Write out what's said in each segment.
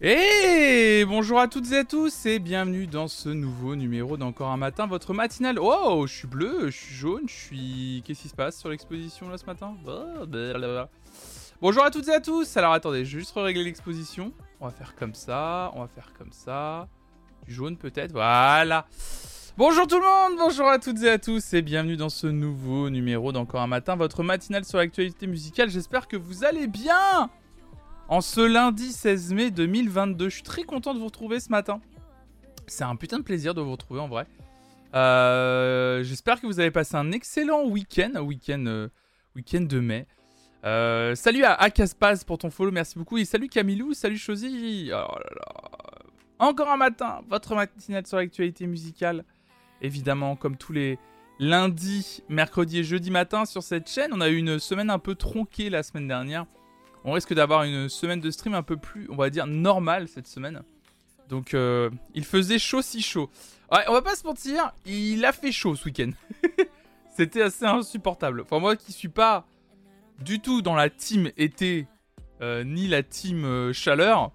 Et bonjour à toutes et à tous et bienvenue dans ce nouveau numéro d'Encore un matin, votre matinale. Oh, je suis bleu, je suis jaune, je suis... Qu'est-ce qui se passe sur l'exposition là ce matin? Oh. Bonjour à toutes et à tous. Alors attendez, je vais juste régler l'exposition. On va faire comme ça, on va faire comme ça. Du jaune peut-être, voilà. Bonjour tout le monde, bonjour à toutes et à tous et bienvenue dans ce nouveau numéro d'Encore un matin, votre matinale sur l'actualité musicale. J'espère que vous allez bien en ce lundi 16 mai 2022. Je suis très content de vous retrouver ce matin. C'est un putain de plaisir de vous retrouver en vrai. Euh, J'espère que vous avez passé un excellent week-end, week-end euh, week de mai. Euh, salut à Akaspaz pour ton follow, merci beaucoup. Et salut Camilou, salut Chosy. Oh. Encore un matin, votre matinale sur l'actualité musicale. Évidemment, comme tous les lundis, mercredis et jeudi matin sur cette chaîne. On a eu une semaine un peu tronquée la semaine dernière on risque d'avoir une semaine de stream un peu plus, on va dire, normale cette semaine. Donc, euh, il faisait chaud si chaud. Ouais, on va pas se mentir, il a fait chaud ce week-end. C'était assez insupportable. Enfin, moi qui suis pas du tout dans la team été, euh, ni la team euh, chaleur,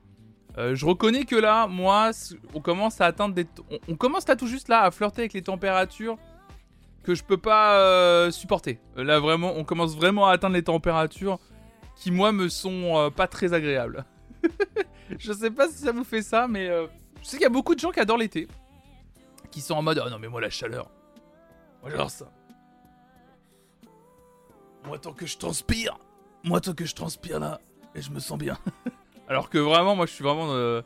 je reconnais que là, moi, on commence à atteindre des... On, commence là tout juste là à flirter avec les températures que je peux pas supporter. Là, vraiment, on commence vraiment à atteindre les températures qui moi me sont euh, pas très agréables. je sais pas si ça vous fait ça, mais euh, je sais qu'il y a beaucoup de gens qui adorent l'été, qui sont en mode oh non mais moi la chaleur, moi j'adore ça. Moi tant que je transpire, moi tant que je transpire là, et je me sens bien. Alors que vraiment moi je suis vraiment, euh,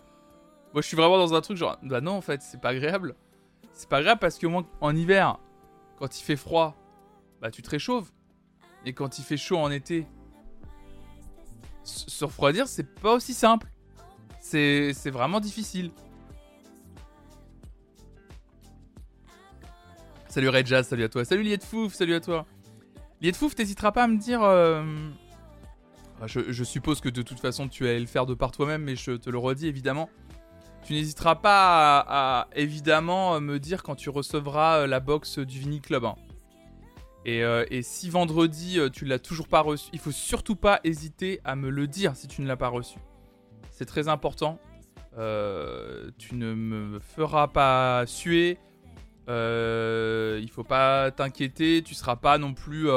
moi je suis vraiment dans un truc genre bah non en fait c'est pas agréable. C'est pas grave parce que moi en hiver, quand il fait froid, bah tu te réchauffes. Et quand il fait chaud en été, se refroidir, c'est pas aussi simple. C'est vraiment difficile. Salut Red salut à toi. Salut Liet Fouf, salut à toi. Liet Fouf, t'hésiteras pas à me dire. Euh, je, suppose que de toute façon tu allais le faire de par toi-même, mais je te le redis évidemment. Tu n'hésiteras pas à, évidemment me dire quand tu recevras euh, la box du Vini Club. Hein. Euh, et, si vendredi euh, tu l'as toujours pas reçu, il faut surtout pas hésiter à me le dire si tu ne l'as pas reçu. C'est très important. Euh, tu ne me feras pas suer. il faut pas t'inquiéter. Tu seras pas non plus.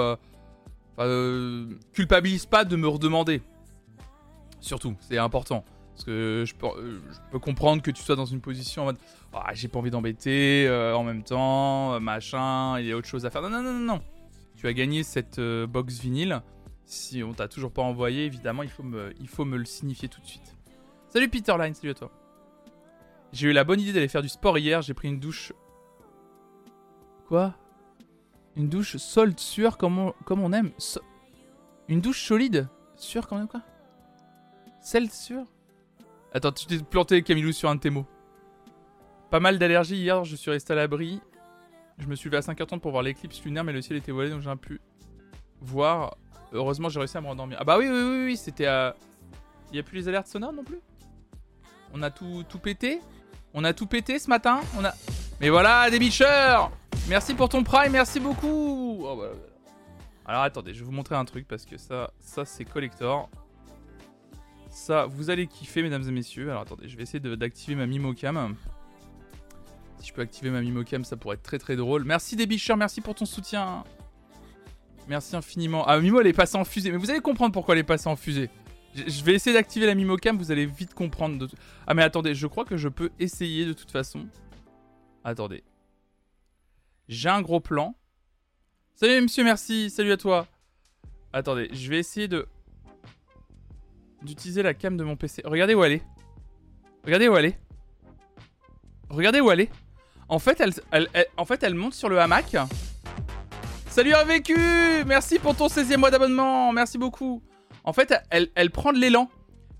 culpabilise pas de me redemander. Surtout, c'est important. Parce que je peux, comprendre que tu sois dans une position en mode ah, j'ai pas envie d'embêter en même temps, machin, il y a autre chose à faire. Non, non, non, non, non tu as gagné cette euh, box vinyle. Si on t'a toujours pas envoyé, évidemment, il faut, me, le signifier tout de suite. Salut Peterline, salut à toi. J'ai eu la bonne idée d'aller faire du sport hier, j'ai pris une douche. Quoi? Une douche solide, sûre, comme on, aime. Une douche solide Sûre, comme on quoi? Celle sûre? Attends, tu t'es planté, Camilou, sur un de. Pas mal d'allergies hier, je suis resté à l'abri. Je me suis levé à 5h30 pour voir l'éclipse lunaire, mais le ciel était voilé, donc j'ai pu voir. Heureusement, j'ai réussi à me rendormir. Ah bah oui, oui, oui, oui, c'était à... Il n'y a plus les alertes sonores non plus? On a tout, tout pété? On a tout pété ce matin? On a... Mais voilà, des bicheurs Merci pour ton prime, merci beaucoup oh, bah, Alors attendez, je vais vous montrer un truc, parce que ça, ça c'est collector. Ça, vous allez kiffer, mesdames et messieurs. Alors attendez, je vais essayer d'activer ma Mimocam. Si je peux activer ma Mimocam, ça pourrait être très très drôle. Merci Débicheur, merci pour ton soutien. Merci infiniment. Ah, Mimo, elle est passée en fusée. Mais vous allez comprendre pourquoi elle est passée en fusée. Je vais essayer d'activer la Mimocam, vous allez vite comprendre. Ah, mais attendez, je crois que je peux essayer de toute façon. Attendez. J'ai un gros plan. Salut monsieur, merci. Salut à toi. Attendez, je vais essayer de... D'utiliser la cam de mon PC. Regardez où elle est. Regardez où elle est. Regardez où elle est. En fait, elle, elle monte sur le hamac. Salut un vécu Merci pour ton 16e mois d'abonnement. Merci beaucoup. En fait, elle, elle prend de l'élan.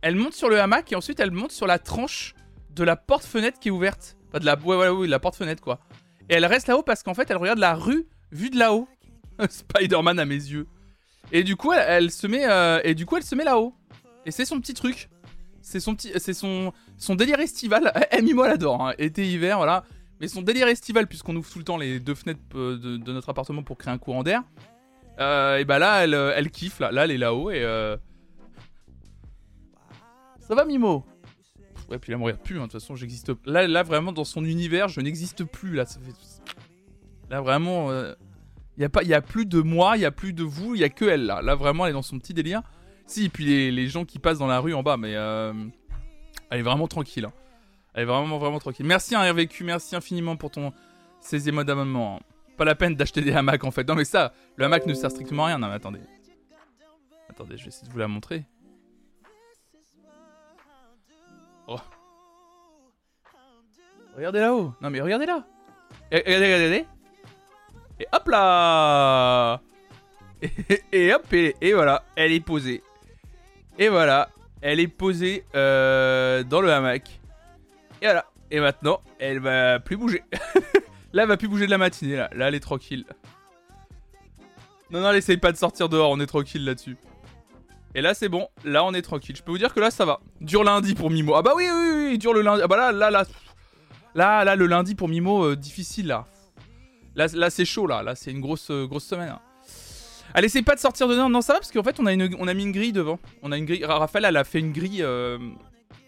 Elle monte sur le hamac et ensuite elle monte sur la tranche de la porte-fenêtre qui est ouverte. Pas de la, ouais, ouais, ouais, la porte-fenêtre quoi. Et elle reste là-haut parce qu'en fait, elle regarde la rue vue de là-haut. Spider-Man à mes yeux. Et du coup, elle, se met, euh, elle met là-haut. Et c'est son petit truc. C'est son petit, c'est son, son délire estival. Eh, moi l'adore. Hein. Été, hiver, voilà. Mais son délire estival, puisqu'on ouvre tout le temps les deux fenêtres euh, de, notre appartement pour créer un courant d'air. Euh, et bah là, elle, euh, elle kiffe. Là, là elle est là-haut et. Ça va, Mimo? Ouais, puis là, me regarde plus, hein, de toute façon, j'existe. Là, là, vraiment, dans son univers, je n'existe plus. Là, ça fait... là vraiment, il euh, y a plus de moi, il y a plus de vous, il y a que elle là. Là, vraiment, elle est dans son petit délire. Si, et puis les, gens qui passent dans la rue en bas, mais elle est vraiment tranquille. Hein. Elle est vraiment, vraiment tranquille. Merci, hein, RVQ, merci infiniment pour ton 16e mois d'abonnement. Pas la peine d'acheter des hamacs en fait. Non, mais ça, le hamac ne sert strictement à rien. Non, mais attendez. Attendez, je vais essayer de vous la montrer. Oh. Regardez là-haut. Non mais regardez là. Et, regardez, regardez. Et hop là et, hop, et, voilà, elle est posée. Et voilà, elle est posée euh, dans le hamac. Et voilà. Et maintenant, elle va plus bouger. là, elle va plus bouger de la matinée. Là, là elle est tranquille. Non, non, elle essaye pas de sortir dehors. On est tranquille là-dessus. Et là, c'est bon. Là, on est tranquille. Je peux vous dire que là, ça va. Dur lundi pour Mimo. Ah bah oui, oui, oui, dur le lundi. Ah bah là, là, là. Là, là, le lundi pour Mimo, euh, difficile, là. Là, là c'est chaud, là. Là, c'est une grosse, euh, grosse semaine. Hein. Elle essaie pas de sortir de Non, ça va, parce qu'en fait, on a, une, on a mis une grille devant. On a une grille. Raphaël, elle a fait une grille euh,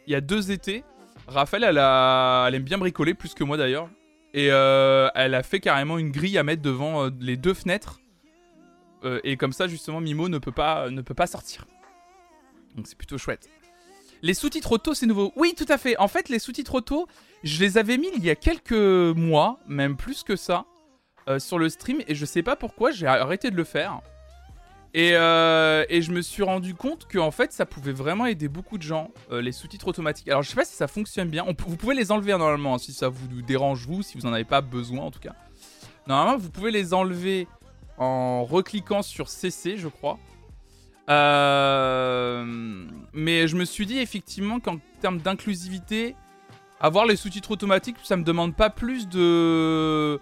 il y a deux étés. Raphaël, elle, aime bien bricoler, plus que moi d'ailleurs. Et elle a fait carrément une grille à mettre devant les deux fenêtres. et comme ça, justement, Mimo ne peut pas, ne peut pas sortir. Donc c'est plutôt chouette. Les sous-titres auto, c'est nouveau. Oui, tout à fait. En fait, les sous-titres auto, je les avais mis il y a quelques mois, même plus que ça, euh, sur le stream. Et je sais pas pourquoi, j'ai arrêté de le faire. Et, euh, et, je me suis rendu compte que en fait, ça pouvait vraiment aider beaucoup de gens, euh, les sous-titres automatiques. Alors, je sais pas si ça fonctionne bien. vous pouvez les enlever hein, normalement, hein, si ça vous dérange, vous, si vous en avez pas besoin en tout cas. Normalement, vous pouvez les enlever en recliquant sur CC, je crois. Euh, mais je me suis dit effectivement qu'en termes d'inclusivité, avoir les sous-titres automatiques, ça me demande pas plus de.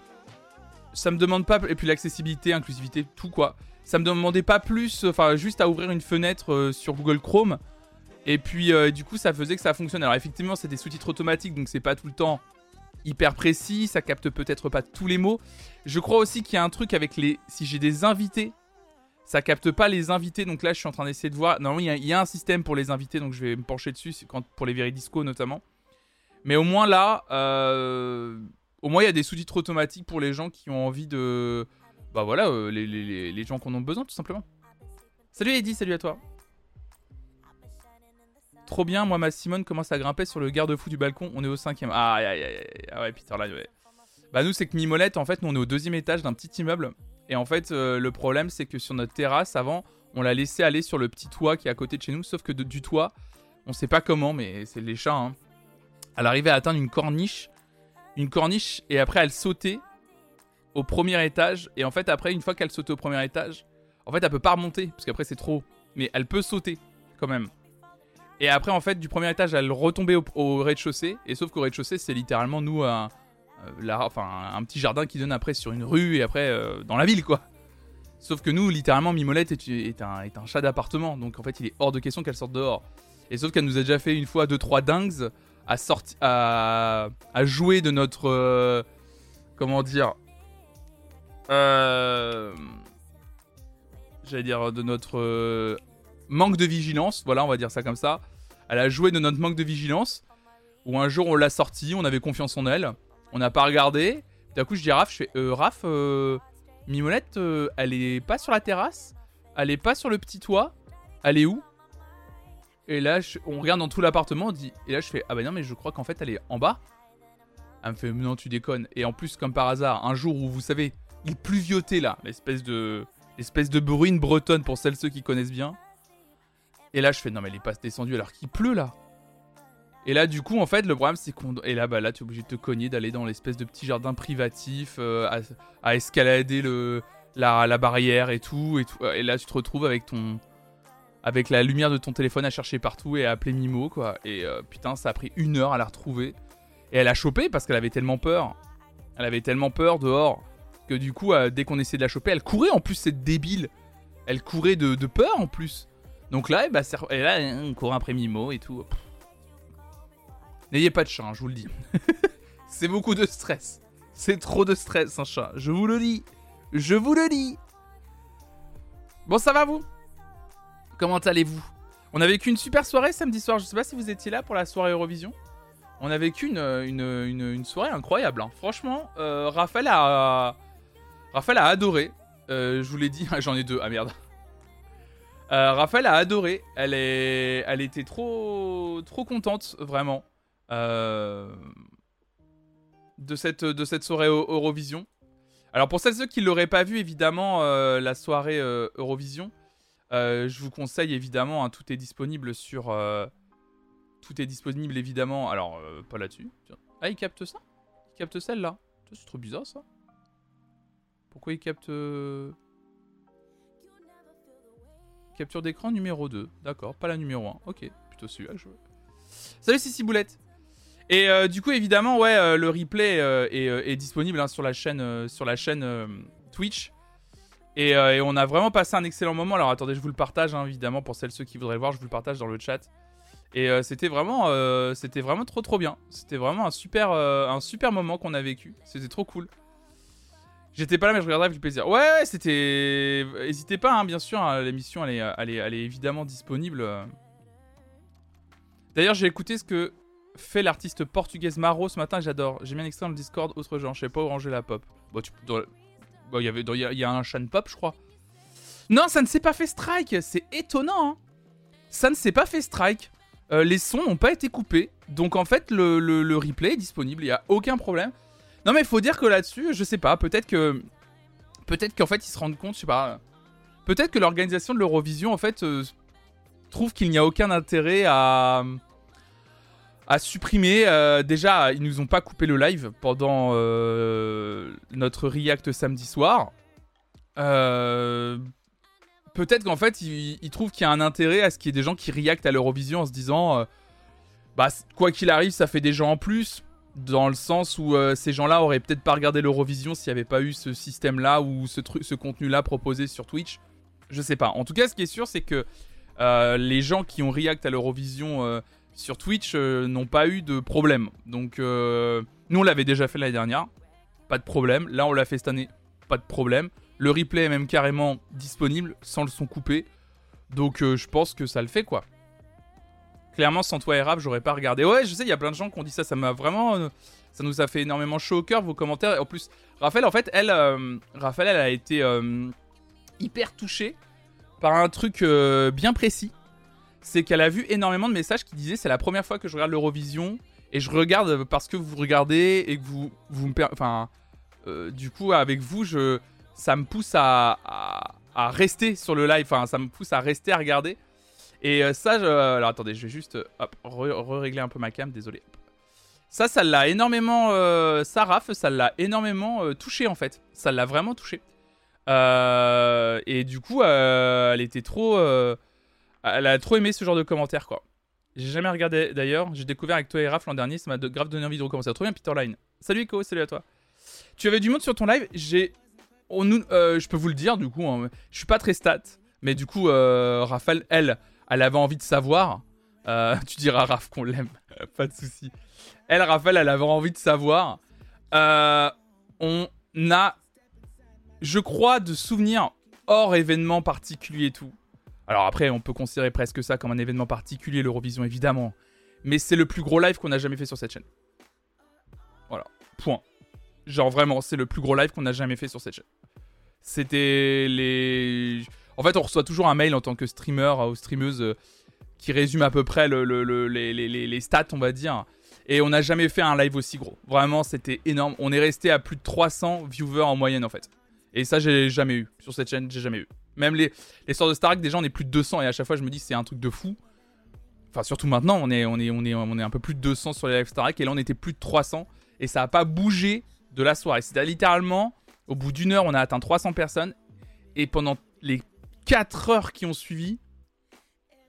Ça me demande pas. Et puis l'accessibilité, inclusivité, tout quoi. Ça me demandait pas plus. Enfin, juste à ouvrir une fenêtre euh, sur Google Chrome. Et puis, euh, du coup, ça faisait que ça fonctionne. Alors, effectivement, c'est des sous-titres automatiques, donc c'est pas tout le temps hyper précis. Ça capte peut-être pas tous les mots. Je crois aussi qu'il y a un truc avec les. Si j'ai des invités ça capte pas les invités, donc là je suis en train d'essayer de voir. Normalement, il y, a un système pour les invités, donc je vais me pencher dessus, pour les Veridisco notamment. Mais au moins là, euh, au moins il y a des sous-titres automatiques pour les gens qui ont envie de. Bah voilà, euh, les, gens qui en ont besoin tout simplement. Salut Eddie, salut à toi. Trop bien, moi ma Simone commence à grimper sur le garde-fou du balcon, on est au cinquième. Ah, ah ouais, Peter là, ouais. Bah nous c'est que Mimolette, en fait, nous on est au deuxième étage d'un petit immeuble. Et en fait, euh, le problème, c'est que sur notre terrasse, avant, on l'a laissé aller sur le petit toit qui est à côté de chez nous. Sauf que du toit, on sait pas comment, mais c'est les chats. Hein. Elle arrivait à atteindre une corniche. Une corniche, et après, elle sautait au premier étage. Et en fait, après, une fois qu'elle sautait au premier étage, en fait, elle peut pas remonter, parce qu'après, c'est trop. Mais elle peut sauter, quand même. Et après, en fait, du premier étage, elle retombait au, rez-de-chaussée. Et sauf qu'au rez-de-chaussée, c'est littéralement nous, un, euh, enfin, un petit jardin qui donne après sur une rue et après euh, dans la ville, quoi. Sauf que nous, littéralement, Mimolette est, un, est un chat d'appartement, donc en fait, il est hors de question qu'elle sorte dehors. Et sauf qu'elle nous a déjà fait une fois deux trois dingues à sortir, à, à jouer de notre, euh, comment dire, euh, j'allais dire de notre manque de vigilance. Voilà, on va dire ça comme ça. Elle a joué de notre manque de vigilance. Où un jour on l'a sortie, on avait confiance en elle. On n'a pas regardé. D'un coup, je dis à Raph, je fais euh, Raph, euh, Mimolette, euh, elle est pas sur la terrasse? Elle est pas sur le petit toit? Elle est où? Et là, on regarde dans tout l'appartement, dit, et là, je fais Ah bah non, mais je crois qu'en fait, elle est en bas. Elle me fait Non, tu déconnes. Et en plus, comme par hasard, un jour où vous savez, il pluviotait là, l'espèce de, l'espèce de bruine bretonne pour celles ceux qui connaissent bien. Et là, je fais Non, mais elle est pas descendue alors qu'il pleut là. Et là, du coup, en fait, le problème, c'est qu'on. Et là, bah là, tu es obligé de te cogner, d'aller dans l'espèce de petit jardin privatif, euh, à, escalader le, la, barrière et tout, et tout. Et là, tu te retrouves avec ton. Avec la lumière de ton téléphone à chercher partout et à appeler Mimo, quoi. Et euh, putain, ça a pris une heure à la retrouver. Et elle a chopé parce qu'elle avait tellement peur. Elle avait tellement peur dehors du coup, euh, dès qu'on essayait de la choper, elle courait en plus, cette débile. Elle courait de, peur en plus. Donc là, et bah, là, on courait après Mimo et tout. N'ayez pas de chat, hein, je vous le dis. c'est beaucoup de stress. C'est trop de stress, un chat. Je vous le dis. Je vous le dis. Bon, ça va vous? Comment allez-vous? On a vécu une super soirée samedi soir. Je sais pas si vous étiez là pour la soirée Eurovision. On a vécu une, une, soirée incroyable. Hein. Franchement, Raphaël a, Raphaël a adoré. je vous l'ai dit, j'en ai deux. Ah merde. Raphaël a adoré. Elle, était trop, trop contente, vraiment, de, cette, de cette soirée Eurovision. Alors pour celles ceux qui l'auraient pas vu, évidemment, euh, la soirée euh, Eurovision, euh, je vous conseille évidemment, hein, tout est disponible sur... tout est disponible évidemment, alors pas là-dessus. Ah, il capte ça? Il capte celle-là C'est trop bizarre ça. Pourquoi il capte... Capture d'écran numéro 2. D'accord, pas la numéro 1. Ok, plutôt celui-là je. Salut Sissi Boulette et euh, du coup, évidemment, ouais, euh, le replay euh, est, disponible hein, sur la chaîne, sur la chaîne Twitch. Et, on a vraiment passé un excellent moment. Alors attendez, je vous le partage, hein, évidemment, pour celles ceux qui voudraient le voir, je vous le partage dans le chat. Et c'était vraiment, vraiment trop trop bien. C'était vraiment un super, un super moment qu'on a vécu. C'était trop cool. J'étais pas là, mais je regarderai avec du plaisir. Ouais, ouais c'était. N'hésitez pas, hein, bien sûr. L'émission, elle est, elle, est, elle est évidemment disponible. D'ailleurs, j'ai écouté ce que fait l'artiste portugaise Maro ce matin, j'adore. J'ai mis un extrait dans le Discord, autre genre, je sais pas où ranger la pop. Bon, il y y, a un chan pop, je crois. Non, ça ne s'est pas fait strike, c'est étonnant. Hein. Ça ne s'est pas fait strike. Euh, les sons n'ont pas été coupés, donc en fait le, le, replay est disponible, il y a aucun problème. Non mais faut dire que là-dessus, je sais pas, peut-être que peut-être qu'en fait ils se rendent compte, je sais pas. Peut-être que l'organisation de l'Eurovision en fait euh, trouve qu'il n'y a aucun intérêt à à supprimer. Euh, déjà, ils nous ont pas coupé le live pendant euh, notre react samedi soir. Peut-être qu'en fait, ils, trouvent qu'il y a un intérêt à ce qu'il y ait des gens qui reactent à l'Eurovision en se disant bah, quoi qu'il arrive, ça fait des gens en plus. Dans le sens où ces gens-là auraient peut-être pas regardé l'Eurovision s'il n'y avait pas eu ce système-là ou ce, ce contenu-là proposé sur Twitch. Je sais pas. En tout cas, ce qui est sûr, c'est que les gens qui ont react à l'Eurovision sur Twitch euh, n'ont pas eu de problème. Donc, euh, nous, on l'avait déjà fait l'année dernière. Pas de problème. Là, on l'a fait cette année. Pas de problème. Le replay est même carrément disponible sans le son coupé. Donc, euh, je pense que ça le fait, quoi. Clairement, sans toi et j'aurais pas regardé. Ouais, je sais, il y a plein de gens qui ont dit ça. Ça m'a vraiment. ça nous a fait énormément chaud au cœur, vos commentaires. En plus, Raphaël, en fait, elle, Raphaël, elle a été hyper touchée par un truc bien précis c'est qu'elle a vu énormément de messages qui disaient c'est la première fois que je regarde l'Eurovision et je regarde parce que vous regardez et que vous vous me enfin euh, du coup avec vous je ça me pousse à, à, rester sur le live enfin ça me pousse à rester à regarder et euh, ça je, alors attendez je vais juste hop re-régler un peu ma cam désolé ça ça l'a énormément euh, ça Raph ça l'a énormément touché en fait ça l'a vraiment touché et du coup elle était trop elle a trop aimé ce genre de commentaires, quoi. J'ai jamais regardé d'ailleurs. J'ai découvert avec toi et Raph l'an dernier. Ça m'a grave donné envie de recommencer. Trop bien, Peter Line. Salut Echo, salut à toi. Tu avais du monde sur ton live? J'ai. Euh, je peux vous le dire, du coup. Hein, je suis pas très stat. Mais du coup, euh, Raphaël, elle, elle avait envie de savoir. Euh, tu diras Raph qu'on l'aime. pas de souci. Elle, Raphaël, elle avait envie de savoir. on a. Je crois de souvenirs hors événement particulier et tout alors après, on peut considérer presque ça comme un événement particulier, l'Eurovision évidemment. Mais c'est le plus gros live qu'on a jamais fait sur cette chaîne. Voilà, point. Genre vraiment, c'est le plus gros live qu'on a jamais fait sur cette chaîne. C'était les... En fait, on reçoit toujours un mail en tant que streamer ou streameuse euh, qui résume à peu près les, stats, on va dire. Et on n'a jamais fait un live aussi gros. Vraiment, c'était énorme. On est resté à plus de 300 viewers en moyenne, en fait. Et ça, j'ai jamais eu. Sur cette chaîne, j'ai jamais eu. Même les, les de Stark, déjà, on est plus de 200 et à chaque fois, je me dis, c'est un truc de fou. Enfin, surtout maintenant, on est, on est, on est, on est un peu plus de 200 sur les live Stark et là, on était plus de 300 et ça n'a pas bougé de la soirée. C'était littéralement, au bout d'une heure, on a atteint 300 personnes et pendant les 4 heures qui ont suivi,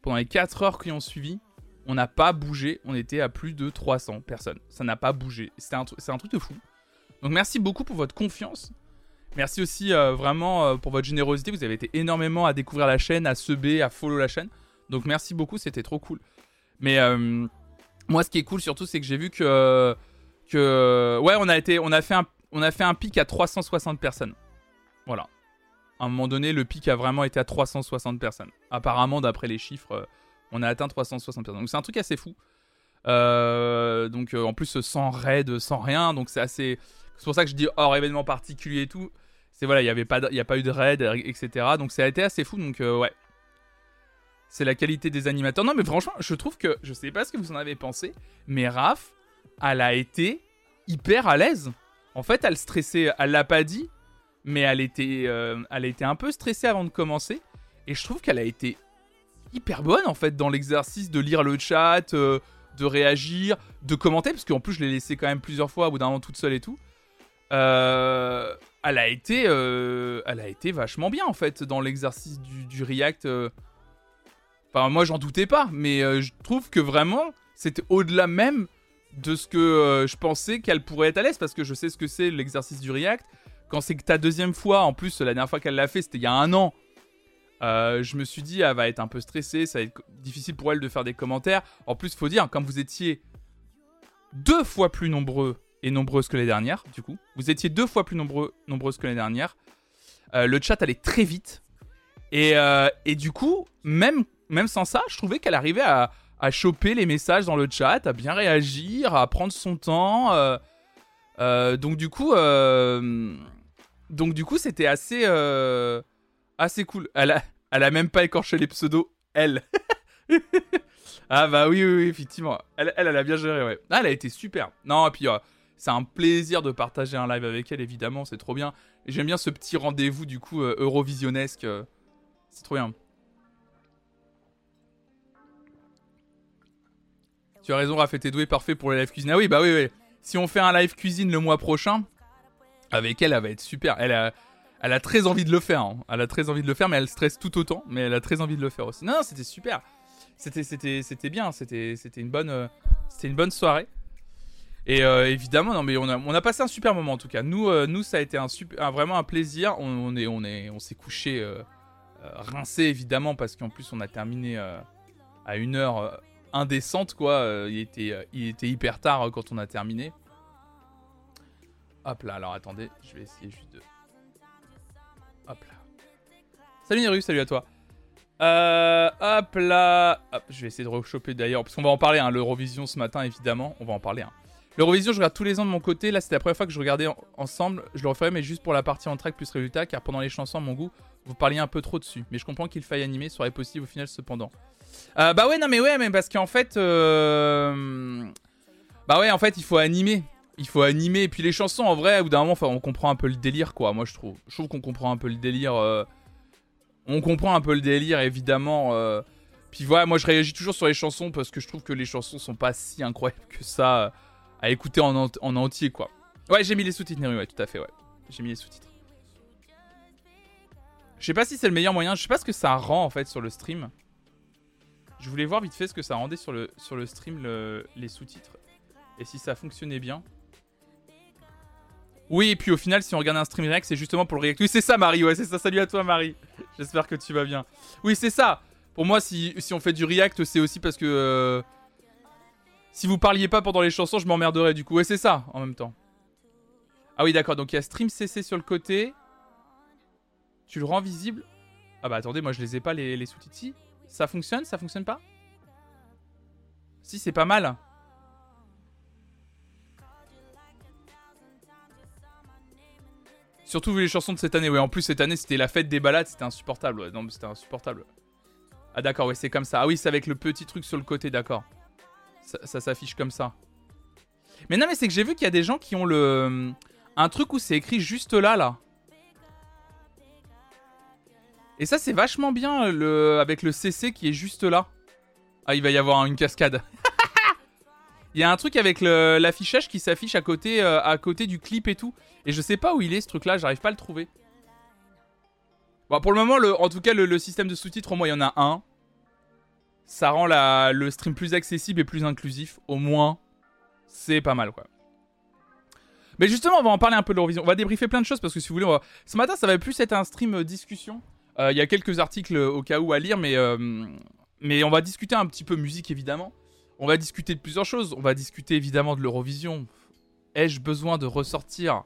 pendant les 4 heures qui ont suivi, on n'a pas bougé. On était à plus de 300 personnes. Ça n'a pas bougé. C'est un, truc de fou. Donc merci beaucoup pour votre confiance. Merci aussi euh, vraiment euh, pour votre générosité. Vous avez été énormément à découvrir la chaîne, à subber, à follow la chaîne. Donc merci beaucoup, c'était trop cool. Mais euh, moi, ce qui est cool surtout, c'est que j'ai vu que que ouais, on a été, fait un, on a fait un pic à 360 personnes. Voilà. À un moment donné, le pic a vraiment été à 360 personnes. Apparemment, d'après les chiffres, on a atteint 360 personnes. Donc c'est un truc assez fou. Euh, donc en plus sans raid, sans rien, donc c'est assez. C'est pour ça que je dis hors événement particulier et tout. C'est voilà, il y avait pas, il a pas eu de raid, etc. Donc ça a été assez fou. Donc ouais, c'est la qualité des animateurs. Non mais franchement, je trouve que je sais pas ce que vous en avez pensé, mais Raph, elle a été hyper à l'aise. En fait, elle stressait, elle l'a pas dit, mais elle était, euh, elle été un peu stressée avant de commencer. Et je trouve qu'elle a été hyper bonne en fait dans l'exercice de lire le chat, euh, de réagir, de commenter, parce qu'en plus je l'ai laissé quand même plusieurs fois au bout d'un moment toute seule et tout. Euh, elle a été, elle a été vachement bien en fait dans l'exercice du, du, React. Enfin moi j'en doutais pas, mais je trouve que vraiment c'était au-delà même de ce que je pensais qu'elle pourrait être à l'aise, parce que je sais ce que c'est l'exercice du React quand c'est que ta deuxième fois, en plus, la dernière fois qu'elle l'a fait, c'était il y a un an. Euh, je me suis dit, elle va être un peu stressée, ça va être difficile pour elle de faire des commentaires. En plus, faut dire, comme vous étiez deux fois plus nombreux et nombreuses que les dernières, du coup, vous étiez deux fois plus nombreux, nombreuses que les dernières. Euh, le chat allait très vite. Et, euh, et, du coup, même, même sans ça, je trouvais qu'elle arrivait à, à, choper les messages dans le chat, à bien réagir, à prendre son temps. donc du coup, donc du coup, c'était assez, euh, assez cool. Elle a, elle a même pas écorché les pseudos, elle. ah bah oui, oui, effectivement. Elle, elle, a bien géré, ouais. Ah, elle a été super. Non, et puis euh, c'est un plaisir de partager un live avec elle, évidemment, c'est trop bien. J'aime bien ce petit rendez-vous, du coup, euh, eurovisionnesque. c'est trop bien. Tu as raison, Raph était doué, parfait pour les live cuisine. Ah oui, bah oui, oui. Si on fait un live cuisine le mois prochain, avec elle, elle va être super. Elle a, elle a très envie de le faire. Hein. Elle a très envie de le faire, mais elle stresse tout autant. Mais elle a très envie de le faire aussi. Non, c'était super. C'était, c'était, c'était bien. C'était, c'était une bonne, euh, c'était une bonne soirée. Et euh, évidemment, non, mais on a, on a passé un super moment en tout cas. Nous, euh, nous, ça a été un super, vraiment un plaisir. On, est, on est, on s'est couché rincé évidemment parce qu'en plus on a terminé à une heure indécente quoi. il était, il était hyper tard quand on a terminé. Hop là, alors attendez, je vais essayer juste de... Hop là. Salut Neru, salut à toi. Euh, hop là. Hop, je vais essayer de rechoper d'ailleurs, parce qu'on va en parler, hein, l'Eurovision ce matin évidemment, on va en parler. Hein. L'Eurovision, je regarde tous les ans de mon côté. Là, c'était la première fois que je regardais ensemble. Je le referai, mais juste pour la partie en track plus résultat, car pendant les chansons, mon goût, vous parliez un peu trop dessus. Mais je comprends qu'il faille animer, serait possible au final cependant. Euh, bah ouais, non mais ouais, mais parce qu'en fait... Euh... Bah ouais, en fait, il faut animer il faut animer. Et puis les chansons, en vrai, au bout d'un moment, on comprend un peu le délire, quoi. Moi, je trouve. Je trouve qu'on comprend un peu le délire. Euh, on comprend un peu le délire, évidemment. Euh. Puis voilà, moi, je réagis toujours sur les chansons parce que je trouve que les chansons sont pas si incroyables que ça euh, à écouter en, entier, quoi. Ouais, j'ai mis les sous-titres, ouais, tout à fait, ouais. J'ai mis les sous-titres. Je sais pas si c'est le meilleur moyen. Je sais pas ce que ça rend, en fait, sur le stream. Je voulais voir vite fait ce que ça rendait sur le, sur le stream, les sous-titres. Et si ça fonctionnait bien. Oui, et puis au final, si on regarde un stream react, c'est justement pour le react. Oui, c'est ça, Marie. Ouais, c'est ça. Salut à toi, Marie. J'espère que tu vas bien. Oui, c'est ça. Pour moi, si, si, on fait du react, c'est aussi parce que. Euh, si vous parliez pas pendant les chansons, je m'emmerderais du coup. Ouais, c'est ça en même temps. Ah oui, d'accord. Donc il y a stream CC sur le côté. Tu le rends visible. Ah bah attendez, moi je les ai pas les, les sous-titres. Ça fonctionne Ça fonctionne pas? Si, c'est pas mal. Surtout vu les chansons de cette année. Ouais, en plus, cette année, c'était la fête des balades. C'était insupportable. Ouais. Non, mais c'était insupportable. Ah, d'accord, ouais, c'est comme ça. Ah, oui, c'est avec le petit truc sur le côté, d'accord. Ça, s'affiche comme ça. Mais non, mais c'est que j'ai vu qu'il y a des gens qui ont le. Un truc où c'est écrit juste là, là. Et ça, c'est vachement bien le... avec le CC qui est juste là. Ah, il va y avoir une cascade. Il y a un truc avec l'affichage qui s'affiche à côté, euh, à côté du clip et tout. Et je sais pas où il est ce truc là, j'arrive pas à le trouver. Bon, pour le moment, le, en tout cas, le, système de sous-titres, au moins, il y en a un. Ça rend le stream plus accessible et plus inclusif. Au moins, c'est pas mal, quoi. Mais justement, on va en parler un peu de l'Eurovision. On va débriefer plein de choses parce que si vous voulez, ce matin, ça va plus être un stream euh, discussion. Euh, il y a quelques articles au cas où à lire, mais, mais on va discuter un petit peu musique, évidemment. On va discuter de plusieurs choses. On va discuter évidemment de l'Eurovision. Ai-je besoin de ressortir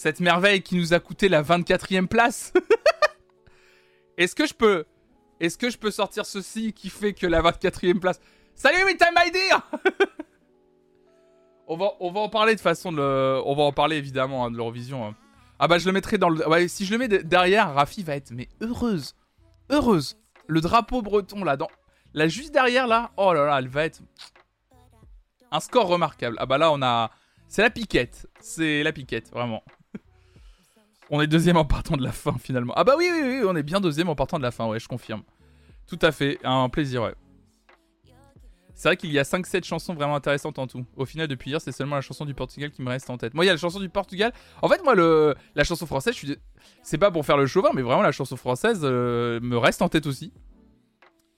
cette merveille qui nous a coûté la 24e place Est-ce que je peux est-ce que je peux sortir ceci qui fait que la 24e place? Salut, Time My Dear on, va, on va en parler de façon. On va en parler évidemment hein, de l'Eurovision. Hein. Ah bah je le mettrai dans le... Ouais, si je le mets derrière, Rafi va être mais heureuse. Heureuse. Le drapeau breton là, dans... là juste derrière là, oh là là, elle va être... Un score remarquable. Ah bah là on a... C'est la piquette. C'est la piquette, vraiment. On est deuxième en partant de la fin finalement. Ah bah oui, oui, oui, on est bien deuxième en partant de la fin, ouais, je confirme. Tout à fait, un plaisir, ouais. C'est vrai qu'il y a 5-7 chansons vraiment intéressantes en tout. Au final, depuis hier, c'est seulement la chanson du Portugal qui me reste en tête. Moi, il y a la chanson du Portugal. En fait, moi, la chanson française, c'est pas pour faire le chauvin, mais vraiment, la chanson française euh, me reste en tête aussi.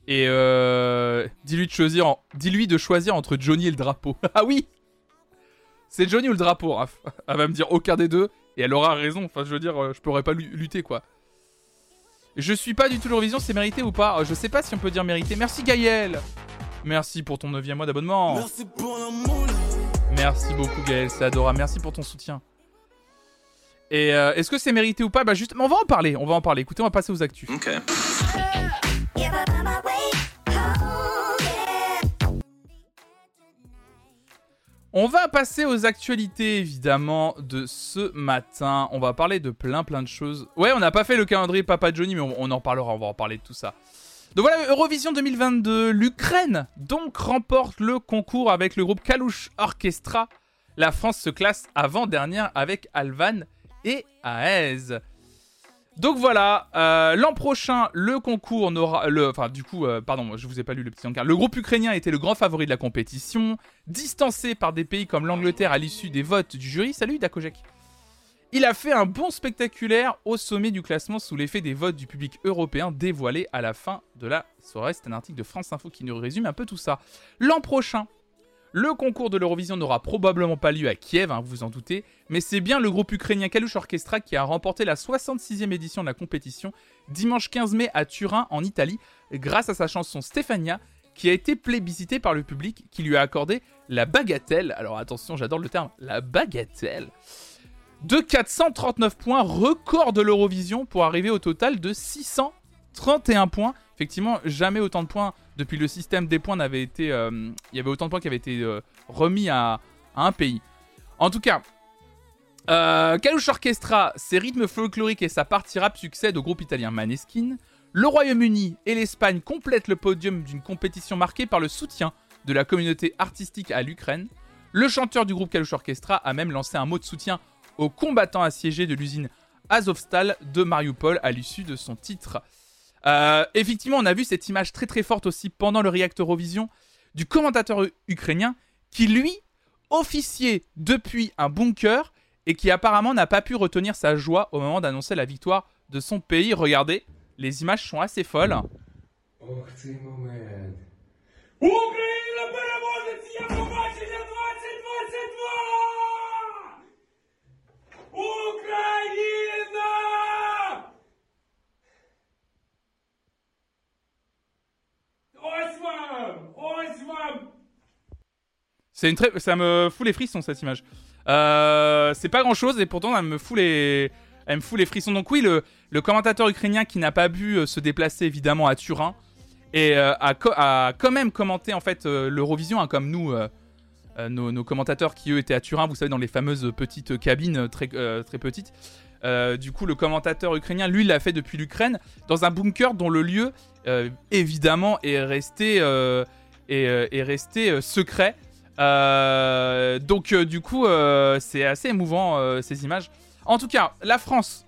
Et euh... dis-lui de choisir, dis-lui de choisir entre Johnny et le drapeau. ah oui, c'est Johnny ou le drapeau, Raph? Elle va me dire aucun des deux, et elle aura raison. Enfin, je veux dire, euh, je pourrais pas lutter, quoi. Je suis pas du tout l'Eurovision, c'est mérité ou pas? Euh, Je sais pas si on peut dire mérité. Merci Gaël Merci pour ton 9 mois d'abonnement. Merci pour Merci beaucoup Gaël, c'est adorable. Merci pour ton soutien. Et euh, est-ce que c'est mérité ou pas? Bah justement, on va en parler, on va en parler. Écoutez, on va passer aux actus. Ok. On va passer aux actualités évidemment de ce matin. On va parler de plein plein de choses. Ouais, on n'a pas fait le calendrier Papa Johnny, mais on, en parlera, on va en parler de tout ça. Donc voilà, Eurovision 2022, l'Ukraine donc remporte le concours avec le groupe Kalush Orchestra. La France se classe avant-dernière avec Alvan et Aez. Donc voilà, euh, l'an prochain, le concours n'aura... Enfin, du coup, euh, pardon, je vous ai pas lu le petit encart. Le groupe ukrainien était le grand favori de la compétition, distancé par des pays comme l'Angleterre à l'issue des votes du jury. Salut Dakojek il a fait un bon spectaculaire au sommet du classement sous l'effet des votes du public européen dévoilés à la fin de la soirée. C'est un article de France Info qui nous résume un peu tout ça. L'an prochain, le concours de l'Eurovision n'aura probablement pas lieu à Kiev, hein, vous vous en doutez, mais c'est bien le groupe ukrainien Kalush Orchestra qui a remporté la 66e édition de la compétition dimanche 15 mai à Turin en Italie grâce à sa chanson Stefania qui a été plébiscitée par le public qui lui a accordé la bagatelle. Alors attention, j'adore le terme, la bagatelle de 439 points, record de l'Eurovision pour arriver au total de 631 points. Effectivement, jamais autant de points depuis le système des points n'avait été. Euh, il y avait autant de points qui avaient été euh, remis à, un pays. En tout cas, euh, Kalush Orchestra, ses rythmes folkloriques et sa partie rap succèdent au groupe italien Maneskin. Le Royaume-Uni et l'Espagne complètent le podium d'une compétition marquée par le soutien de la communauté artistique à l'Ukraine. Le chanteur du groupe Kalush Orchestra a même lancé un mot de soutien aux combattants assiégés de l'usine Azovstal de Mariupol à l'issue de son titre. Euh, effectivement, on a vu cette image très très forte aussi pendant le React Eurovision du commentateur ukrainien qui lui officiait depuis un bunker et qui apparemment n'a pas pu retenir sa joie au moment d'annoncer la victoire de son pays. Regardez, les images sont assez folles. C'est une très... Ça me fout les frissons cette image. Euh, c'est pas grand chose et pourtant elle me fout les, elle me fout les frissons. Donc oui, le, commentateur ukrainien qui n'a pas pu euh, se déplacer évidemment à Turin et euh, a, a, quand même commenté en fait l'Eurovision, hein, comme nous, nos, commentateurs qui eux étaient à Turin, vous savez dans les fameuses petites cabines très très petites. Du coup, le commentateur ukrainien, lui, l'a fait depuis l'Ukraine, dans un bunker dont le lieu, évidemment, est resté, est, est resté secret. Euh, donc euh, du coup, euh, c'est assez émouvant ces images. En tout cas, la France,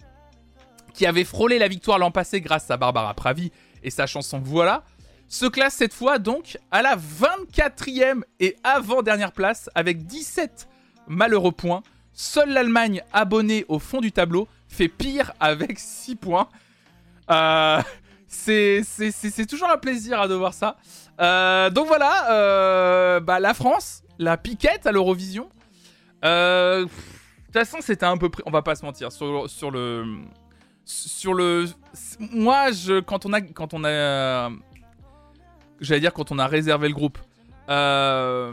qui avait frôlé la victoire l'an passé grâce à Barbara Pravi et sa chanson Voilà, se classe cette fois donc à la 24e et avant-dernière place avec 17 malheureux points. Seule l'Allemagne, abonnée au fond du tableau, fait pire avec 6 points. c'est toujours un plaisir de voir ça. donc voilà, bah, la France, la piquette à l'Eurovision. Euh, de toute façon, c'était un peu. On va pas se mentir. Sur, sur le. Sur le. Moi, je, quand on a. Quand on a J'allais dire quand on a réservé le groupe. Euh,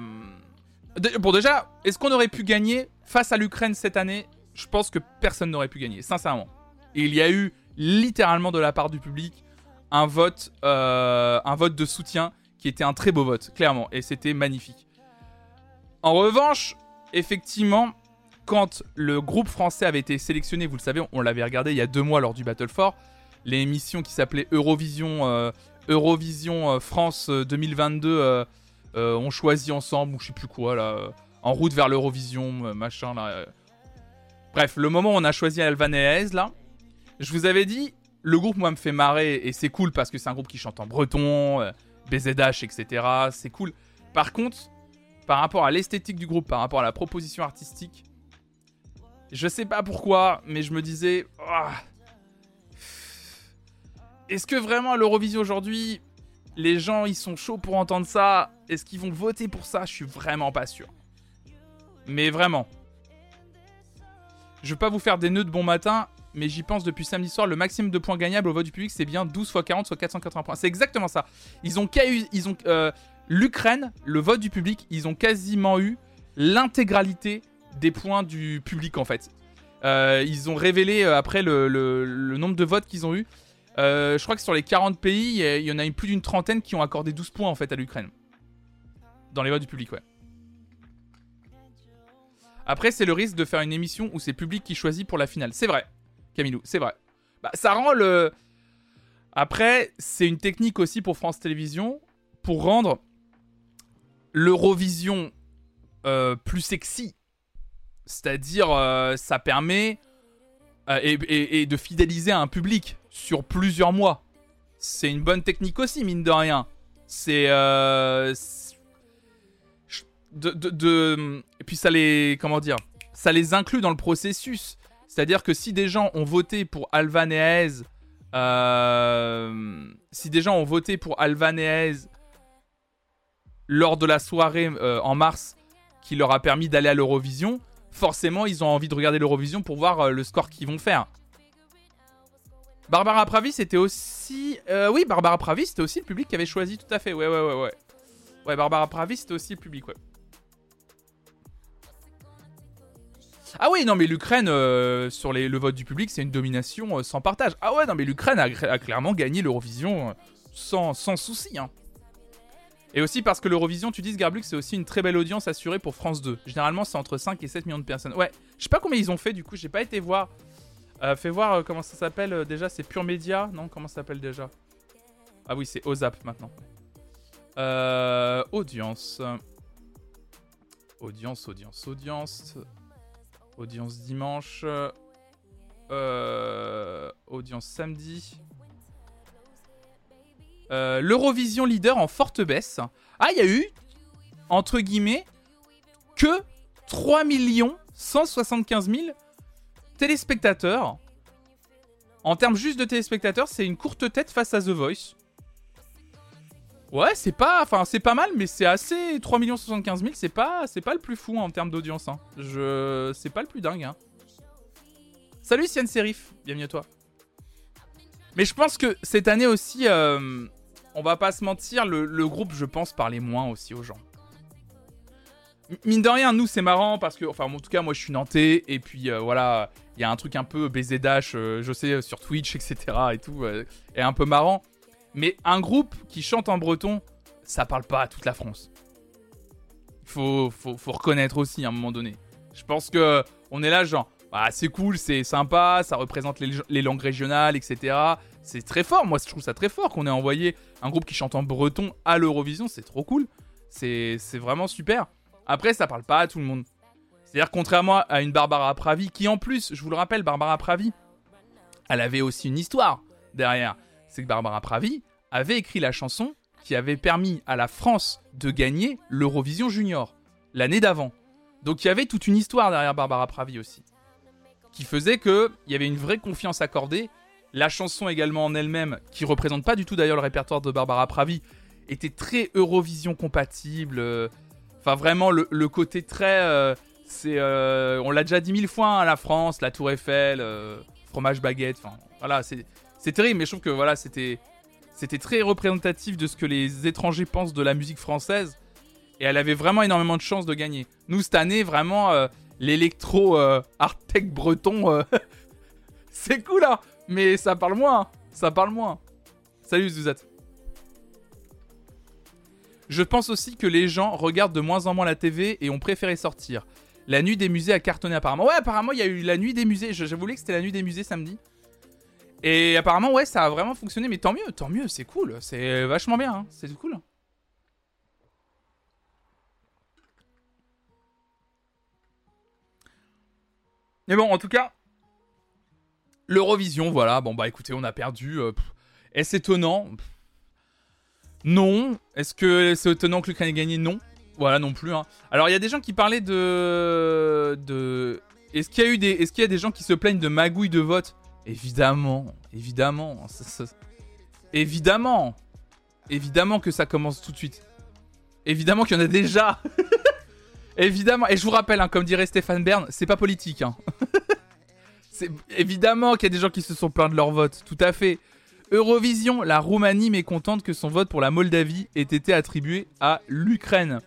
bon, déjà, est-ce qu'on aurait pu gagner face à l'Ukraine cette année Je pense que personne n'aurait pu gagner, sincèrement. il y a eu littéralement de la part du public un vote, euh, un vote de soutien qui était un très beau vote, clairement, et c'était magnifique. En revanche, effectivement, quand le groupe français avait été sélectionné, vous le savez, on l'avait regardé il y a deux mois lors du Battle 4, l'émission qui s'appelait Eurovision, euh, Eurovision euh, France 2022, euh, on choisit ensemble, ou je sais plus quoi, là, en route vers l'Eurovision, machin, là. Bref, le moment où on a choisi Alvanaise, là, je vous avais dit, le groupe, moi, me fait marrer, et c'est cool parce que c'est un groupe qui chante en breton, BZH, etc. C'est cool. Par contre, par rapport à l'esthétique du groupe, par rapport à la proposition artistique, je sais pas pourquoi, mais je me disais. Est-ce que vraiment à l'Eurovision aujourd'hui, les gens ils sont chauds pour entendre ça? Est-ce qu'ils vont voter pour ça? Je suis vraiment pas sûr. Mais vraiment. Je veux pas vous faire des nœuds de bon matin, mais j'y pense depuis samedi soir. Le maximum de points gagnables au vote du public, c'est bien 12 x 40, soit 480 points. C'est exactement ça. Ils ont, ils ont euh, l'Ukraine, le vote du public, ils ont quasiment eu l'intégralité des points du public en fait. Euh, ils ont révélé euh, après le, nombre de votes qu'ils ont eu. Je crois que sur les 40 pays, il y en a eu plus d'une trentaine qui ont accordé 12 points en fait à l'Ukraine. Dans les votes du public, ouais. Après, c'est le risque de faire une émission où c'est public qui choisit pour la finale. C'est vrai, Camilou, c'est vrai. Bah, ça rend le. Après, c'est une technique aussi pour France Télévisions pour rendre l'Eurovision plus sexy c'est-à-dire, euh, ça permet euh, et, de fidéliser un public sur plusieurs mois. C'est une bonne technique aussi, mine de rien. C'est euh, de, et puis ça les comment dire, ça les inclut dans le processus. C'est-à-dire que si des gens ont voté pour Alvaneez, si des gens ont voté pour Alvaneez lors de la soirée en mars qui leur a permis d'aller à l'Eurovision, forcément, ils ont envie de regarder l'Eurovision pour voir euh, le score qu'ils vont faire. Barbara Pravi, c'était aussi. Euh, oui, Barbara Pravi, c'était aussi le public qui avait choisi, tout à fait. Ouais, ouais, ouais, ouais. Ouais, Barbara Pravi, c'était aussi le public, ouais. Ah oui, non, mais l'Ukraine, euh, sur le vote du public, c'est une domination sans partage. Ah ouais, non, mais l'Ukraine a, clairement gagné l'Eurovision sans, sans souci. Hein. Et aussi parce que l'Eurovision, tu dis, Garblux, c'est aussi une très belle audience assurée pour France 2. Généralement, c'est entre 5 et 7 millions de personnes. Ouais, je sais pas combien ils ont fait du coup, j'ai pas été voir. Euh, fais voir euh, comment ça s'appelle euh, déjà, c'est Pure Média Non, comment ça s'appelle déjà? Ah oui, c'est Ozap maintenant. Euh, audience. Audience, audience, audience. Audience dimanche. audience samedi. Euh, L'Eurovision leader en forte baisse. Ah, il y a eu, entre guillemets, que 3 175 000 téléspectateurs. En termes juste de téléspectateurs, c'est une courte tête face à The Voice. Ouais, c'est pas, enfin c'est pas mal, mais c'est assez 3 75 000, c'est pas, c'est pas le plus fou en termes d'audience. Hein. Je, c'est pas le plus dingue. Hein. Salut Sian Serif, bienvenue à toi. Mais je pense que cette année aussi, euh, on va pas se mentir, le, groupe, je pense, parlait moins aussi aux gens. mine de rien, nous, c'est marrant parce que, enfin, en tout cas, moi, je suis nantais et puis euh, voilà, il y a un truc un peu BZH, euh, je sais, sur Twitch, etc. et tout, et un peu marrant. Mais un groupe qui chante en breton, ça parle pas à toute la France. Faut, faut, faut reconnaître aussi à un moment donné. Je pense que on est là, genre, ah, c'est cool, c'est sympa, ça représente les, langues régionales, etc. C'est très fort, moi je trouve ça très fort qu'on ait envoyé un groupe qui chante en breton à l'Eurovision, c'est trop cool. C'est vraiment super. Après, ça parle pas à tout le monde. C'est-à-dire, contrairement à une Barbara Pravi, qui en plus, je vous le rappelle, Barbara Pravi, elle avait aussi une histoire derrière. C'est que Barbara Pravi avait écrit la chanson qui avait permis à la France de gagner l'Eurovision Junior l'année d'avant. Donc il y avait toute une histoire derrière Barbara Pravi aussi qui faisait qu'il y avait une vraie confiance accordée. La chanson également en elle-même, qui représente pas du tout d'ailleurs le répertoire de Barbara Pravi, était très Eurovision compatible. Euh, enfin vraiment le, côté très... Euh, c'est, euh, on l'a déjà dit mille fois, hein, la France, la Tour Eiffel, fromage baguette, enfin voilà, c'est, c'est terrible, mais je trouve que voilà, c'était, très représentatif de ce que les étrangers pensent de la musique française. Et elle avait vraiment énormément de chances de gagner. Nous, cette année, vraiment, l'électro euh, art tech breton, euh, c'est cool là, hein. mais ça parle moins, ça parle moins. Salut Zuzat. Je pense aussi que les gens regardent de moins en moins la TV et ont préféré sortir. La nuit des musées a cartonné apparemment. Ouais, apparemment, il y a eu la nuit des musées. Je, je voulais que c'était la nuit des musées samedi. Et apparemment, ouais, ça a vraiment fonctionné. Mais tant mieux, tant mieux, c'est cool. C'est vachement bien, hein. c'est cool. Mais bon, en tout cas, l'Eurovision, voilà. Bon, bah écoutez, on a perdu. euh. Est-ce étonnant? Non. Est-ce que c'est étonnant que l'Ukraine ait gagné? Non. Voilà, non plus. hein. Alors, il y a des gens qui parlaient de. de... Est-ce qu'il y a eu des. Est-ce qu'il y a des gens qui se plaignent de magouilles de vote? Évidemment. Évidemment. Ça- Évidemment. Évidemment que ça commence tout de suite. Évidemment qu'il y en a déjà. Évidemment. Et je vous rappelle, hein, comme dirait Stéphane Bern, c'est pas politique. hein. évidemment qu'il y a des gens qui se sont plaints de leur vote. Tout à fait. Eurovision, la Roumanie mécontente que son vote pour la Moldavie ait été attribué à l'Ukraine.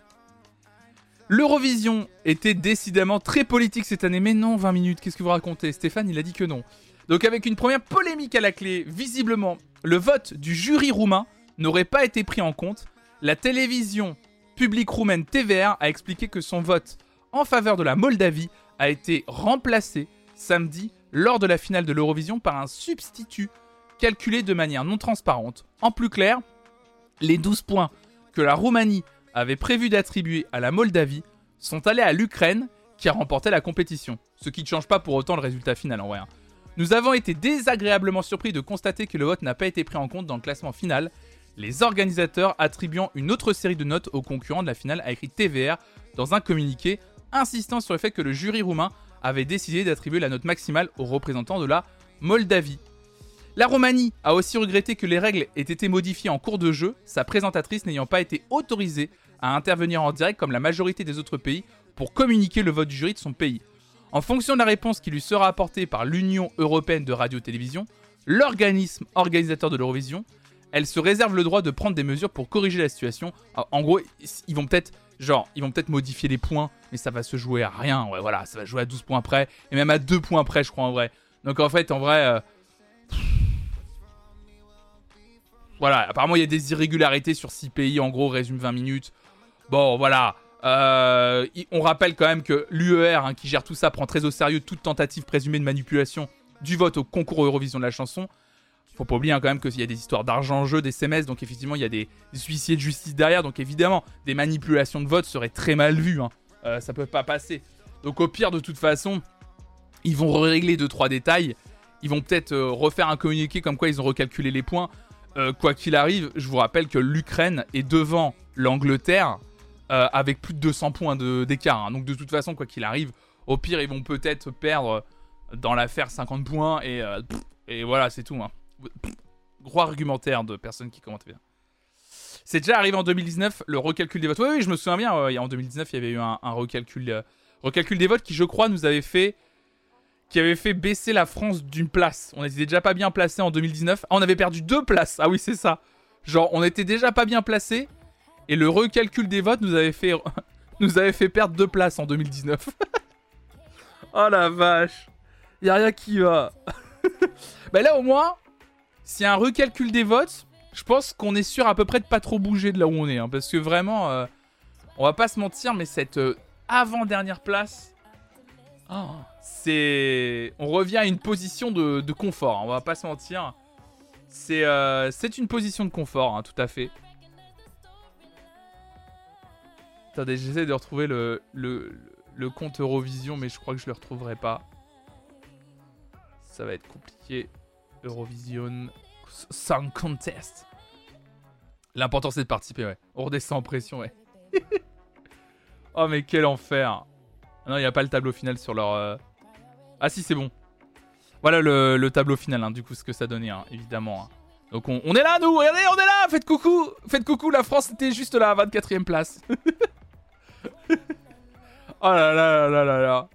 L'Eurovision était décidément très politique cette année, mais non, 20 minutes, qu'est-ce que vous racontez? Stéphane, il a dit que non. Donc avec une première polémique à la clé, visiblement, le vote du jury roumain n'aurait pas été pris en compte. La télévision publique roumaine TVR a expliqué que son vote en faveur de la Moldavie a été remplacé samedi lors de la finale de l'Eurovision par un substitut calculé de manière non transparente. En plus clair, les 12 points que la Roumanie avait prévu d'attribuer à la Moldavie sont allés à l'Ukraine qui a remporté la compétition. Ce qui ne change pas pour autant le résultat final en vrai. Nous avons été désagréablement surpris de constater que le vote n'a pas été pris en compte dans le classement final, les organisateurs attribuant une autre série de notes aux concurrents de la finale a écrit TVR dans un communiqué insistant sur le fait que le jury roumain avait décidé d'attribuer la note maximale aux représentants de la Moldavie. La Roumanie a aussi regretté que les règles aient été modifiées en cours de jeu, sa présentatrice n'ayant pas été autorisée à intervenir en direct comme la majorité des autres pays pour communiquer le vote du jury de son pays. En fonction de la réponse qui lui sera apportée par l'Union européenne de radio-télévision, l'organisme organisateur de l'Eurovision, elle se réserve le droit de prendre des mesures pour corriger la situation. En- En gros, ils vont peut-être genre, ils vont peut-être modifier les points, mais ça va se jouer à rien. Ouais, voilà, ça va jouer à 12 points près et même à 2 points près, je crois en vrai. Donc en fait, en vrai euh, Voilà, apparemment il y a des irrégularités sur 6 pays, en gros, résume 20 minutes. Bon, voilà. Euh, on rappelle quand même que l'UER, hein, qui gère tout ça, prend très au sérieux toute tentative présumée de manipulation du vote au concours Eurovision de la chanson. Faut pas oublier hein, quand même qu'il y a des histoires d'argent en jeu, des SMS, donc effectivement il y a des, des huissiers de justice derrière, donc évidemment des manipulations de vote seraient très mal vues. Hein. Euh, ça peut pas passer. Donc au pire de toute façon, ils vont régler 2-3 détails. Ils vont peut-être euh, refaire un communiqué comme quoi ils ont recalculé les points. Euh, quoi qu'il arrive, je vous rappelle que l'Ukraine est devant l'Angleterre euh, avec plus de 200 points d'écart. hein. Donc de toute façon, quoi qu'il arrive, au pire, ils vont peut-être perdre dans l'affaire 50 points et, euh, et voilà, c'est tout. hein. Gros argumentaire de personnes qui commentent bien. C'est déjà arrivé en 2019, le recalcul des votes. Oui, oui, je me souviens bien. ouais, en 2019, il y avait eu un, un recalcul, euh, recalcul des votes qui, je crois, nous avait fait qui avait fait baisser la France d'une place. On était déjà pas bien placé en 2019. Ah, on avait perdu deux places. Ah oui, c'est ça. Genre, on était déjà pas bien placé et le recalcul des votes nous avait fait nous avait fait perdre deux places en 2019. oh la vache. Y a rien qui va. bah là au moins, s'il y a un recalcul des votes, je pense qu'on est sûr à peu près de pas trop bouger de là où on est hein, parce que vraiment euh, on va pas se mentir mais cette euh, avant-dernière place Oh, c'est. On revient à une position de, de confort, hein, on va pas se mentir. C'est euh, une position de confort, hein, tout à fait. Attendez, j'essaie de retrouver le, le, compte Eurovision, mais je crois que je le retrouverai pas. Ça va être compliqué. Eurovision Song Contest. L'important c'est de participer, ouais. On redescend en pression, ouais. oh, mais quel enfer! Ah Non, il n'y a pas le tableau final sur leur. euh, Ah, si, c'est bon. Voilà le, le tableau final, hein, du coup, ce que ça donnait, hein, évidemment. hein. Donc, on, est là, nous Regardez, on est là Faites coucou Faites coucou, la France était juste là, à 24ème place. oh là là là là là.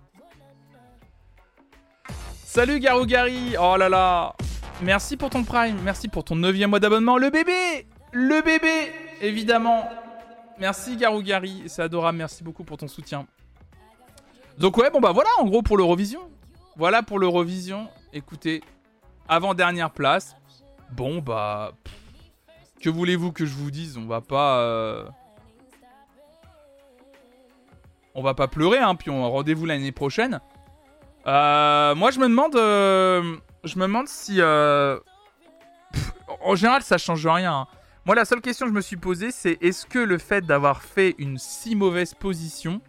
Salut, Garou Gary Oh là là Merci pour ton Prime, merci pour ton 9 mois d'abonnement. Le bébé Le bébé Évidemment Merci, Garou Gary, c'est adorable, merci beaucoup pour ton soutien. Donc ouais, bon bah voilà en gros pour l'Eurovision. Voilà pour l'Eurovision. Écoutez, avant-dernière place. Bon bah... que voulez-vous que je vous dise? On va pas... euh, On va pas pleurer, hein, puis on rendez-vous l'année prochaine. Euh, moi, je me demande, euh, si, euh, en général, ça change rien. Hein. Moi, la seule question que je me suis posée, c'est est-ce que le fait d'avoir fait une si mauvaise position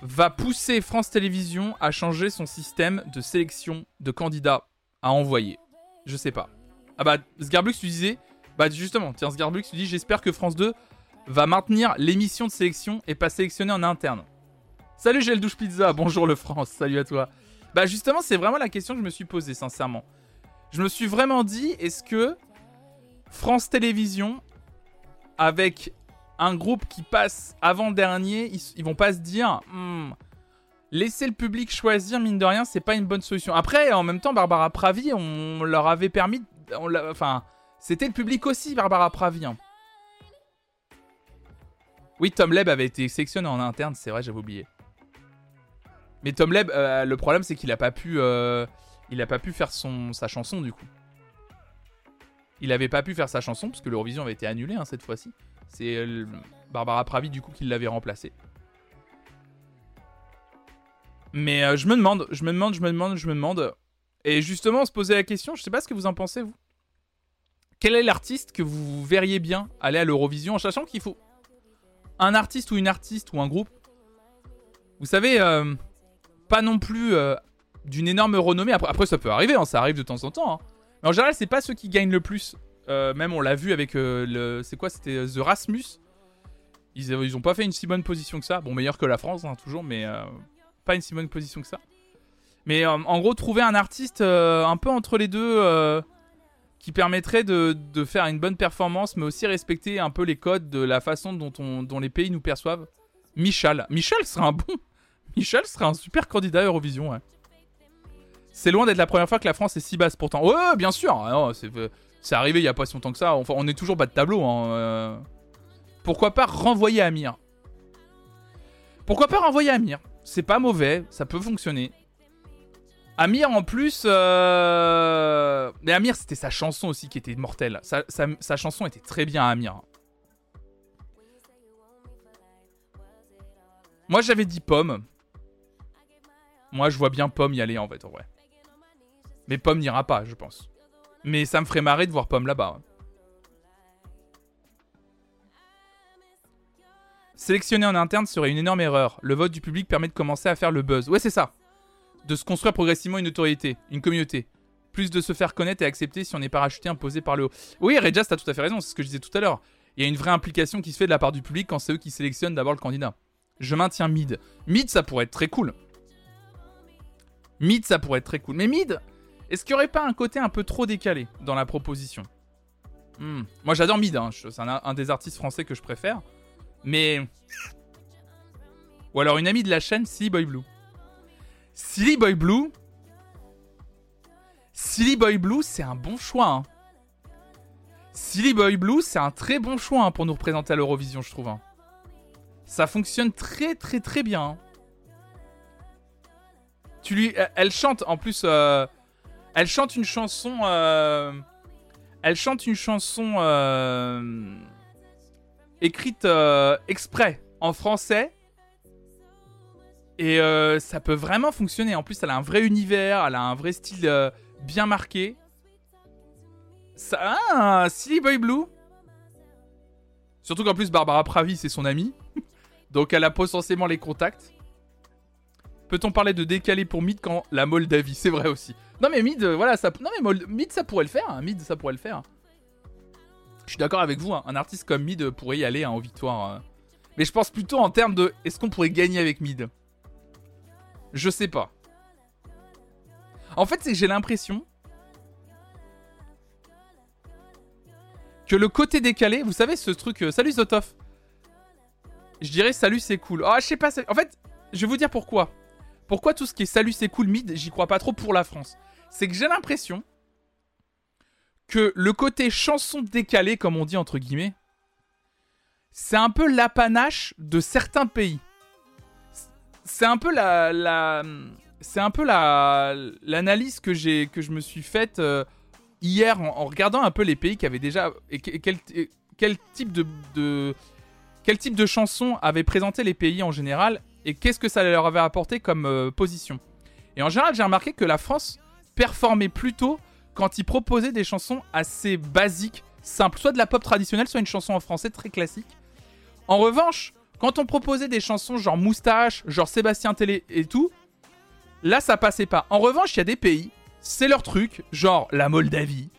va pousser France Télévisions à changer son système de sélection de candidats à envoyer? Je sais pas. Ah bah, Sgarblux, tu disais, bah justement, tiens, Sgarblux, tu dis, j'espère que France 2 va maintenir l'émission de sélection et pas sélectionner en interne. Salut Gel Douche Pizza, bonjour le France, salut à toi. Bah justement, c'est vraiment la question que je me suis posée, sincèrement. Je me suis vraiment dit, est-ce que France Télévisions, avec un groupe qui passe avant-dernier, ils, vont pas se dire, hmm, laisser le public choisir, mine de rien, c'est pas une bonne solution. Après, en même temps, Barbara Pravi, on leur avait permis, on enfin, c'était le public aussi, Barbara Pravi. Hein. Oui, Tom Leb avait été sélectionné en interne, c'est vrai, j'avais oublié. Mais Tom Leb, euh, le problème c'est qu'il a pas pu, euh, faire sa chanson du coup. Il avait pas pu faire sa chanson parce que l'Eurovision avait été annulé hein, cette fois-ci. C'est euh, Barbara Pravi du coup qui l'avait remplacé. Mais je me demande, je me demande, je me demande, je me demande. Et justement, on se posait la question, je sais pas ce que vous en pensez vous. Quel est l'artiste que vous verriez bien aller à l'Eurovision en sachant qu'il faut un artiste ou une artiste ou un groupe Vous savez, pas non plus euh, d'une énorme renommée. Après, ça peut arriver, hein, ça arrive de temps en temps. Hein. Mais en général, c'est pas ceux qui gagnent le plus. Euh, même on l'a vu avec euh, le. C'est quoi C'était The Rasmus. Ils, ils ont pas fait une si bonne position que ça. Bon, meilleur que la France, hein, toujours, mais pas une si bonne position que ça. Mais en gros, trouver un artiste un peu entre les deux qui permettrait de, faire une bonne performance, mais aussi respecter un peu les codes de la façon dont, on, dont les pays nous perçoivent. Michel. Michel serait un bon, Michel serait un super candidat à Eurovision, ouais. C'est loin d'être la première fois que la France est si basse pourtant. Ouais, bien sûr. Ah c'est arrivé il y a pas si longtemps que ça. Enfin, on est toujours bas de tableau. Hein, euh. Pourquoi pas renvoyer Amir? Pourquoi pas renvoyer Amir? C'est pas mauvais, ça peut fonctionner. Amir en plus... Euh, mais Amir c'était sa chanson aussi qui était mortelle. Sa, chanson était très bien Amir. Moi j'avais dit Pomme. Moi, je vois bien Pomme y aller en fait, en vrai. Mais Pomme n'ira pas, je pense. Mais ça me ferait marrer de voir Pomme là-bas. Hein. Sélectionner en interne serait une énorme erreur. Le vote du public permet de commencer à faire le buzz. Ouais, c'est ça. De se construire progressivement une notoriété, une communauté. Plus de se faire connaître et accepter si on est parachuté imposé par le haut. Oui, Rejas, t'as tout à fait raison, c'est ce que je disais tout à l'heure. Il y a une vraie implication qui se fait de la part du public quand c'est eux qui sélectionnent d'abord le candidat. Je maintiens mid. Mid, ça pourrait être très cool. Mid, ça pourrait être très cool. Mais mid, est-ce qu'il n'y aurait pas un côté un peu trop décalé dans la proposition? Hmm. Moi, j'adore mid. Hein. C'est un, des artistes français que je préfère. Mais. Ou alors une amie de la chaîne, Silly Boy Blue. Silly Boy Blue. Silly Boy Blue, c'est un bon choix. Hein. Silly Boy Blue, c'est un très bon choix hein, pour nous représenter à l'Eurovision, je trouve. Ça fonctionne très très très bien lui, elle chante en plus. Euh, elle chante une chanson. Euh, elle chante une chanson euh, écrite exprès en français. Et ça peut vraiment fonctionner. En plus, elle a un vrai univers, elle a un vrai style bien marqué. Ça, ah, Silly Boy Blue. Surtout qu'en plus, Barbara Pravi, c'est son amie. Donc elle a potentiellement les contacts. Peut-on parler de décalé pour Mid quand la Moldavie C'est vrai aussi. Non mais Mid, euh, voilà, ça, non mais Mid ça pourrait le faire. Hein. Ça pourrait le faire. Je suis d'accord avec vous. Hein. Un artiste comme Mid pourrait y aller hein, en victoire. Euh. Mais je pense plutôt en termes de est-ce qu'on pourrait gagner avec Mid? Je sais pas. En fait, c'est que j'ai l'impression que le côté décalé, vous savez ce truc. Euh, salut Zotov. Je dirais salut c'est cool. Ah, je sais pas. En fait, je vais vous dire pourquoi. Pourquoi tout ce qui est salut c'est cool mid, j'y crois pas trop pour la France C'est que j'ai l'impression que le côté chanson décalée, comme on dit entre guillemets, c'est un peu l'apanache de certains pays. C'est un peu la, c'est un peu la l'analyse que j'ai que je me suis faite euh, hier en, regardant un peu les pays qui avaient déjà et, quel, quel, type de, de quel type de chansons avaient présenté les pays en général et qu'est-ce que ça leur avait apporté comme euh, position. Et en général, j'ai remarqué que la France performait plutôt quand ils proposaient des chansons assez basiques, simples, soit de la pop traditionnelle, soit une chanson en français très classique. En revanche, quand on proposait des chansons genre Moustache, genre Sébastien Télé et tout, là ça passait pas. En revanche, il y a des pays, c'est leur truc, genre la Moldavie.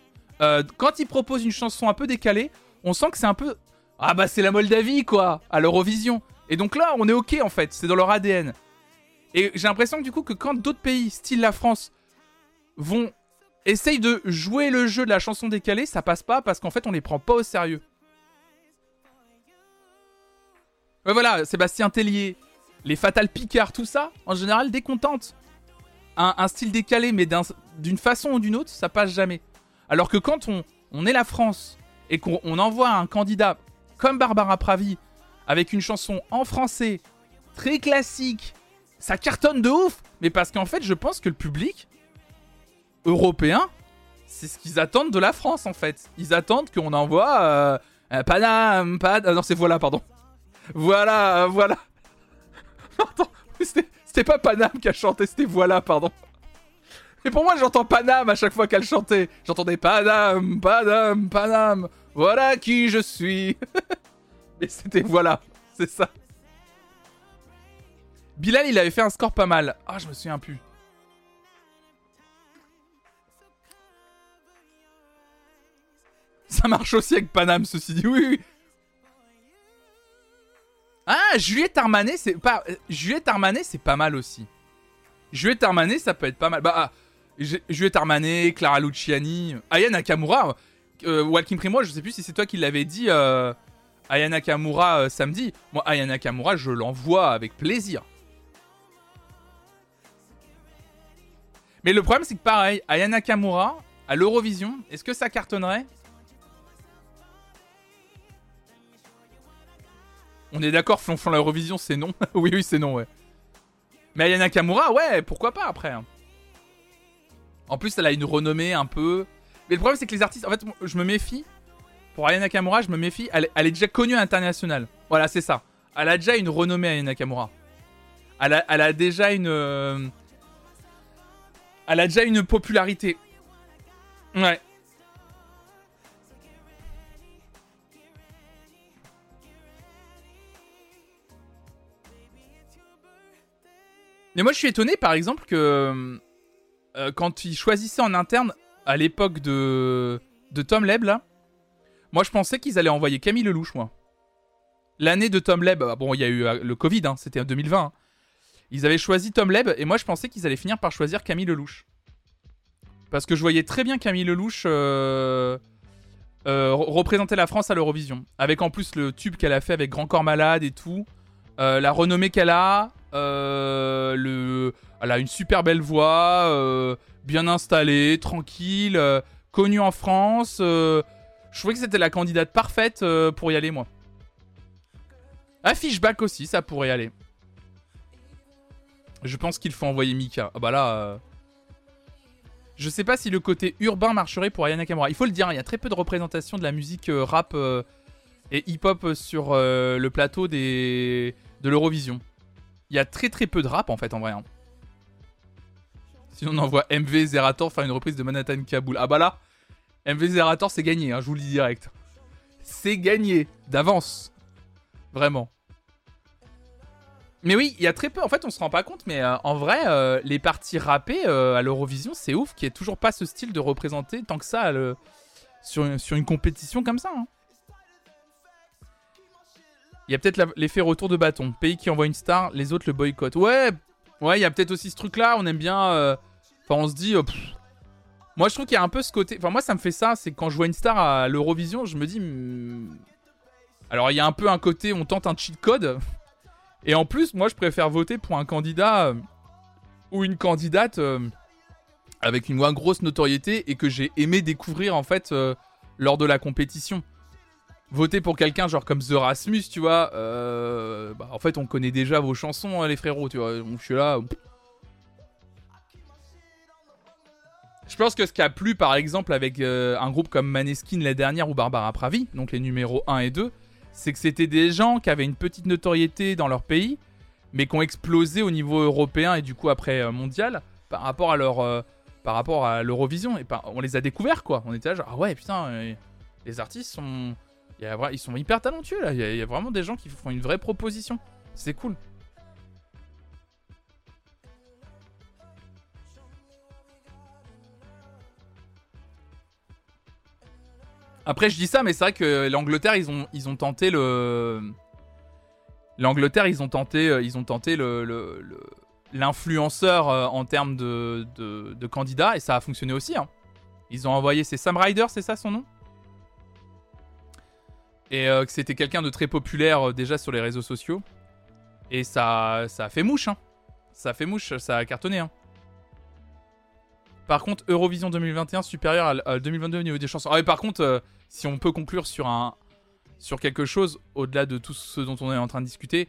Euh, quand ils proposent une chanson un peu décalée, on sent que c'est un peu. Ah bah c'est la Moldavie quoi, à l'Eurovision. Et donc là, on est ok en fait, c'est dans leur ADN. Et j'ai l'impression du coup que quand d'autres pays, style la France, vont essayer de jouer le jeu de la chanson décalée, ça passe pas parce qu'en fait on les prend pas au sérieux. Ouais, voilà, Sébastien Tellier, les Fatal Picard, tout ça, en général, décontente. Un, style décalé, mais d'une façon ou d'une autre, ça passe jamais. Alors que quand on, on est la France et qu'on envoie un candidat comme Barbara Pravi avec une chanson en français très classique, ça cartonne de ouf. Mais parce qu'en fait, je pense que le public européen, c'est ce qu'ils attendent de la France en fait. Ils attendent qu'on envoie euh, Panam, Panam. Non, c'est voilà, pardon. Voilà, voilà. Attends, c'était pas Panam qui a chanté, c'était voilà, pardon. Et pour moi, j'entends Panam à chaque fois qu'elle chantait. J'entendais Panam, Panam, Panam. Voilà qui je suis. Et c'était voilà, c'est ça. Bilal, il avait fait un score pas mal. Ah, je me souviens plus. Ça marche aussi avec Panam, ceci dit. Oui, oui. Ah, Juliette Armanet, c'est pas. Juliette Armanet, c'est pas mal aussi. Juliette Armanet, ça peut être pas mal. Bah, ah, Juliette Armanet, Clara Luciani, Aya Nakamura, euh, Walking Primo, je sais plus si c'est toi qui l'avais dit, euh, Aya Nakamura euh, samedi. Moi, Aya Nakamura, je l'envoie avec plaisir. Mais le problème, c'est que pareil, Aya Nakamura, à l'Eurovision, est-ce que ça cartonnerait? On est d'accord, Flonflon l'Eurovision, c'est non. oui, oui, c'est non, ouais. Mais Ayana Kamura, ouais, pourquoi pas après. Hein. En plus, elle a une renommée un peu. Mais le problème, c'est que les artistes. En fait, je me méfie. Pour Ayana Kamura, je me méfie. Elle, est déjà connue à l'international. Voilà, c'est ça. Elle a déjà une renommée, Ayana Kamura. Elle a, elle a déjà une. Euh, elle a déjà une popularité. Ouais. Mais moi, je suis étonné, par exemple, que euh, quand ils choisissaient en interne, à l'époque de, de Tom Leb, là, moi, je pensais qu'ils allaient envoyer Camille Lelouch, moi. L'année de Tom Leb, bon, il y a eu euh, le Covid, hein, c'était en 2020. Hein. Ils avaient choisi Tom Leb, et moi, je pensais qu'ils allaient finir par choisir Camille Lelouch. Parce que je voyais très bien Camille Lelouch euh, représenter la France à l'Eurovision. Avec en plus le tube qu'elle a fait avec Grand Corps Malade et tout. la renommée qu'elle a. Euh, le, elle a une super belle voix, euh, bien installée, tranquille, euh, connue en France. je trouvais que c'était la candidate parfaite pour y aller, moi. Fishback aussi, ça pourrait y aller. Je pense qu'il faut envoyer Mika. Ah bah là... Je sais pas si le côté urbain marcherait pour Ayana Kamura. Il faut le dire, hein, il y a très peu de représentation de la musique rap et hip-hop sur le plateau des... de l'Eurovision. Il y a très très peu de rap en fait en vrai. Hein. Si on envoie MV Zerator faire une reprise de Manhattan Kaboul. Ah bah là, MV Zerator c'est gagné, hein, je vous le dis direct. C'est gagné d'avance. Vraiment. Mais oui, il y a très peu. En fait, on se rend pas compte, mais euh, en vrai, euh, les parties rappées euh, à l'Eurovision, c'est ouf qu'il n'y ait toujours pas ce style de représenter tant que ça sur, une compétition comme ça. Hein. Il y a peut-être l'effet retour de bâton. Pays qui envoie une star, les autres le boycottent. Ouais, ouais, il y a peut-être aussi ce truc-là. On aime bien. Euh, enfin, on se dit. Euh, moi, je trouve qu'il y a un peu ce côté. Enfin, moi, ça me fait ça. C'est quand je vois une star à l'Eurovision, je me dis. Hmm, alors, il y a un peu un côté. On tente un cheat code. Et en plus, moi, je préfère voter pour un candidat euh, ou une candidate avec une moins grosse notoriété et que j'ai aimé découvrir en fait lors de la compétition voter pour quelqu'un genre comme The Rasmus, tu vois, euh, bah, en fait, on connaît déjà vos chansons, hein, les frérots, tu vois. Je suis là. Je pense que ce qui a plu, par exemple, avec euh, un groupe comme Maneskin la dernière ou Barbara Pravi, donc les numéros 1 et 2, c'est que c'était des gens qui avaient une petite notoriété dans leur pays, mais qui ont explosé au niveau européen et du coup après euh, mondial par rapport à leur euh, par rapport à l'Eurovision et on les a découverts quoi. On était là genre ah ouais putain euh, les artistes sont ils sont hyper talentueux là. Il y, a vraiment des gens qui font une vraie proposition. C'est cool. Après, je dis ça, mais c'est vrai que l'Angleterre, ils ont, ils ont tenté le. L'Angleterre, ils ont tenté, euh, ils ont tenté le, l'influenceur euh, en termes de, de, candidats et ça a fonctionné aussi. Hein. Ils ont envoyé, c'est Sam Ryder, c'est ça son nom? Et euh, que c'était quelqu'un de très populaire déjà sur les réseaux sociaux. Et ça, ça a fait mouche. Hein. Ça a fait mouche, ça a cartonné. Hein. Par contre, Eurovision 2021 supérieur à, 2022 au niveau des chansons. Ah, et par contre, euh, si on peut conclure sur un sur quelque chose au-delà de tout ce dont on est en train de discuter.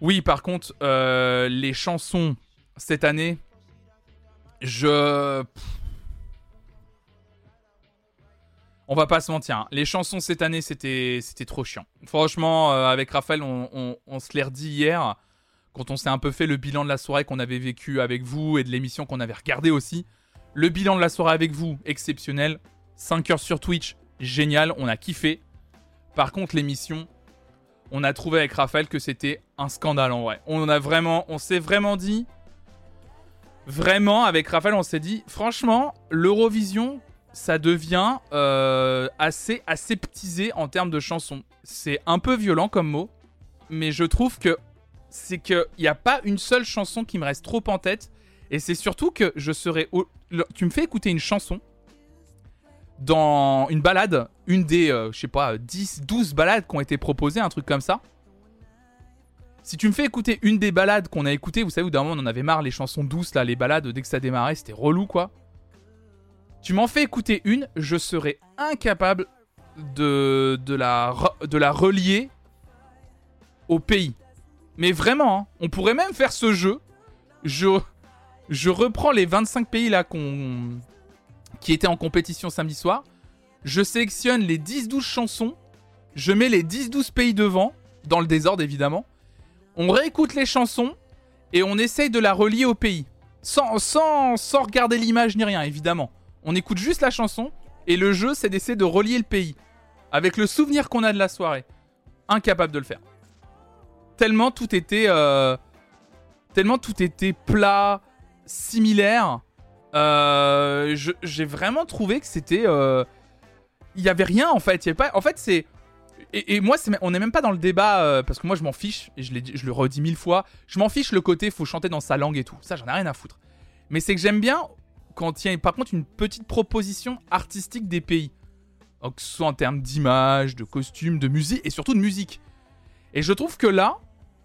Oui, par contre, euh, les chansons cette année, je. On va pas se mentir. Hein. Les chansons cette année, c'était trop chiant. Franchement, euh, avec Raphaël, on, on se l'est redit hier quand on s'est un peu fait le bilan de la soirée qu'on avait vécu avec vous et de l'émission qu'on avait regardé aussi. Le bilan de la soirée avec vous, exceptionnel. 5 heures sur Twitch, génial, on a kiffé. Par contre, l'émission, on a trouvé avec Raphaël que c'était un scandale en vrai. On a vraiment, on s'est vraiment dit, vraiment avec Raphaël, on s'est dit, franchement, l'Eurovision, ça devient euh, assez aseptisé en termes de chansons. C'est un peu violent comme mot, mais je trouve que c'est qu'il n'y a pas une seule chanson qui me reste trop en tête. Et c'est surtout que je serais tu me fais écouter une chanson dans une balade, une des, euh, je sais pas, 10, 12 balades qui ont été proposées, un truc comme ça. Si tu me fais écouter une des balades qu'on a écoutées, vous savez, où d'un moment on en avait marre, les chansons douces, là, les balades, dès que ça démarrait, c'était relou, quoi. Tu m'en fais écouter une, je serais incapable de, la, relier au pays. Mais vraiment, hein, on pourrait même faire ce jeu. Je, reprends les 25 pays là qui étaient en compétition samedi soir. Je sélectionne les 10-12 chansons. Je mets les 10-12 pays devant, dans le désordre évidemment. On réécoute les chansons et on essaye de la relier au pays. Sans regarder l'image ni rien, évidemment. On écoute juste la chanson et le jeu, c'est d'essayer de relier le pays. Avec le souvenir qu'on a de la soirée. Incapable de le faire. Tellement tout était. Euh, tellement tout était plat, similaire. Euh, j'ai vraiment trouvé que c'était. Euh, il y avait rien en fait. Y pas, en fait, c'est. Et, moi, on n'est même pas dans le débat parce que moi je m'en fiche et je, je le redis mille fois. Je m'en fiche le côté faut chanter dans sa langue et tout. Ça, j'en ai rien à foutre. Mais c'est que j'aime bien a par contre une petite proposition artistique des pays. Que ce soit en termes d'image, de costumes, de musique et surtout de musique. Et je trouve que là,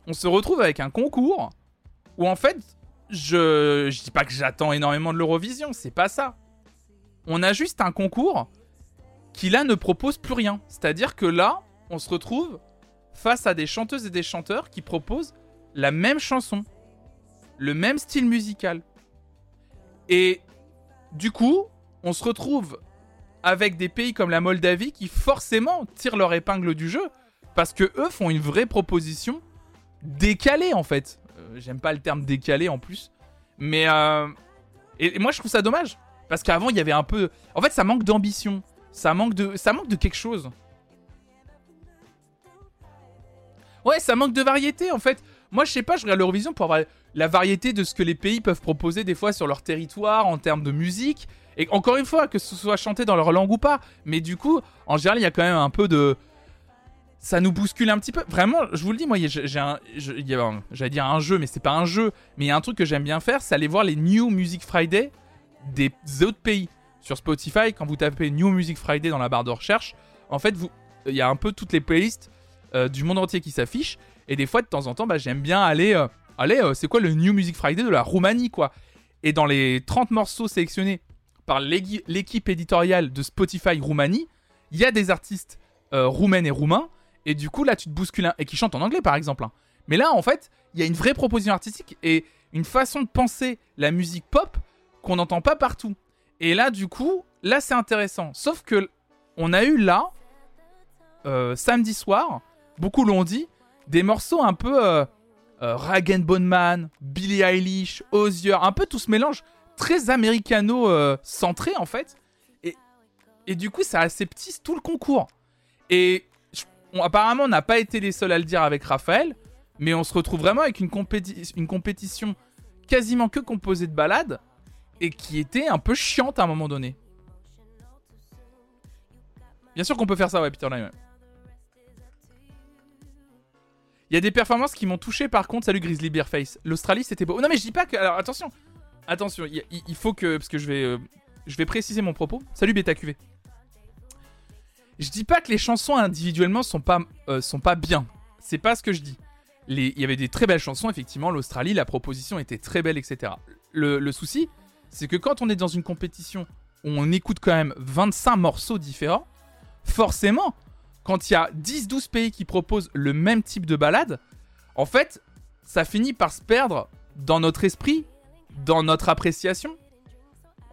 on se retrouve avec un concours où en fait, je, je dis pas que j'attends énormément de l'Eurovision, c'est pas ça. On a juste un concours qui là ne propose plus rien. C'est-à-dire que là, on se retrouve face à des chanteuses et des chanteurs qui proposent la même chanson, le même style musical. Et du coup, on se retrouve avec des pays comme la Moldavie qui forcément tirent leur épingle du jeu parce que eux font une vraie proposition décalée en fait. Euh, j'aime pas le terme décalé en plus. Mais. Euh, et, moi, je trouve ça dommage. Parce qu'avant, il y avait un peu. En fait, ça manque d'ambition. Ça manque de, ça manque de quelque chose. Ouais, ça manque de variété en fait. Moi, je sais pas, je regarde l'Eurovision pour avoir la variété de ce que les pays peuvent proposer des fois sur leur territoire en termes de musique. Et encore une fois, que ce soit chanté dans leur langue ou pas. Mais du coup, en général, il y a quand même un peu de, ça nous bouscule un petit peu. Vraiment, je vous le dis, moi, j'ai j'allais dire un jeu, mais c'est pas un jeu. Mais il y a un truc que j'aime bien faire, c'est aller voir les New Music Friday des autres pays. Sur Spotify, quand vous tapez New Music Friday dans la barre de recherche, en fait, il y a un peu toutes les playlists euh, du monde entier qui s'affichent. Et des fois, de temps en temps, bah, j'aime bien aller, euh, aller euh, c'est quoi le New Music Friday de la Roumanie, quoi? Et dans les 30 morceaux sélectionnés par l'équipe éditoriale de Spotify Roumanie, il y a des artistes roumaines et roumains et du coup, là, tu te bouscules. Et qui chante en anglais, par exemple. Hein. Mais là, en fait, il y a une vraie proposition artistique et une façon de penser la musique pop qu'on n'entend pas partout. Et là, du coup, là, c'est intéressant. Sauf que on a eu là, euh, samedi soir, beaucoup l'ont dit, des morceaux un peu euh, euh, Rag and Bone Man, Billie Eilish, Ozier, un peu tout ce mélange très américano-centré en fait. Et, et du coup, ça aseptise tout le concours. Et apparemment, on n'a pas été les seuls à le dire avec Raphaël, mais on se retrouve vraiment avec une, compétition quasiment que composée de balades et qui était un peu chiante à un moment donné. Bien sûr qu'on peut faire ça, ouais, Peter Lime. Il y a des performances qui m'ont touché par contre. Salut Grizzly Bearface. L'Australie c'était beau. Non mais je dis pas que. Alors attention. Attention. Il, faut que. Parce que je vais. Euh, je vais préciser mon propos. Salut Beta QV. Je dis pas que les chansons individuellement sont pas, euh, sont pas bien. C'est pas ce que je dis. Il y avait des très belles chansons, effectivement. L'Australie, la proposition était très belle, etc. Le, le souci, c'est que quand on est dans une compétition où on écoute quand même 25 morceaux différents, forcément, quand il y a 10-12 pays qui proposent le même type de balade, en fait, ça finit par se perdre dans notre esprit, dans notre appréciation.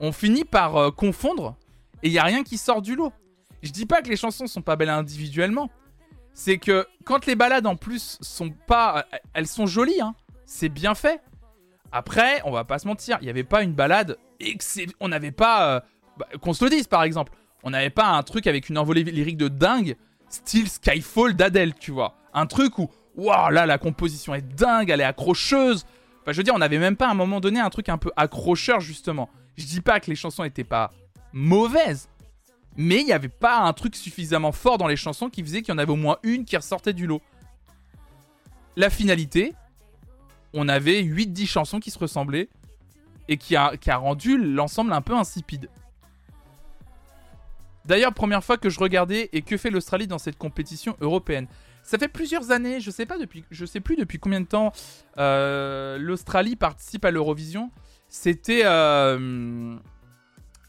On finit par euh, confondre et il n'y a rien qui sort du lot. Je dis pas que les chansons sont pas belles individuellement. C'est que quand les balades en plus sont pas. Euh, elles sont jolies, hein. C'est bien fait. Après, on va pas se mentir, il n'y avait pas une balade. On n'avait pas. Euh, bah, qu'on se le dise par exemple. On n'avait pas un truc avec une envolée lyrique de dingue, style Skyfall d'Adèle, tu vois. Un truc où, waouh, là, la composition est dingue, elle est accrocheuse. Enfin, je veux dire, on n'avait même pas à un moment donné un truc un peu accrocheur, justement. Je dis pas que les chansons étaient pas mauvaises, mais il n'y avait pas un truc suffisamment fort dans les chansons qui faisait qu'il y en avait au moins une qui ressortait du lot. La finalité, on avait 8-10 chansons qui se ressemblaient et qui a, qui a rendu l'ensemble un peu insipide. D'ailleurs, première fois que je regardais et que fait l'Australie dans cette compétition européenne. Ça fait plusieurs années, je sais sais plus depuis combien de temps euh, l'Australie participe à l'Eurovision. C'était, euh,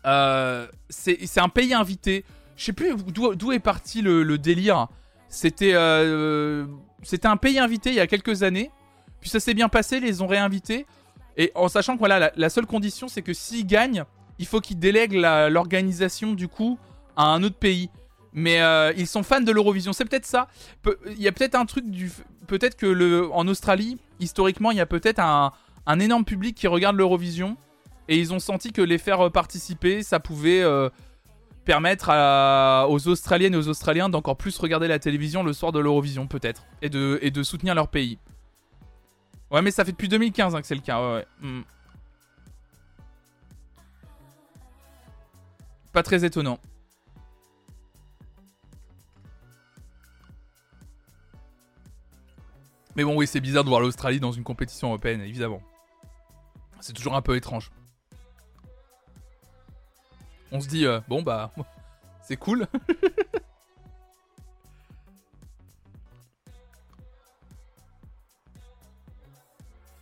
euh, c'est un pays invité. Je sais plus d'où est parti le, délire. C'était, c'était un pays invité il y a quelques années. Puis ça s'est bien passé, les ont réinvités. Et en sachant que voilà, la, la seule condition, c'est que s'ils gagnent, il faut qu'ils délèguent l'organisation du coup à un autre pays. Mais euh, ils sont fans de l'Eurovision. C'est peut-être ça. Il y a peut-être un truc du. Peut-être que le, en Australie, historiquement, il y a peut-être un, énorme public qui regarde l'Eurovision. Et ils ont senti que les faire participer, ça pouvait euh, permettre aux Australiennes et aux Australiens d'encore plus regarder la télévision le soir de l'Eurovision, peut-être. Et de, et de soutenir leur pays. Ouais, mais ça fait depuis 2015 hein, que c'est le cas. Ouais, hmm. Pas très étonnant. Mais bon, oui, c'est bizarre de voir l'Australie dans une compétition européenne, évidemment. C'est toujours un peu étrange. On se dit, euh, bon, bah, c'est cool.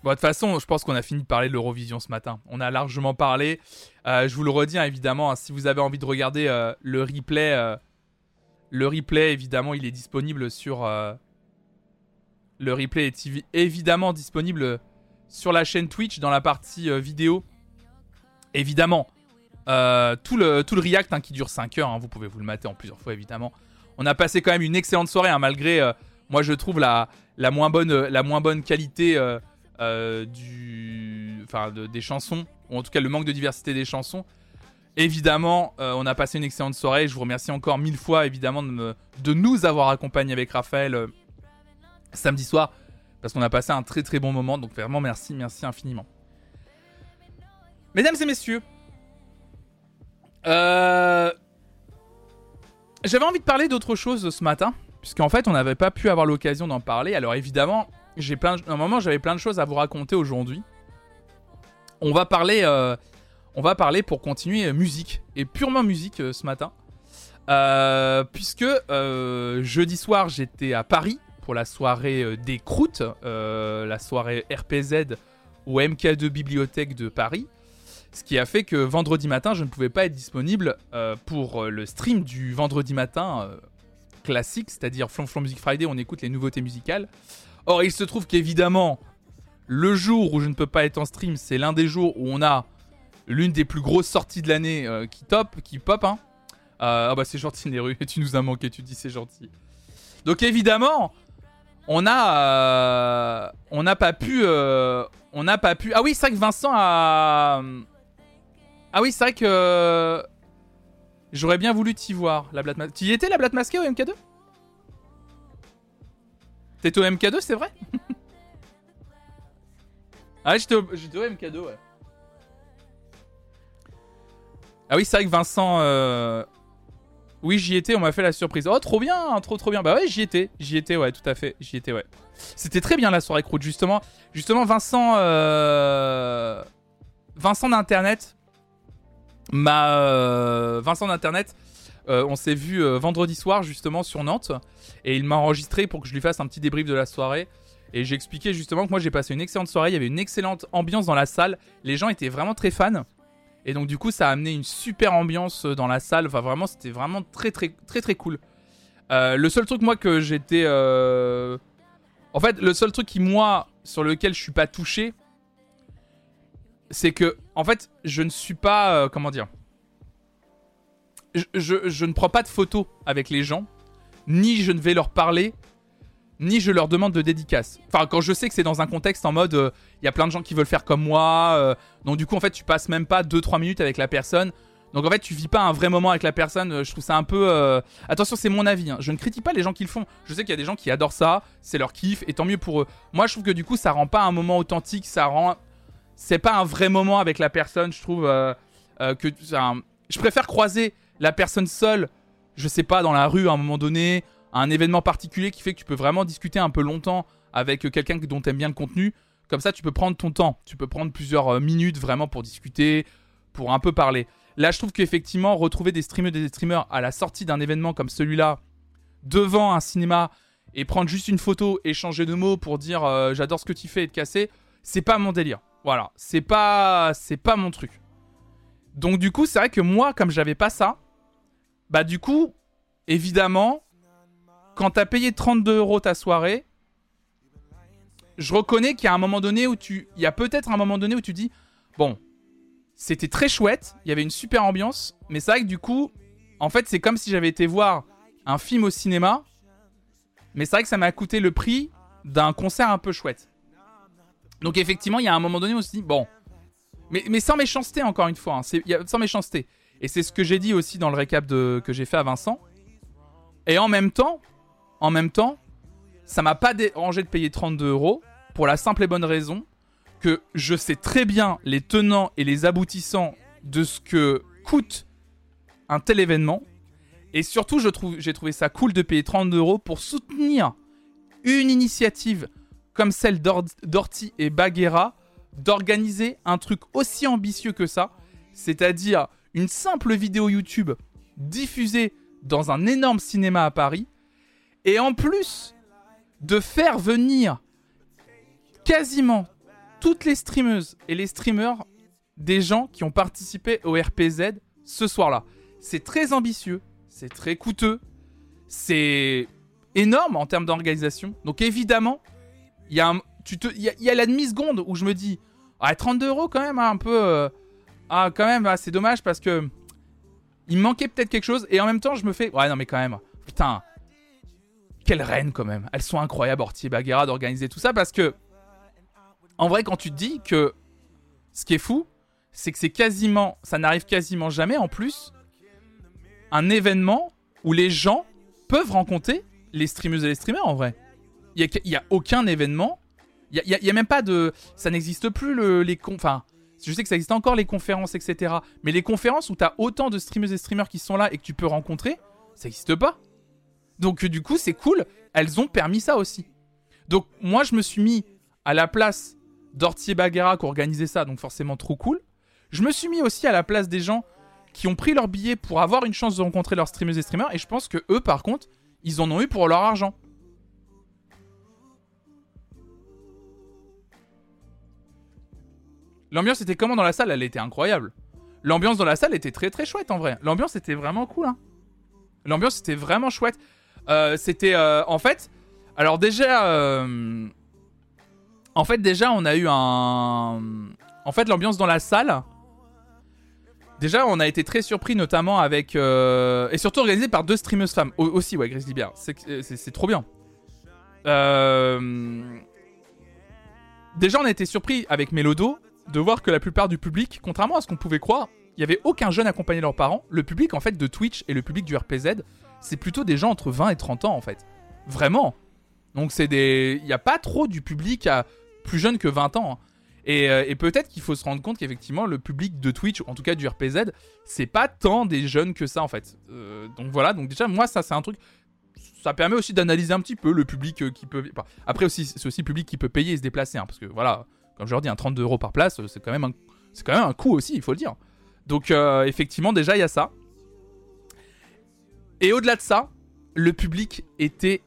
Bon, de toute façon, je pense qu'on a fini de parler de l'Eurovision ce matin. On a largement parlé. Euh, je vous le redis, hein, évidemment, hein, si vous avez envie de regarder euh, le replay, le replay, évidemment, il est disponible sur, le replay est évidemment disponible sur la chaîne Twitch dans la partie euh, vidéo. Évidemment, euh, tout, le, tout react hein, qui dure 5 heures, hein, vous pouvez vous le mater en plusieurs fois évidemment. On a passé quand même une excellente soirée, hein, malgré, euh, moi je trouve, la, moins, bonne, qualité du, des chansons, ou en tout cas le manque de diversité des chansons. Évidemment, on a passé une excellente soirée. Je vous remercie encore mille fois, évidemment, de, de nous avoir accompagnés avec Raphaël samedi soir parce qu'on a passé un très très bon moment. Donc vraiment merci, merci infiniment. Mesdames et messieurs, euh, j'avais envie de parler d'autre chose ce matin, puisqu'en fait on n'avait pas pu avoir l'occasion d'en parler. Alors évidemment, j'ai plein, un moment j'avais plein de choses à vous raconter aujourd'hui. On va parler, euh, on va parler pour continuer euh, musique et purement musique ce matin, puisque jeudi soir j'étais à Paris pour la soirée euh, des croûtes, euh, la soirée RPZ au MK2 Bibliothèque de Paris. Ce qui a fait que vendredi matin, je ne pouvais pas être disponible euh, pour le stream du vendredi matin classique, c'est-à-dire Flonflon Music Friday, on écoute les nouveautés musicales. Or, il se trouve qu'évidemment, le jour où je ne peux pas être en stream, c'est l'un des jours où on a l'une des plus grosses sorties de l'année qui top, qui pop. Hein. ah bah c'est gentil Neru, tu nous as manqué, tu dis c'est gentil. Donc évidemment, on a, euh, on n'a pas pu, euh, on n'a pas pu. Ah oui, c'est vrai que Vincent a. Ah oui, c'est vrai que j'aurais bien voulu t'y voir, la blatte masquée. Tu y étais la blatte masquée au MK2 T'étais au MK2, c'est vrai? Ah, j'étais j'étais au MK2, ouais. Ah oui, c'est vrai que Vincent. euh, Oui, j'y étais, on m'a fait la surprise. Oh, trop bien, trop trop bien. Bah ouais, j'y étais, j'y étais, ouais, tout à fait, j'y étais, ouais. C'était très bien la soirée Croûte, justement. Justement, Vincent. euh, Vincent d'Internet. m'a. euh, Vincent d'Internet. euh, on s'est vu vendredi soir, justement, sur Nantes. Et il m'a enregistré pour que je lui fasse un petit débrief de la soirée. Et j'ai expliqué justement que moi j'ai passé une excellente soirée. Il y avait une excellente ambiance dans la salle. Les gens étaient vraiment très fans. Et donc du coup, ça a amené une super ambiance euh, dans la salle. Enfin, vraiment, c'était vraiment très très très très cool. Euh, le seul truc moi que j'étais, euh, en fait, le seul truc qui moi sur lequel je suis pas touché, c'est que en fait, je ne suis pas, comment dire, je ne prends pas de photos avec les gens, ni je ne vais leur parler, ni je leur demande de dédicace. Enfin, quand je sais que c'est dans un contexte en mode, euh, il y a plein de gens qui veulent faire comme moi. euh, donc du coup, en fait, tu passes même pas 2-3 minutes avec la personne. Donc en fait, tu vis pas un vrai moment avec la personne. euh, Je trouve ça un peu. Attention, c'est mon avis. hein. Je ne critique pas les gens qui le font. Je sais qu'il y a des gens qui adorent ça. C'est leur kiff et tant mieux pour eux. Moi, je trouve que du coup, ça rend pas un moment authentique. Ça rend. C'est pas un vrai moment avec la personne. Je trouve que. Je préfère croiser la personne seule. Je sais pas dans la rue à un moment donné, un événement particulier qui fait que tu peux vraiment discuter un peu longtemps avec quelqu'un dont t'aimes bien le contenu. Comme ça, tu peux prendre ton temps. Tu peux prendre plusieurs euh, minutes vraiment pour discuter, pour un peu parler. Là, je trouve qu'effectivement, retrouver des streamers des streamers à la sortie d'un événement comme celui-là, devant un cinéma, et prendre juste une photo, échanger de mots pour dire euh, j'adore ce que tu fais et te casser, c'est pas mon délire. Voilà, c'est pas, c'est pas mon truc. Donc du coup, c'est vrai que moi, comme j'avais pas ça, bah du coup, évidemment, quand t'as payé 32 euros ta soirée, je reconnais qu'il y a un moment donné où tu, il y a peut-être un moment donné où tu dis, bon, c'était très chouette, il y avait une super ambiance, mais c'est vrai que du coup, en fait, c'est comme si j'avais été voir un film au cinéma, mais c'est vrai que ça m'a coûté le prix d'un concert un peu chouette. Donc effectivement, il y a un moment donné où on se dit, bon, mais, sans méchanceté encore une fois, hein, sans méchanceté. Et c'est ce que j'ai dit aussi dans le récap que j'ai fait à Vincent. Et en même temps, en même temps, ça m'a pas dérangé de payer 32 euros pour la simple et bonne raison que je sais très bien les tenants et les aboutissants de ce que coûte un tel événement. Et surtout, j'ai trouvé ça cool de payer 32 euros pour soutenir une initiative comme celle d'Or- d'Orti et Baguera d'organiser un truc aussi ambitieux que ça, c'est-à-dire une simple vidéo YouTube diffusée dans un énorme cinéma à Paris, et en plus de faire venir quasiment toutes les streameuses et les streamers des gens qui ont participé au RPZ ce soir-là. C'est très ambitieux, c'est très coûteux, c'est énorme en termes d'organisation. Donc évidemment, il y, a la demi-seconde où je me dis, ah 32 euros quand même, hein, un peu... euh, ah quand même, ah, c'est dommage parce que... Il manquait peut-être quelque chose et en même temps je me fais, ouais non mais quand même, putain, quelle reine quand même. Elles sont incroyables, Ortier et Baguera, d'organiser tout ça parce que, en vrai, quand tu te dis que ce qui est fou, c'est que c'est quasiment, ça n'arrive quasiment jamais en plus, un événement où les gens peuvent rencontrer les streameuses et les streamers en vrai. Il n'y a, aucun événement, il n'y a, même pas de. Ça n'existe plus le, les. Enfin, je sais que ça existe encore les conférences, etc. Mais les conférences où tu as autant de streameuses et streamers qui sont là et que tu peux rencontrer, ça n'existe pas. Donc euh, du coup, c'est cool. Elles ont permis ça aussi. Donc moi, je me suis mis à la place d'Ortier Baguera qui organisait ça, donc forcément trop cool. Je me suis mis aussi à la place des gens qui ont pris leur billet pour avoir une chance de rencontrer leurs streamers et streamers, et je pense que eux, par contre, ils en ont eu pour leur argent. L'ambiance était comment dans la salle? Elle était incroyable. L'ambiance dans la salle était très très chouette en vrai. L'ambiance était vraiment cool. Hein. L'ambiance était vraiment chouette. Euh, c'était euh, en fait. Alors déjà, euh, en fait déjà on a eu un. En fait l'ambiance dans la salle. Déjà on a été très surpris notamment avec et surtout organisé par deux streameuses femmes Au- aussi ouais Grizzly Bear. C'est trop bien. Déjà, on a été surpris avec Mélodo de voir que la plupart du public, contrairement à ce qu'on pouvait croire, il n'y avait aucun jeune accompagné de leurs parents. Le public en fait de Twitch et le public du RPZ, c'est plutôt des gens entre 20 et 30 ans en fait. Vraiment. Donc c'est des... Il n'y a pas trop du public à plus jeune que 20 ans. Hein. Euh, et, peut-être qu'il faut se rendre compte qu'effectivement le public de Twitch, en tout cas du RPZ, c'est pas tant des jeunes que ça en fait. Euh, donc voilà, donc déjà moi ça c'est un truc ça permet aussi d'analyser un petit peu le public euh, qui peut. après aussi, c'est aussi le public qui peut payer et se déplacer, hein, parce que voilà, comme je leur dis, un 32 euros par place, c'est quand même un, quand même un coût aussi, il faut le dire. Donc effectivement, déjà il y a ça. Et au-delà de ça, le public était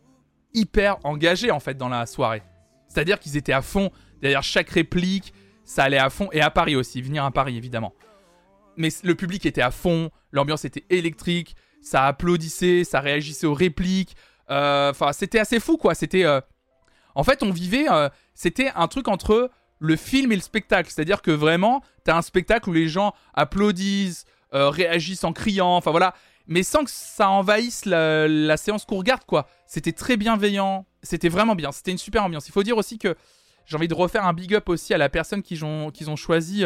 hyper engagé en fait dans la soirée. C'est-à-dire qu'ils étaient à fond derrière chaque réplique, ça allait à fond et à Paris aussi, venir à Paris évidemment. Mais le public était à fond, l'ambiance était électrique, ça applaudissait, ça réagissait aux répliques. Euh, enfin, c'était assez fou, quoi. C'était. Euh, en fait, on vivait. Euh, c'était un truc entre le film et le spectacle. C'est-à-dire que vraiment, t'as un spectacle où les gens applaudissent, réagissent en criant, enfin voilà. Mais sans que ça envahisse la, séance qu'on regarde, quoi. C'était très bienveillant. C'était vraiment bien. C'était une super ambiance. Il faut dire aussi que j'ai envie de refaire un big up aussi à la personne qu'ils ont, qu'ils ont choisi.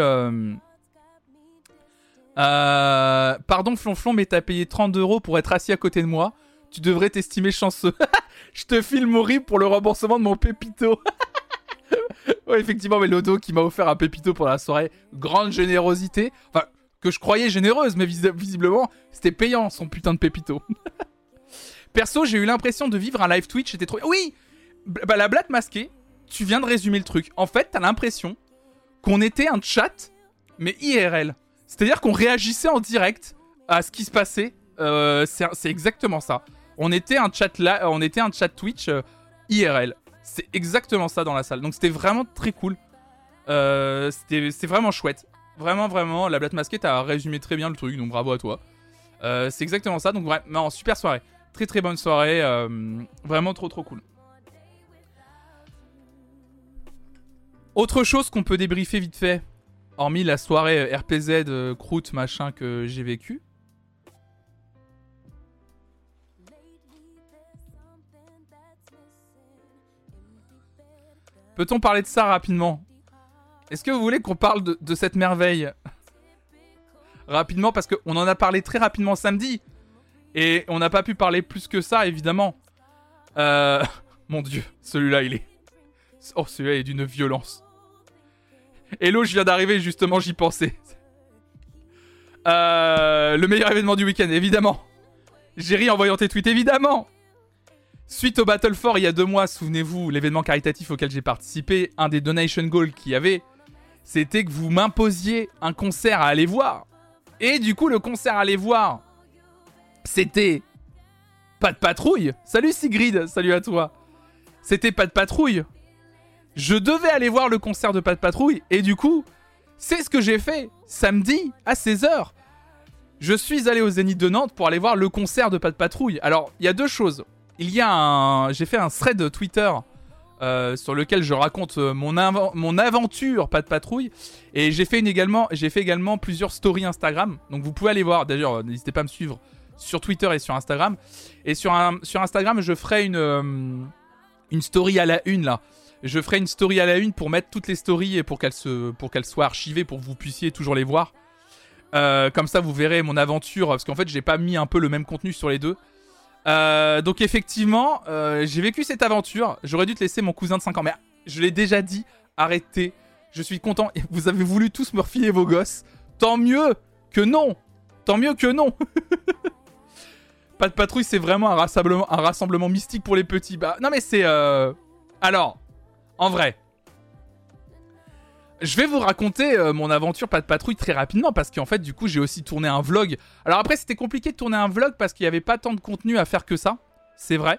Euh, pardon Flonflon, mais t'as payé 30 euros pour être assis à côté de moi. Tu devrais t'estimer chanceux. je te filme horrible pour le remboursement de mon pépito. ouais, effectivement, mais Lodo qui m'a offert un pépito pour la soirée. Grande générosité. Enfin, que je croyais généreuse, mais visiblement, c'était payant son putain de pépito. Perso, j'ai eu l'impression de vivre un live Twitch. C'était trop. Oui Bah, la blatte masquée, tu viens de résumer le truc. En fait, t'as l'impression qu'on était un chat, mais IRL. C'est-à-dire qu'on réagissait en direct à ce qui se passait. Euh, c'est exactement ça. On était un chat là, on était un chat Twitch euh, IRL. C'est exactement ça dans la salle. Donc c'était vraiment très cool. Euh, c'était vraiment chouette. Vraiment, vraiment. La blatte masquée, t'as résumé très bien le truc, donc bravo à toi. c'est exactement ça. Donc vraiment, super soirée. Très très bonne soirée. vraiment trop trop cool. Autre chose qu'on peut débriefer vite fait hormis la soirée RPZ euh, croûte machin que j'ai vécu. Peut-on parler de ça rapidement? Est-ce que vous voulez qu'on parle de, cette merveille Rapidement, parce qu'on en a parlé très rapidement samedi. Et on n'a pas pu parler plus que ça, évidemment. Euh... Mon dieu, celui-là, il est... Oh, celui-là est d'une violence. Hello, je viens d'arriver, justement, j'y pensais. Euh, le meilleur événement du week-end, évidemment. J'ai ri en voyant tes tweets, évidemment. Suite au Battle 4 il y a deux mois, souvenez-vous, l'événement caritatif auquel j'ai participé, un des donation goals qu'il y avait, c'était que vous m'imposiez un concert à aller voir. Et du coup, le concert à aller voir, c'était pas de patrouille. Salut Sigrid, salut à toi. C'était pas de patrouille je devais aller voir le concert de Pat Patrouille et du coup, c'est ce que j'ai fait samedi à 16h. Je suis allé au Zénith de Nantes pour aller voir le concert de Pat Patrouille. Alors, il y a deux choses. Il y a un. J'ai fait un thread Twitter euh, sur lequel je raconte euh, mon, aventure Pat Patrouille. Et j'ai fait, également... plusieurs stories Instagram. Donc vous pouvez aller voir. D'ailleurs, n'hésitez pas à me suivre sur Twitter et sur Instagram. Et sur, un... Instagram, je ferai une, euh, story à la une là. Je ferai une story à la une pour mettre toutes les stories et pour qu'elles soient archivées pour que vous puissiez toujours les voir. Euh, comme ça, vous verrez mon aventure parce qu'en fait, j'ai pas mis un peu le même contenu sur les deux. Euh, donc effectivement, euh, j'ai vécu cette aventure. J'aurais dû te laisser mon cousin de 5 ans, mais je l'ai déjà dit. Arrêtez. Je suis content. Vous avez voulu tous me refiler vos gosses. Tant mieux que non. Tant mieux que non. pas de patrouille, c'est vraiment un rassemblement, mystique pour les petits. Bah non mais c'est. Alors, en vrai. Je vais vous raconter euh, mon aventure pas de patrouille très rapidement parce qu'en fait du coup j'ai aussi tourné un vlog. Alors après c'était compliqué de tourner un vlog parce qu'il n'y avait pas tant de contenu à faire que ça. C'est vrai.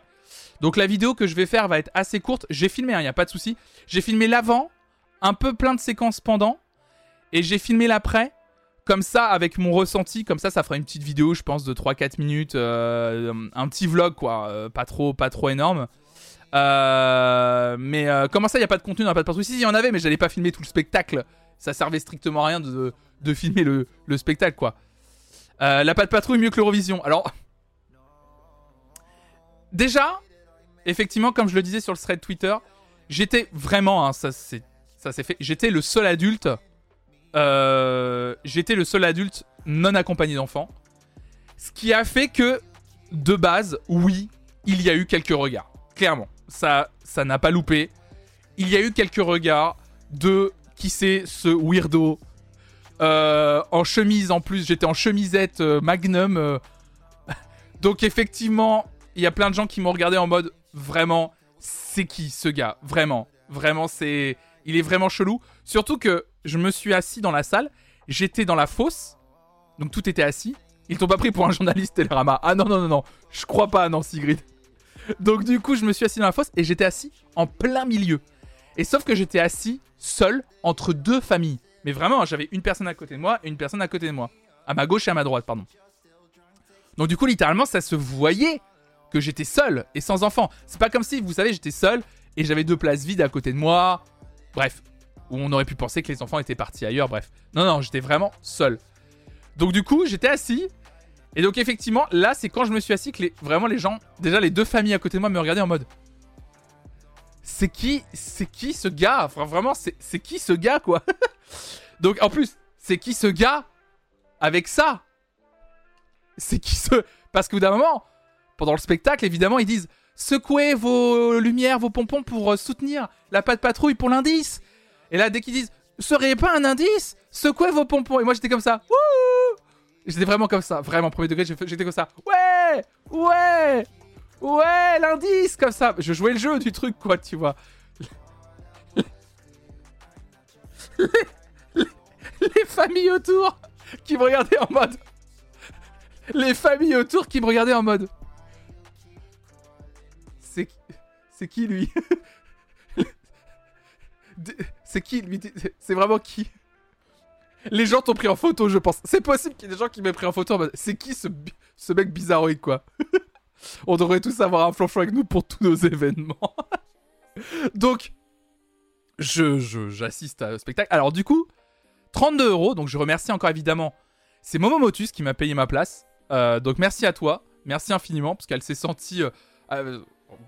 Donc la vidéo que je vais faire va être assez courte. J'ai filmé, il hein, n'y a pas de souci. J'ai filmé l'avant, un peu plein de séquences pendant. Et j'ai filmé l'après. Comme ça, avec mon ressenti, comme ça, ça fera une petite vidéo, je pense, de 3-4 minutes. Euh, un petit vlog, quoi. Euh, pas trop, pas trop énorme. Euh, mais euh, comment ça, il n'y a pas de contenu dans patrouille Si, il y en avait, mais j'allais pas filmer tout le spectacle. Ça servait strictement à rien de, de filmer le, le, spectacle, quoi. Euh, la patte patrouille mieux que l'Eurovision. Alors, déjà, effectivement, comme je le disais sur le thread Twitter, j'étais vraiment, hein, ça s'est fait. J'étais le seul adulte. J'étais le seul adulte non accompagné d'enfants. Ce qui a fait que, de base, oui, il y a eu quelques regards. Clairement, ça, ça n'a pas loupé. Il y a eu quelques regards de qui c'est ce weirdo? Euh, en chemise en plus. J'étais en chemisette euh, Magnum. Donc effectivement, il y a plein de gens qui m'ont regardé en mode vraiment, c'est qui ce gars? Vraiment, vraiment, c'est il est vraiment chelou. Surtout que je me suis assis dans la salle, j'étais dans la fosse, donc tout était assis. Ils t'ont pas pris pour un journaliste Télérama. Ah non, non, non, non, je crois pas, non, Sigrid. Donc du coup, je me suis assis dans la fosse et j'étais assis en plein milieu. Et sauf que j'étais assis seul entre deux familles. Mais vraiment, j'avais une personne à côté de moi et une personne à côté de moi. À ma gauche et à ma droite, pardon. Donc du coup, littéralement, ça se voyait que j'étais seul et sans enfant. C'est pas comme si, vous savez, j'étais seul et j'avais deux places vides à côté de moi. Bref, où on aurait pu penser que les enfants étaient partis ailleurs, bref. Non, non, j'étais vraiment seul. Donc du coup, j'étais assis. Et donc effectivement, là, c'est quand je me suis assis que les, vraiment les gens, déjà les deux familles à côté de moi me regardaient en mode... C'est qui, c'est qui ce gars? Enfin vraiment, c'est qui ce gars quoi? Donc en plus, c'est qui ce gars avec ça? C'est qui ce... Parce qu'au d'un moment, pendant le spectacle, évidemment, ils disent secouez vos lumières, vos pompons pour euh, soutenir la patte patrouille pour l'indice. Et là, dès qu'ils disent Seriez pas un indice Secouez vos pompons. Et moi, j'étais comme ça. J'étais vraiment comme ça. Vraiment, premier degré, j'étais comme ça. Ouais Ouais Ouais, l'indice Comme ça. Je jouais le jeu du truc, quoi, tu vois. les familles autour qui me regardaient en mode. Les familles autour qui me regardaient en mode. C'est qui lui? C'est qui lui? C'est vraiment qui? Les gens t'ont pris en photo, je pense. C'est possible qu'il y ait des gens qui m'aient pris en photo. C'est qui ce, ce mec bizarroïde, quoi? On devrait tous avoir un flanchon avec nous pour tous nos événements. donc, je j'assiste au spectacle. Alors, du coup, 32 euros. Donc, je remercie encore évidemment. C'est Momo Motus qui m'a payé ma place. Euh, donc, merci à toi. Merci infiniment parce qu'elle s'est sentie. Euh, euh,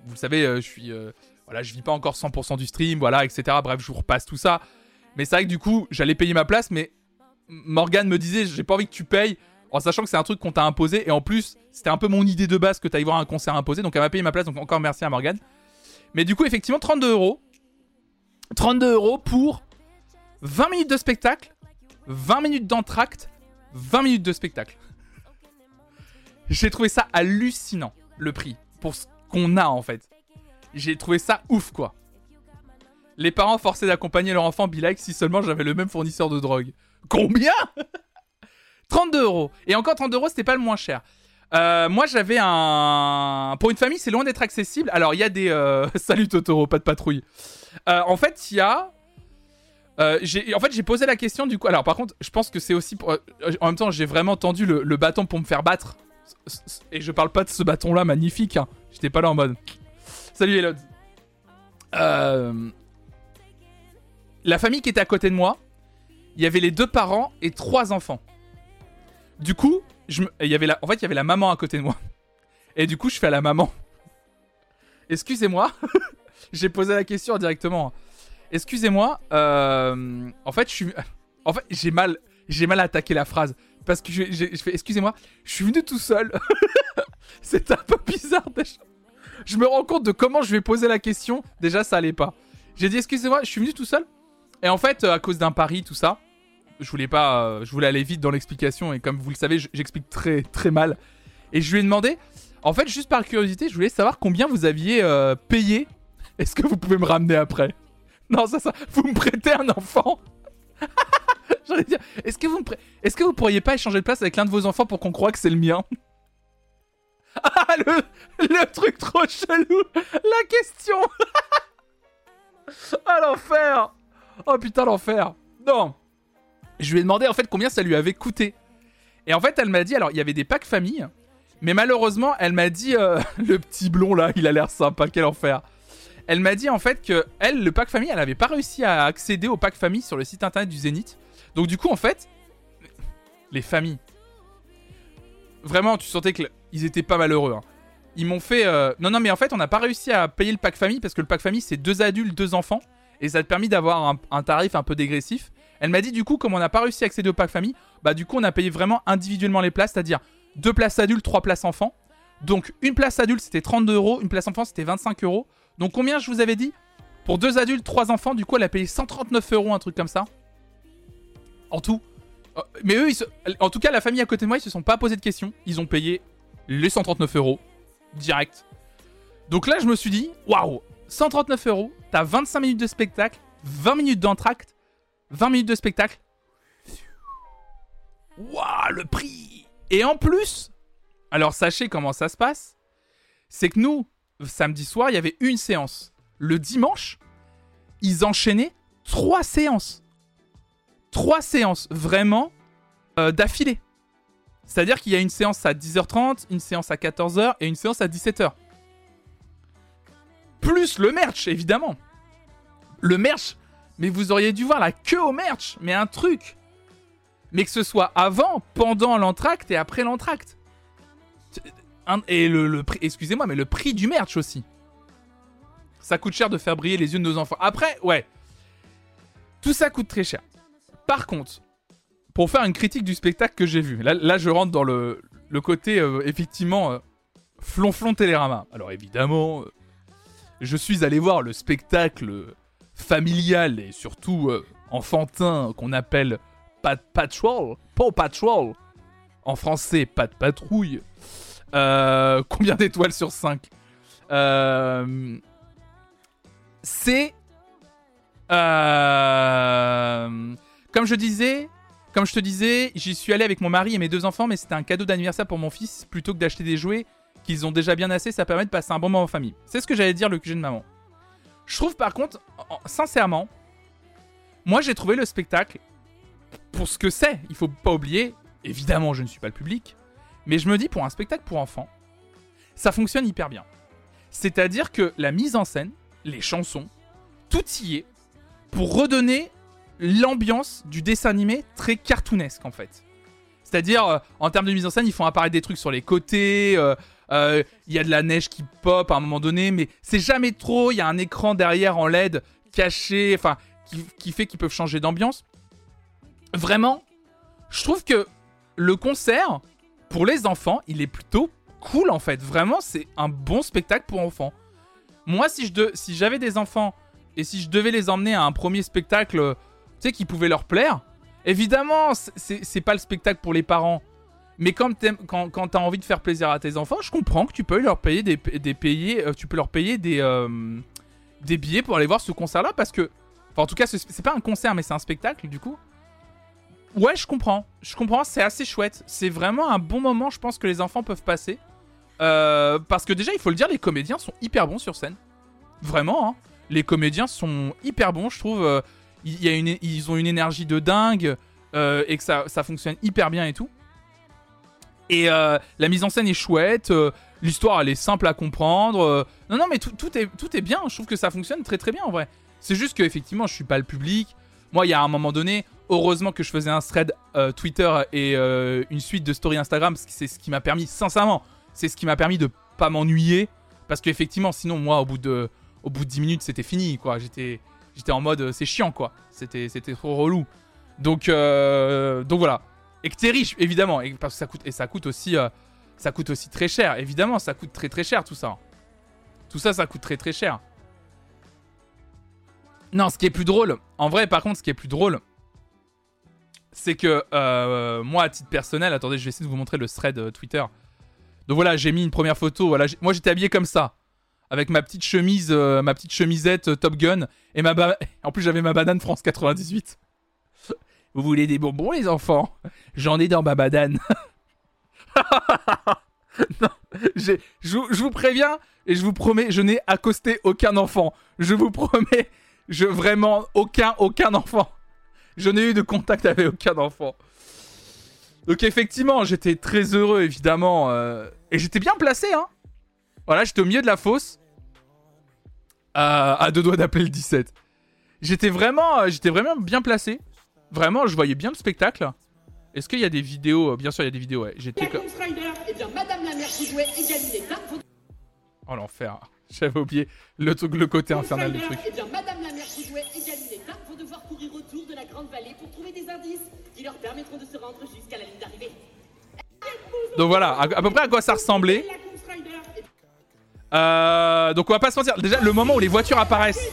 vous le savez, je suis, voilà, je vis pas encore 100% du stream, voilà, etc. Bref, je vous repasse tout ça. Mais c'est vrai que du coup, j'allais payer ma place, mais Morgan me disait, j'ai pas envie que tu payes, en sachant que c'est un truc qu'on t'a imposé, et en plus, c'était un peu mon idée de base que t'ailles voir un concert imposé, donc elle m'a payé ma place, donc encore merci à Morgan. Mais du coup, effectivement, 32 euros. 32 euros pour 20 minutes de spectacle, 20 minutes d'entracte, 20 minutes de spectacle. J'ai trouvé ça hallucinant, le prix, pour ce qu'on a en fait. J'ai trouvé ça ouf quoi. Les parents forcés d'accompagner leur enfant be like si seulement j'avais le même fournisseur de drogue. Combien 32 euros. Et encore 32 euros, c'était pas le moins cher. Euh, moi, j'avais un. Pour une famille, c'est loin d'être accessible. Alors, il y a des. Euh, salut Totoro, pas de patrouille. Euh, en fait, il y a. en fait, j'ai posé la question du coup. Alors, par contre, je pense que c'est aussi. En même temps, j'ai vraiment tendu le, bâton pour me faire battre. Et je parle pas de ce bâton-là magnifique. Hein. J'étais pas là en mode. Salut Elod. Euh... La famille qui était à côté de moi, il y avait les deux parents et trois enfants. Du coup, il y avait la... en fait, il y avait la maman à côté de moi. Et du coup, je fais à la maman. Excusez-moi. J'ai posé la question directement. Excusez-moi. Euh... En fait, je suis. En fait, j'ai mal. J'ai mal attaqué la phrase parce que je, fais excusez-moi, je suis venu tout seul. c'est un peu bizarre déjà. Je me rends compte de comment je vais poser la question. Déjà, ça allait pas. J'ai dit excusez-moi, je suis venu tout seul. Et en fait, à cause d'un pari, tout ça, je voulais pas, euh, je voulais aller vite dans l'explication et comme vous le savez, j'explique très très mal. Et je lui ai demandé, en fait, juste par curiosité, je voulais savoir combien vous aviez euh, payé. Est-ce que vous pouvez me ramener après? Non, ça, ça, vous me prêtez un enfant? J'allais dire, est-ce que, vous est-ce que vous pourriez pas échanger de place avec l'un de vos enfants pour qu'on croie que c'est le mien? Ah, le, truc trop chelou! La question! Ah, l'enfer Oh putain, l'enfer Non Je lui ai demandé en fait combien ça lui avait coûté. Et en fait, elle m'a dit, alors, il y avait des packs famille, mais malheureusement, elle m'a dit, euh, le petit blond là, il a l'air sympa, quel enfer elle m'a dit en fait que elle, le pack famille, elle avait pas réussi à accéder au pack famille sur le site internet du Zénith. Donc du coup, en fait, les familles, vraiment, tu sentais qu'ils étaient pas malheureux. Hein. Ils m'ont fait. euh, Non, non, mais en fait, on n'a pas réussi à payer le pack famille parce que le pack famille, c'est deux adultes, deux enfants. Et ça a permis d'avoir un, tarif un peu dégressif. Elle m'a dit, du coup, comme on n'a pas réussi à accéder au pack famille, bah, du coup, on a payé vraiment individuellement les places, c'est-à-dire deux places adultes, trois places enfants. Donc, une place adulte, c'était 32 euros. Une place enfant, c'était 25 euros. Donc, combien je vous avais dit? Pour deux adultes, trois enfants, du coup, elle a payé 139 euros, un truc comme ça. En tout. Euh, Mais eux, en tout cas, la famille à côté de moi, ils se sont pas posé de questions. Ils ont payé les 139 euros direct. Donc là, je me suis dit, waouh, 139 euros, t'as 25 minutes de spectacle, 20 minutes d'entracte, 20 minutes de spectacle. Waouh, le prix Et en plus, alors sachez comment ça se passe, c'est que nous, samedi soir, il y avait une séance. Le dimanche, ils enchaînaient trois séances. Trois séances, vraiment, euh, d'affilée. C'est-à-dire qu'il y a une séance à 10h30, une séance à 14h et une séance à 17h. Plus le merch, évidemment. Le merch, mais vous auriez dû voir la queue au merch, mais un truc. Mais que ce soit avant, pendant l'entracte et après l'entracte. Et le, prix, excusez-moi, mais le prix du merch aussi. Ça coûte cher de faire briller les yeux de nos enfants. Après, ouais. Tout ça coûte très cher. Par contre, pour faire une critique du spectacle que j'ai vu. Là, je rentre dans le, le côté, euh, effectivement, euh, flonflon Télérama. Alors, évidemment, euh, je suis allé voir le spectacle familial et surtout euh, enfantin qu'on appelle Pat Patrol. Paw Patrol. En français, Pat Patrouille. Euh, combien d'étoiles sur 5 C'est... euh, comme je disais, comme je te disais, j'y suis allé avec mon mari et mes deux enfants, mais c'était un cadeau d'anniversaire pour mon fils. Plutôt que d'acheter des jouets qu'ils ont déjà bien assez, ça permet de passer un bon moment en famille. C'est ce que j'allais dire le QG de maman. Je trouve par contre, en- sincèrement, moi j'ai trouvé le spectacle pour ce que c'est. Il faut pas oublier, évidemment je ne suis pas le public, mais je me dis pour un spectacle pour enfants, ça fonctionne hyper bien. C'est-à-dire que la mise en scène, les chansons, tout y est pour redonner l'ambiance du dessin animé très cartoonesque en fait. C'est-à-dire, euh, en termes de mise en scène, ils font apparaître des trucs sur les côtés, euh, euh, il y a de la neige qui pop à un moment donné, mais c'est jamais trop, il y a un écran derrière en LED caché, enfin, qui, fait qu'ils peuvent changer d'ambiance. Vraiment, je trouve que le concert, pour les enfants, il est plutôt cool en fait. Vraiment, c'est un bon spectacle pour enfants. Moi, si si j'avais des enfants et si je devais les emmener à un premier spectacle, euh, tu sais, qui pouvait leur plaire, évidemment, c'est pas le spectacle pour les parents. Mais quand quand, quand t'as envie de faire plaisir à tes enfants, je comprends que tu peux leur payer des, payer, euh, tu peux leur payer des, euh, des billets pour aller voir ce concert-là parce que, enfin, en tout cas, ce- c'est pas un concert, mais c'est un spectacle du coup. Ouais, je comprends, je comprends, c'est assez chouette. C'est vraiment un bon moment, je pense que les enfants peuvent passer. Euh, parce que déjà, il faut le dire, les comédiens sont hyper bons sur scène. Vraiment, hein. Les comédiens sont hyper bons, je trouve. il y a une, ils ont une énergie de dingue et que ça, ça fonctionne hyper bien et tout. Et euh, la mise en scène est chouette, euh, l'histoire elle est simple à comprendre. euh, non, non, mais tout, est, bien. Je trouve que ça fonctionne très très bien en vrai. C'est juste que effectivement, je suis pas le public. Moi, il y a un moment donné, heureusement que je faisais un thread Twitter et une suite de story Instagram, c'est ce qui m'a permis, sincèrement, c'est ce qui m'a permis de pas m'ennuyer. Parce qu'effectivement, sinon, moi, au bout de, au bout de 10 minutes, c'était fini, quoi. J'étais, en mode, c'est chiant, quoi. C'était, c'était trop relou. Donc, donc voilà. Et que t'es riche, évidemment, et parce que ça coûte, et ça coûte aussi, euh, ça coûte aussi très cher. Évidemment, ça coûte très très cher tout ça. Tout ça, ça coûte très très cher. Non, ce qui est plus drôle, en vrai, par contre, ce qui est plus drôle, c'est que euh, moi, à titre personnel, attendez, je vais essayer de vous montrer le thread euh, Twitter. Donc voilà, j'ai mis une première photo. Voilà, moi j'étais habillé comme ça, avec ma petite chemise, ma petite chemisette Top Gun et ma en plus j'avais ma banane France 98. Vous voulez des bonbons les enfants? J'en ai dans ma banane. non, je, vous- préviens et je vous promets, je n'ai accosté aucun enfant. Je vous promets, je vraiment aucun aucun enfant. Je n'ai eu de contact avec aucun enfant. Donc effectivement, j'étais très heureux évidemment euh, et j'étais bien placé hein. Voilà, j'étais au milieu de la fosse à, à deux doigts d'appeler le 17. J'étais vraiment euh, j'étais vraiment bien placé. Vraiment, je voyais bien le spectacle. Est-ce qu'il y a des vidéos Bien sûr, il y a des vidéos. Ouais. J'étais comme eh bien, Madame la mère Goodway égalise les 20 Oh l'enfer. J'avais oublié le, truc- le côté infernal du truc. Eh bien, Madame la mère Joujouet et Galinetta vont devoir courir autour de la grande vallée pour trouver des indices qui leur permettront de se rendre jusqu'à la ligne d'arrivée. Donc voilà, à, à peu près à quoi ça ressemblait. Et Euh, donc on va pas se mentir. Déjà, le moment où les voitures apparaissent.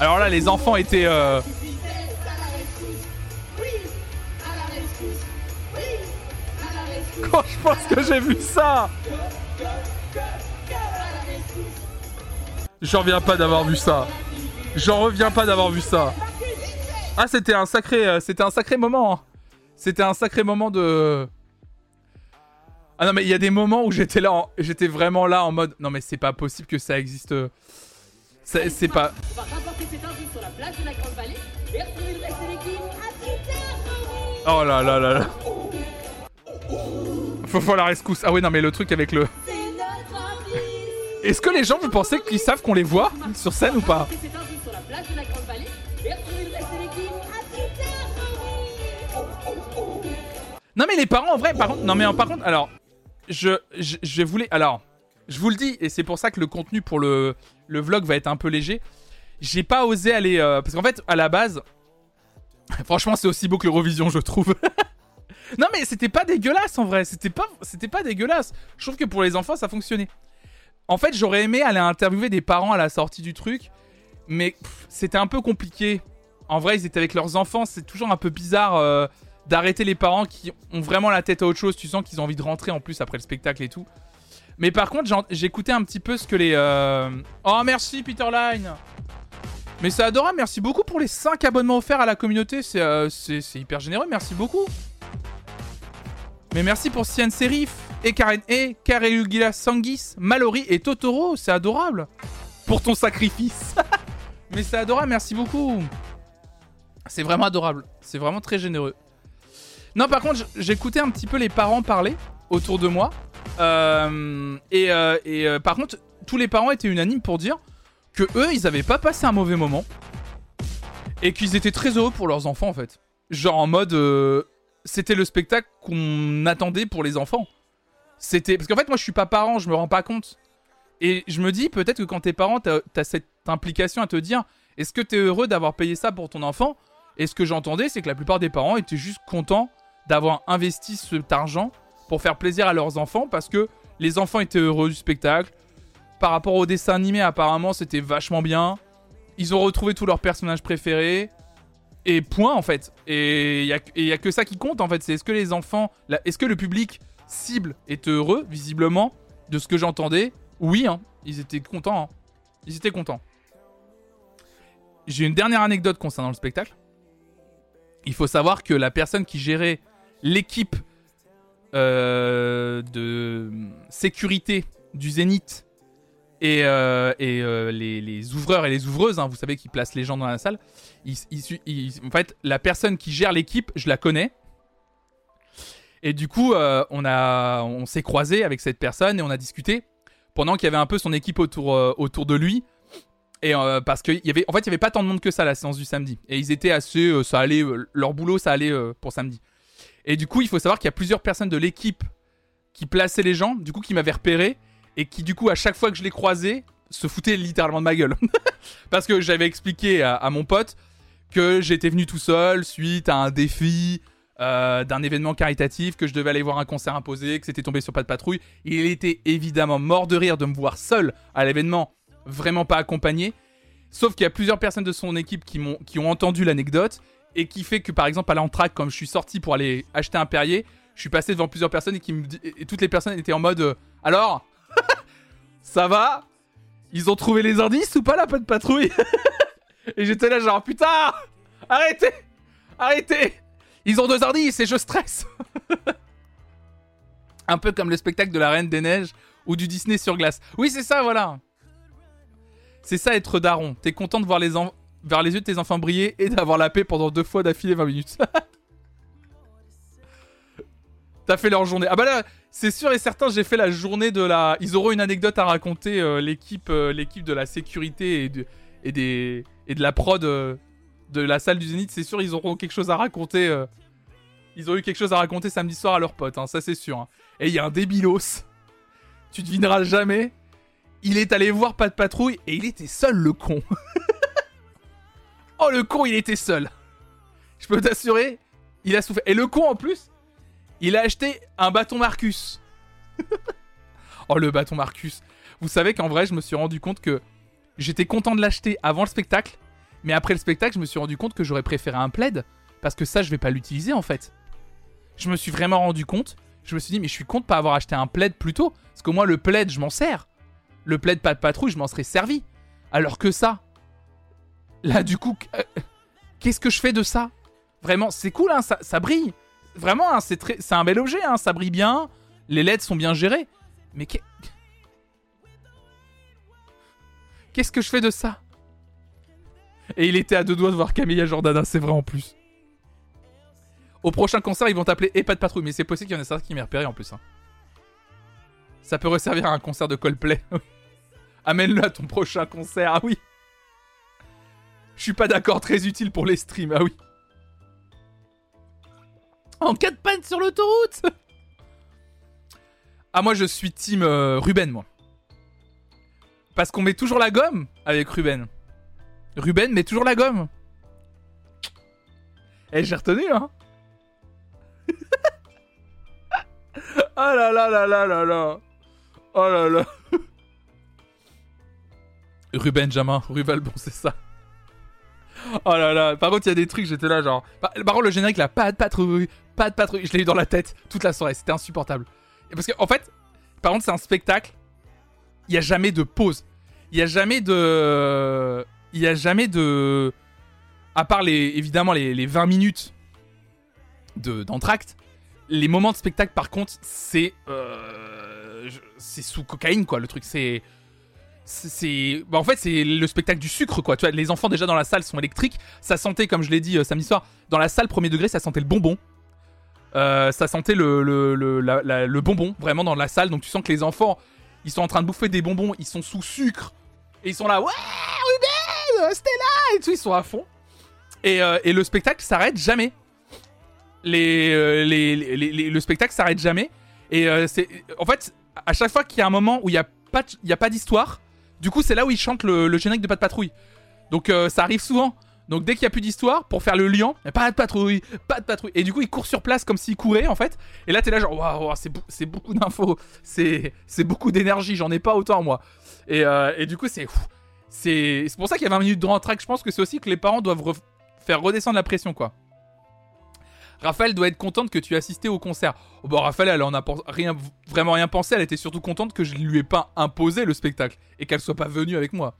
Alors là, les enfants étaient. euh, Quand je pense que j'ai vu ça J'en reviens pas d'avoir vu ça. J'en reviens pas d'avoir vu ça. Ah, c'était un sacré, euh, c'était un sacré moment. hein. C'était un sacré moment de. Ah non mais il y a des moments où j'étais là, en- j'étais vraiment là en mode non mais c'est pas possible que ça existe. C'est pas. On va rapporter cet indice sur la place de la grande vallée et retrouver le reste de l'équipe. Oh là là là là. Faut faire la rescousse. Ah ouais non mais le truc avec le. Est-ce que les gens vous pensez qu'ils savent qu'on les voit sur scène ou pas. Non mais les parents en vrai par contre non mais par contre alors je je, je voulais alors je vous le dis et c'est pour ça que le contenu pour le le vlog va être un peu léger. J'ai pas osé aller euh, parce qu'en fait à la base franchement c'est aussi beau que l'Eurovision je trouve. non mais c'était pas dégueulasse en vrai, c'était pas c'était pas dégueulasse. Je trouve que pour les enfants ça fonctionnait. En fait, j'aurais aimé aller interviewer des parents à la sortie du truc mais c'était un peu compliqué. En vrai, ils étaient avec leurs enfants, c'est toujours un peu bizarre euh, d'arrêter les parents qui ont vraiment la tête à autre chose. Tu sens qu'ils ont envie de rentrer en plus après le spectacle et tout. Mais par contre, j'écoutais un petit peu ce que les. euh, Oh, merci Peter Line Mais c'est adorable, merci beaucoup pour les 5 abonnements offerts à la communauté. C'est euh, hyper généreux, merci beaucoup. Mais merci pour Sian Serif, et Karen E, Karelugila Sangis, Mallory et Totoro, c'est adorable. Pour ton sacrifice. Mais c'est adorable, merci beaucoup. C'est vraiment adorable. C'est vraiment très généreux. Non, par contre, j'écoutais un petit peu les parents parler autour de moi. Euh, et euh, et, euh, par contre, tous les parents étaient unanimes pour dire que eux, ils avaient pas passé un mauvais moment. Et qu'ils étaient très heureux pour leurs enfants, en fait. Genre en mode. C'était le spectacle qu'on attendait pour les enfants. C'était. Parce qu'en fait, moi, je suis pas parent, je me rends pas compte. Et je me dis, peut-être que quand t'es parent, t'as as cette implication à te dire est-ce que t'es heureux d'avoir payé ça pour ton enfant? Et ce que j'entendais, c'est que la plupart des parents étaient juste contents d'avoir investi cet argent pour faire plaisir à leurs enfants parce que les enfants étaient heureux du spectacle. Par rapport au dessin animé, apparemment, c'était vachement bien. Ils ont retrouvé tous leurs personnages préférés. Et point, en fait. Et il y, a- que ça qui compte, en fait. C'est est-ce que les enfants, est-ce que le public cible est heureux, visiblement, de ce que j'entendais? Oui, hein. Ils étaient contents. hein. Ils étaient contents. J'ai une dernière anecdote concernant le spectacle. Il faut savoir que la personne qui gérait l'équipe euh, de sécurité du Zénith et, euh, euh, les, les ouvreurs et les ouvreuses, hein, vous savez, qui placent les gens dans la salle. en fait, la personne qui gère l'équipe, je la connais. Et du coup, euh, on, s'est croisé avec cette personne et on a discuté pendant qu'il y avait un peu son équipe autour, autour de lui. Et parce qu'il y avait, en fait, il y avait pas tant de monde que ça la séance du samedi. Et ils étaient assez, ça allait, leur boulot, ça allait pour samedi. Et du coup, il faut savoir qu'il y a plusieurs personnes de l'équipe qui plaçaient les gens, du coup, qui m'avaient repéré et qui, du coup, à chaque fois que je les croisais, se foutaient littéralement de ma gueule. parce que j'avais expliqué à, mon pote que j'étais venu tout seul suite à un défi euh, d'un événement caritatif, que je devais aller voir un concert imposé, que c'était tombé sur pas de patrouille. Il était évidemment mort de rire de me voir seul à l'événement, vraiment pas accompagné. Sauf qu'il y a plusieurs personnes de son équipe qui, m'ont, qui ont entendu l'anecdote et qui fait que par exemple à l'entraque, comme je suis sorti pour aller acheter un Perrier, je suis passé devant plusieurs personnes et, qui et toutes les personnes étaient en mode euh, alors ça va? Ils ont trouvé les indices ou pas la pas de patrouille? Et j'étais là genre putain! Arrêtez! Arrêtez! Ils ont deux indices et je stresse! Un peu comme le spectacle de la Reine des Neiges ou du Disney sur glace. Oui c'est ça voilà! C'est ça être daron. T'es content de voir les, vers les yeux de tes enfants briller et d'avoir la paix pendant deux fois d'affilée 20 minutes. T'as fait leur journée. Ah bah là, c'est sûr et certain, j'ai fait la journée de la. Ils auront une anecdote à raconter, euh, l'équipe, euh, l'équipe de la sécurité et, de, des, et de la prod euh, de la salle du Zénith. C'est sûr, ils auront quelque chose à raconter. Ils ont eu quelque chose à raconter samedi soir à leurs potes, hein, ça c'est sûr. hein. Et il y a un débilos. Tu devineras jamais. il est allé voir pas de patrouille et il était seul, le con. oh, le con, il était seul. Je peux t'assurer, il a souffert. Et le con, en plus, il a acheté un bâton Marcus. oh, le bâton Marcus. Vous savez qu'en vrai, je me suis rendu compte que j'étais content de l'acheter avant le spectacle. Mais après le spectacle, je me suis rendu compte que j'aurais préféré un plaid. Parce que ça, je vais pas l'utiliser en fait. Je me suis vraiment rendu compte. Je me suis dit, mais je suis con de pas avoir acheté un plaid plus tôt. Parce qu'au moins, le plaid, je m'en sers. Le plaid pas de patrouille, je m'en serais servi. Alors que ça. Là, du coup, euh, qu'est-ce que je fais de ça? Vraiment, c'est cool, hein, ça, ça brille. Vraiment, hein, c'est un bel objet, hein, ça brille bien. Les LED sont bien gérés. Mais qu'est-ce que je fais de ça? Et il était à deux doigts de voir Camilla Jordana, c'est vrai en plus. Au prochain concert, ils vont t'appeler et de patrouille, mais c'est possible qu'il y en ait certains qui m'aient repéré en plus. Hein. Ça peut resservir à un concert de Coldplay. Amène-le à ton prochain concert, ah oui. Je suis pas d'accord, très utile pour les streams, ah oui. En cas de panne sur l'autoroute Ah moi je suis team euh, Ruben moi. Parce qu'on met toujours la gomme avec Ruben. Ruben met toujours la gomme. Eh j'ai retenu hein Oh là là là là là là Oh là là Ruben Jamin, Ruval, bon c'est ça. Oh là là, par contre il y a des trucs, j'étais là genre... Par, contre le générique là, pas de patrouille, pas de patrouille, je l'ai eu dans la tête toute la soirée, c'était insupportable. Et parce que en fait, par contre c'est un spectacle, il y a jamais de pause. Il y a jamais de... Il y a jamais de... À part les, évidemment les, les 20 minutes d'entracte, les moments de spectacle, par contre, c'est. Euh, c'est sous cocaïne, quoi, le truc. C'est. C'est. Bah, en fait, c'est le spectacle du sucre, quoi. Tu vois, les enfants, déjà dans la salle, sont électriques. Ça sentait, comme je l'ai dit euh, samedi soir, dans la salle premier degré, ça sentait le bonbon. Euh, ça sentait le, le, le, le, bonbon, vraiment, dans la salle. Donc, tu sens que les enfants, ils sont en train de bouffer des bonbons, ils sont sous sucre. Et ils sont là, ouais, Ruben, Stella, et tout, ils sont à fond. Et, et le spectacle s'arrête jamais. Euh, les, les, le spectacle s'arrête jamais. Et euh, c'est. En fait, à chaque fois qu'il y a un moment où il n'y a pas, il a pas d'histoire, du coup, c'est là où ils chantent le, générique de Pas de patrouille. Donc euh, ça arrive souvent. Donc dès qu'il n'y a plus d'histoire, pour faire le lien, pas de patrouille, pas de patrouille. Et du coup, il court sur place comme s'il courait en fait. Et là, t'es là genre, waouh, c'est beaucoup d'infos, c'est beaucoup d'énergie, j'en ai pas autant moi. Et, et du coup, c'est c'est pour ça qu'il y a 20 minutes de rentraque. Je pense que c'est aussi que les parents doivent faire redescendre la pression quoi. Raphaël doit être contente que tu aies assisté au concert. Oh, bon, Raphaël, elle en a rien, vraiment rien pensé. Elle était surtout contente que je lui ai pas imposé le spectacle et qu'elle soit pas venue avec moi.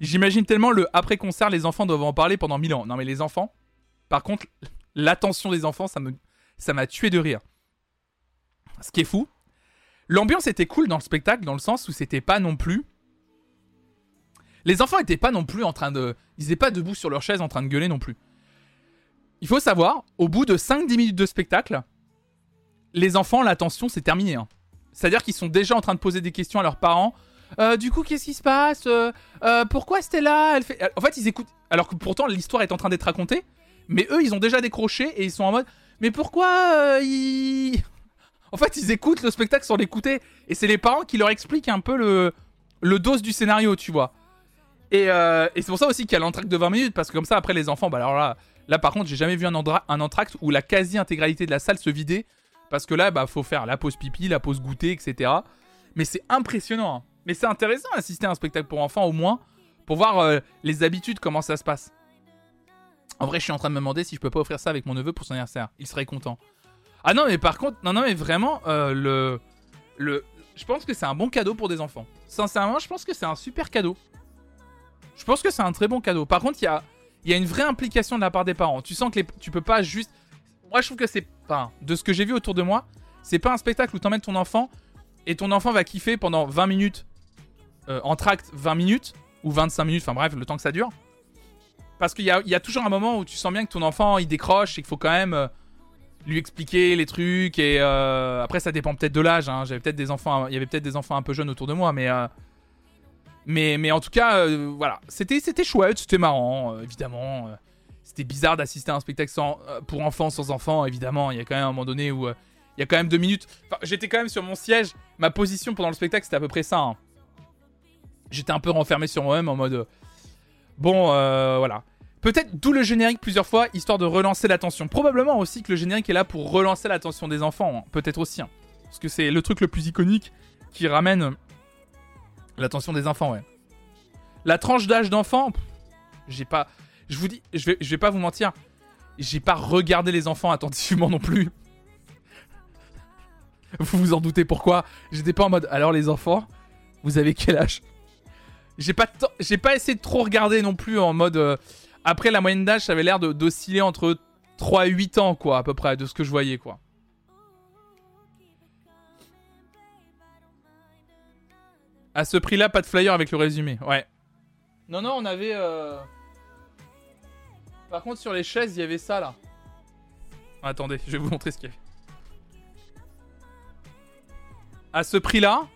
J'imagine tellement le après-concert, les enfants doivent en parler pendant mille ans. Non, mais les enfants, par contre, l'attention des enfants, ça me, ça m'a tué de rire. Ce qui est fou, l'ambiance était cool dans le spectacle, dans le sens où c'était pas non plus. Les enfants étaient pas non plus en train de. Ils étaient pas debout sur leur chaise en train de gueuler non plus. Il faut savoir, au bout de 5-10 minutes de spectacle, les enfants, l'attention, c'est terminé. Hein. C'est-à-dire qu'ils sont déjà en train de poser des questions à leurs parents. Euh, du coup, qu'est-ce qui se passe euh, euh, Pourquoi Stella fait... En fait, ils écoutent. Alors que pourtant, l'histoire est en train d'être racontée. Mais eux, ils ont déjà décroché et ils sont en mode. Mais pourquoi ils. En fait, ils écoutent le spectacle sans l'écouter. Et c'est les parents qui leur expliquent un peu le, le dose du scénario, tu vois. Et, et c'est pour ça aussi qu'il y a l'entracte de 20 minutes. Parce que comme ça, après, les enfants, bah alors là, Là, par contre, j'ai jamais vu un, un entracte où la quasi-intégralité de la salle se vidait. Parce que là, bah, faut faire la pause pipi, la pause goûter, etc. Mais c'est impressionnant. Mais c'est intéressant d'assister à un spectacle pour enfants, au moins, pour voir euh, les habitudes, comment ça se passe. En vrai, je suis en train de me demander si je peux pas offrir ça avec mon neveu pour son anniversaire. Il serait content. Ah non, mais par contre, non, non, mais vraiment, euh, le, le, je pense que c'est un bon cadeau pour des enfants. Sincèrement, je pense que c'est un super cadeau. Je pense que c'est un très bon cadeau. Par contre, il y a, y a une vraie implication de la part des parents. Tu sens que les, tu peux pas juste. Moi, je trouve que c'est pas. De ce que j'ai vu autour de moi, c'est pas un spectacle où t'emmènes ton enfant et ton enfant va kiffer pendant 20 minutes, en tract 20 minutes, ou 25 minutes, enfin bref, le temps que ça dure. Parce qu'il y a, toujours un moment où tu sens bien que ton enfant il décroche et qu'il faut quand même euh, lui expliquer les trucs. Et euh, après, ça dépend peut-être de l'âge. Hein. J'avais peut-être des enfants, il y avait peut-être des enfants un peu jeunes autour de moi, mais mais, mais en tout cas, euh, voilà, c'était, chouette, c'était marrant, euh, évidemment. Euh, c'était bizarre d'assister à un spectacle pour enfants sans enfants, évidemment. Il y a quand même un moment donné où Il y a quand même deux minutes. Enfin, j'étais quand même sur mon siège. Ma position pendant le spectacle, c'était à peu près ça. hein. J'étais un peu renfermé sur moi-même en mode. euh, Bon, euh, voilà. Peut-être d'où le générique plusieurs fois, histoire de relancer l'attention. Probablement aussi que le générique est là pour relancer l'attention des enfants. hein. Peut-être aussi. hein. Parce que c'est le truc le plus iconique qui ramène l'attention des enfants, ouais. La tranche d'âge d'enfant, j'ai pas. Je vous dis, je vais, je vais pas vous mentir, j'ai pas regardé les enfants attentivement non plus. Vous vous en doutez pourquoi? J'étais pas en mode. Alors les enfants, vous avez quel âge? J'ai pas, j'ai pas essayé de trop regarder non plus en mode. euh, Après la moyenne d'âge, ça avait l'air d'osciller entre 3 et 8 ans, quoi, à peu près, de ce que je voyais, quoi. À ce prix-là, pas de flyer avec le résumé. Ouais. Non, non, on avait. euh, Par contre, sur les chaises, il y avait ça là. Attendez, je vais vous montrer ce qu'il y avait. À ce prix-là,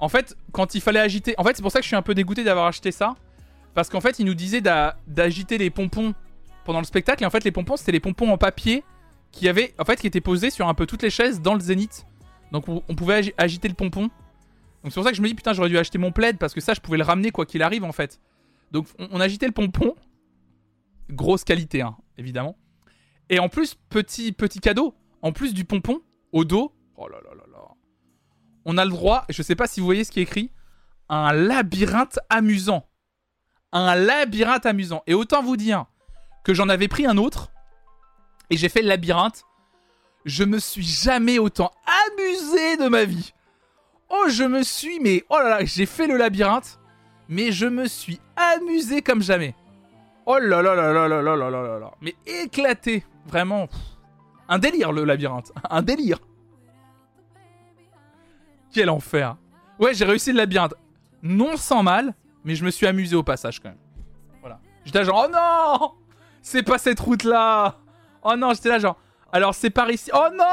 en fait, quand il fallait agiter. En fait, c'est pour ça que je suis un peu dégoûté d'avoir acheté ça. Parce qu'en fait, il nous disait d'a- d'agiter les pompons pendant le spectacle. Et en fait, les pompons, c'était les pompons en papier qui avaient. En fait, qui étaient posés sur un peu toutes les chaises dans le zénith. Donc, on, pouvait agi- agiter le pompon. Donc, c'est pour ça que je me dis, putain, j'aurais dû acheter mon plaid. Parce que ça, je pouvais le ramener quoi qu'il arrive, en fait. Donc, on, agitait le pompon. Grosse qualité, hein, évidemment. Et en plus, petit, petit cadeau. En plus du pompon, au dos. Oh là là là. On a le droit, je sais pas si vous voyez ce qui est écrit, un labyrinthe amusant. Un labyrinthe amusant. Et autant vous dire que j'en avais pris un autre. Et j'ai fait le labyrinthe. Je me suis jamais autant amusé de ma vie. Oh, je me suis, mais oh là là, j'ai fait le labyrinthe. Mais je me suis amusé comme jamais. Oh là là là là là là là là là là. Mais éclaté. Vraiment. Un délire le labyrinthe. Un délire. Quel enfer. Ouais, j'ai réussi le labyrinthe. Non sans mal, mais je me suis amusé au passage quand même. Voilà. J'étais là genre, oh non C'est pas cette route-là Oh non, j'étais là genre, alors c'est par ici. Oh non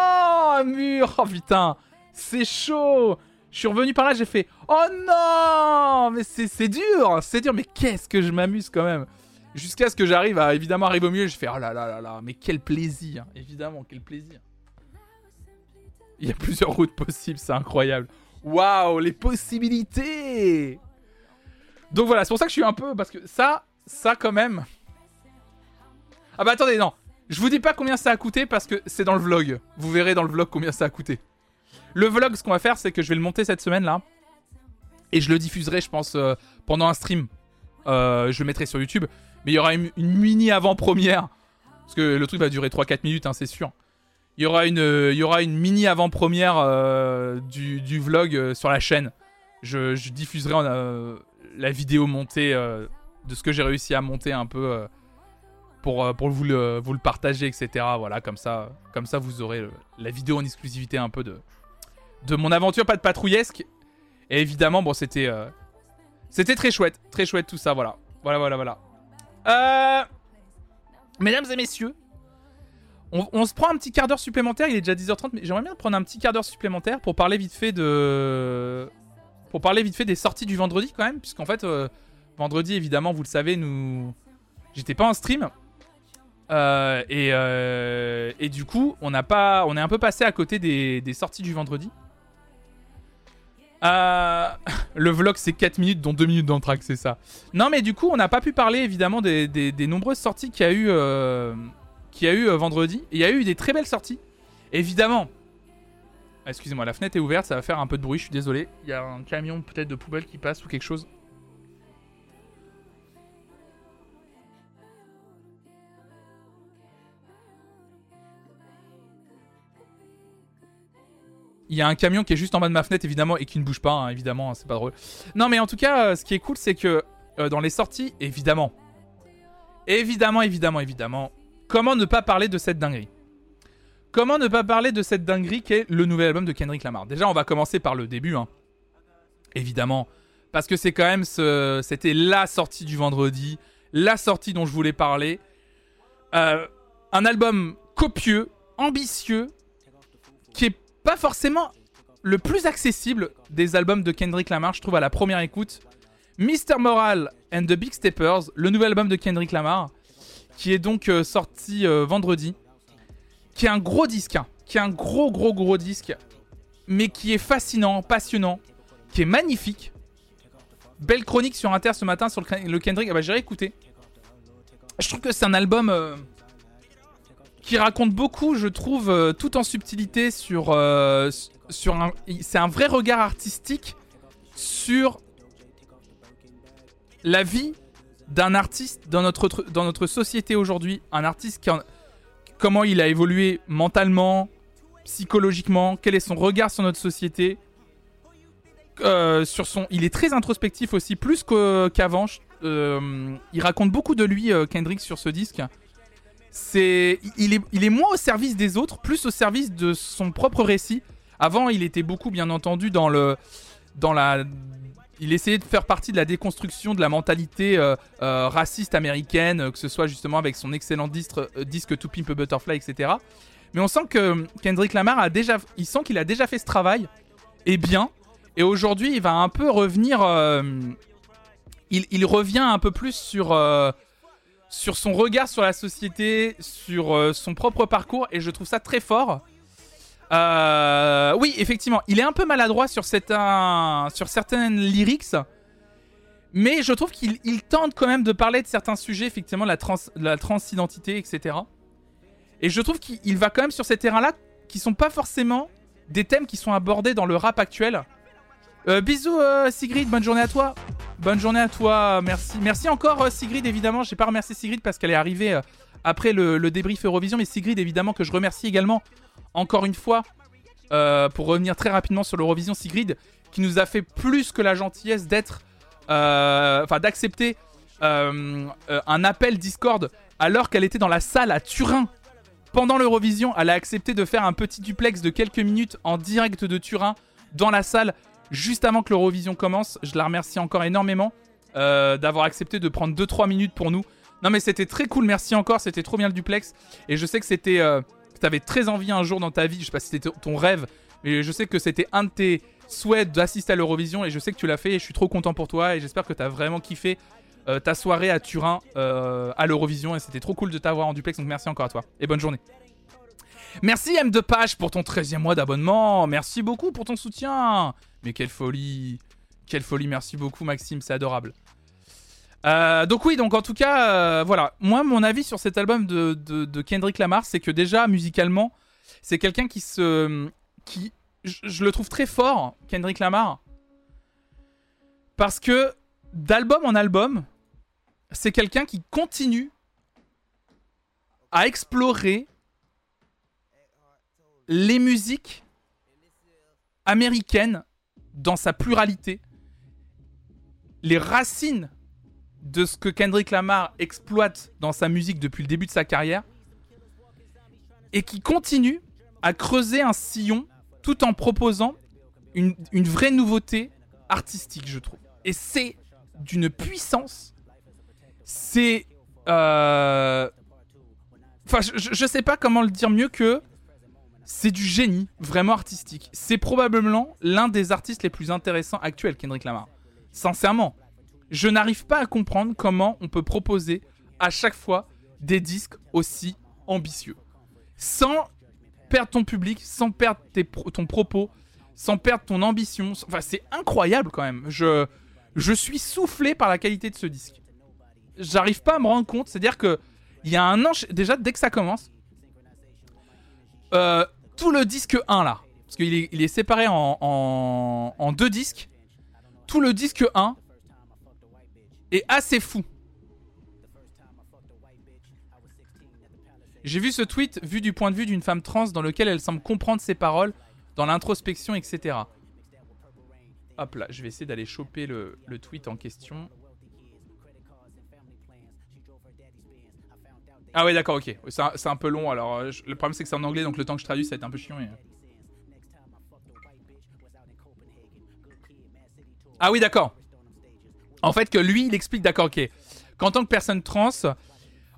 Un mur Oh putain C'est chaud Je suis revenu par là, j'ai fait, oh non Mais c'est dur C'est dur, mais qu'est-ce que je m'amuse quand même Jusqu'à ce que j'arrive à évidemment arriver au milieu, je fais, oh là là là là, mais quel plaisir Évidemment, quel plaisir il y a plusieurs routes possibles, c'est incroyable. Waouh, les possibilités Donc voilà, c'est pour ça que je suis un peu... Parce que ça, ça quand même... Ah bah attendez, non. Je vous dis pas combien ça a coûté parce que c'est dans le vlog. Vous verrez dans le vlog combien ça a coûté. Le vlog, ce qu'on va faire, c'est que je vais le monter cette semaine là. Et je le diffuserai, je pense, euh, pendant un stream. Euh, je le mettrai sur YouTube. Mais il y aura une, mini avant-première. Parce que le truc va durer 3-4 minutes, hein, c'est sûr. Il y aura une, il y aura une mini avant-première euh, du, vlog euh, sur la chaîne. Je, diffuserai euh, la vidéo montée de ce que j'ai réussi à monter un peu pour, pour vous, le, partager, etc. Voilà, comme ça, comme ça vous aurez la vidéo en exclusivité un peu de, de mon aventure, pas de patrouillesque. Et évidemment, bon, c'était c'était très chouette, très chouette tout ça, voilà. Voilà, voilà, voilà. Euh, mesdames et messieurs, on, se prend un petit quart d'heure supplémentaire, il est déjà 10h30, mais j'aimerais bien prendre un petit quart d'heure supplémentaire pour parler vite fait de. Pour parler vite fait des sorties du vendredi quand même, puisqu'en fait, euh, vendredi évidemment, vous le savez, nous. J'étais pas en stream. Euh, et, euh, et du coup, on n'a pas, on est un peu passé à côté des, sorties du vendredi. Le vlog c'est 4 minutes, dont 2 minutes d'entraque, c'est ça. Non, mais du coup, on n'a pas pu parler évidemment des, nombreuses sorties qu'il y a eu, qu'il y a eu euh, vendredi. Il y a eu des très belles sorties. Évidemment. Ah, Excusez-moi, la fenêtre est ouverte, ça va faire un peu de bruit, je suis désolé. Il y a un camion peut-être de poubelle qui passe ou quelque chose. Il y a un camion qui est juste en bas de ma fenêtre, évidemment, et qui ne bouge pas, hein, évidemment, hein, c'est pas drôle. Non, mais en tout cas, euh, ce qui est cool, c'est que euh, dans les sorties, évidemment, évidemment, évidemment, évidemment, comment ne pas parler de cette dinguerie? Comment ne pas parler de cette dinguerie qu'est le nouvel album de Kendrick Lamar? Déjà, on va commencer par le début, hein. évidemment, parce que c'est quand même c'était la sortie du vendredi, la sortie dont je voulais parler. Euh, un album copieux, ambitieux, qui est pas forcément le plus accessible des albums de Kendrick Lamar, je trouve à la première écoute. Mr. Moral and the Big Steppers, le nouvel album de Kendrick Lamar, qui est donc euh, sorti euh, vendredi, qui est un gros disque, hein, qui est un gros, gros, gros disque, mais qui est fascinant, passionnant, qui est magnifique. Belle chronique sur Inter ce matin sur le, Kendrick. Ah bah, j'ai réécouté. Je trouve que c'est un album euh, qui raconte beaucoup, je trouve, tout en subtilité sur, sur un. C'est un vrai regard artistique sur la vie d'un artiste dans notre, dans notre société aujourd'hui. Un artiste qui comment il a évolué mentalement, psychologiquement, quel est son regard sur notre société. Euh, sur son, il est très introspectif aussi, plus qu'avant. Euh, il raconte beaucoup de lui, euh, Kendrick, sur ce disque. C'est, il est, il est moins au service des autres, plus au service de son propre récit. Avant, il était beaucoup, bien entendu, dans le, dans la, il essayait de faire partie de la déconstruction de la mentalité raciste américaine, que ce soit justement avec son excellent disque, disque To Pimp a Butterfly, etc. Mais on sent que Kendrick Lamar a déjà, il sent qu'il a déjà fait ce travail et bien. Et aujourd'hui, il va un peu revenir. Euh, il, revient un peu plus sur euh, sur son regard sur la société, sur euh, son propre parcours, et je trouve ça très fort. Oui, effectivement, il est un peu maladroit sur, certains, sur certaines lyrics, mais je trouve qu'il tente quand même de parler de certains sujets, effectivement, la, trans, la transidentité, etc. Et je trouve qu'il va quand même sur ces terrains-là qui sont pas forcément des thèmes qui sont abordés dans le rap actuel. Euh, bisous euh, Sigrid, bonne journée à toi. Bonne journée à toi, merci. Merci encore euh, Sigrid, évidemment. J'ai pas remercié Sigrid parce qu'elle est arrivée après le, débrief Eurovision. Mais Sigrid, évidemment, que je remercie également encore une fois pour revenir très rapidement sur l'Eurovision. Sigrid, qui nous a fait plus que la gentillesse d'être. Enfin, d'accepter un appel Discord alors qu'elle était dans la salle à Turin pendant l'Eurovision, elle a accepté de faire un petit duplex de quelques minutes en direct de Turin dans la salle juste avant que l'Eurovision commence. Je la remercie encore énormément euh, d'avoir accepté de prendre 2-3 minutes pour nous. Non mais c'était très cool, merci encore, c'était trop bien le duplex. Et je sais que c'était... Euh, tu avais très envie un jour dans ta vie, je sais pas si c'était ton rêve, mais je sais que c'était un de tes souhaits d'assister à l'Eurovision et je sais que tu l'as fait et je suis trop content pour toi et j'espère que tu as vraiment kiffé euh, ta soirée à Turin euh, à l'Eurovision et c'était trop cool de t'avoir en duplex donc merci encore à toi et bonne journée. Merci M de Page pour ton 13e mois d'abonnement. Merci beaucoup pour ton soutien. Mais quelle folie. Quelle folie, merci beaucoup Maxime, c'est adorable. Euh, donc oui, donc en tout cas, voilà. Moi, mon avis sur cet album de, de, Kendrick Lamar, c'est que déjà, musicalement, c'est quelqu'un qui se... qui je, le trouve très fort, Kendrick Lamar. Parce que d'album en album, c'est quelqu'un qui continue à explorer les musiques américaines dans sa pluralité, les racines de ce que Kendrick Lamar exploite dans sa musique depuis le début de sa carrière, et qui continue à creuser un sillon tout en proposant une, une vraie nouveauté artistique, je trouve. Et c'est d'une puissance c'est. Euh, enfin, je, sais pas comment le dire mieux que. C'est du génie, vraiment artistique. C'est probablement l'un des artistes les plus intéressants actuels, Kendrick Lamar. Sincèrement, je n'arrive pas à comprendre comment on peut proposer à chaque fois des disques aussi ambitieux. Sans perdre ton public, sans perdre ton propos, sans perdre ton ambition. Enfin, c'est incroyable quand même. Je, je suis soufflé par la qualité de ce disque j'arrive pas à me rendre compte. C'est-à-dire que il y a un an, déjà dès que ça commence, euh, tout le disque 1 là, parce qu'il est, il est séparé en, en, deux disques, tout le disque 1 est assez fou. J'ai vu ce tweet vu du point de vue d'une femme trans dans lequel elle semble comprendre ses paroles dans l'introspection, etc. Hop là, je vais essayer d'aller choper le, tweet en question. Ah ouais, d'accord, ok. C'est un, peu long. Alors, euh, le problème c'est que c'est en anglais, donc le temps que je traduis, ça va être un peu chiant. Ah oui, d'accord. En fait, que lui, il explique, d'accord, ok. Qu'en tant que personne trans,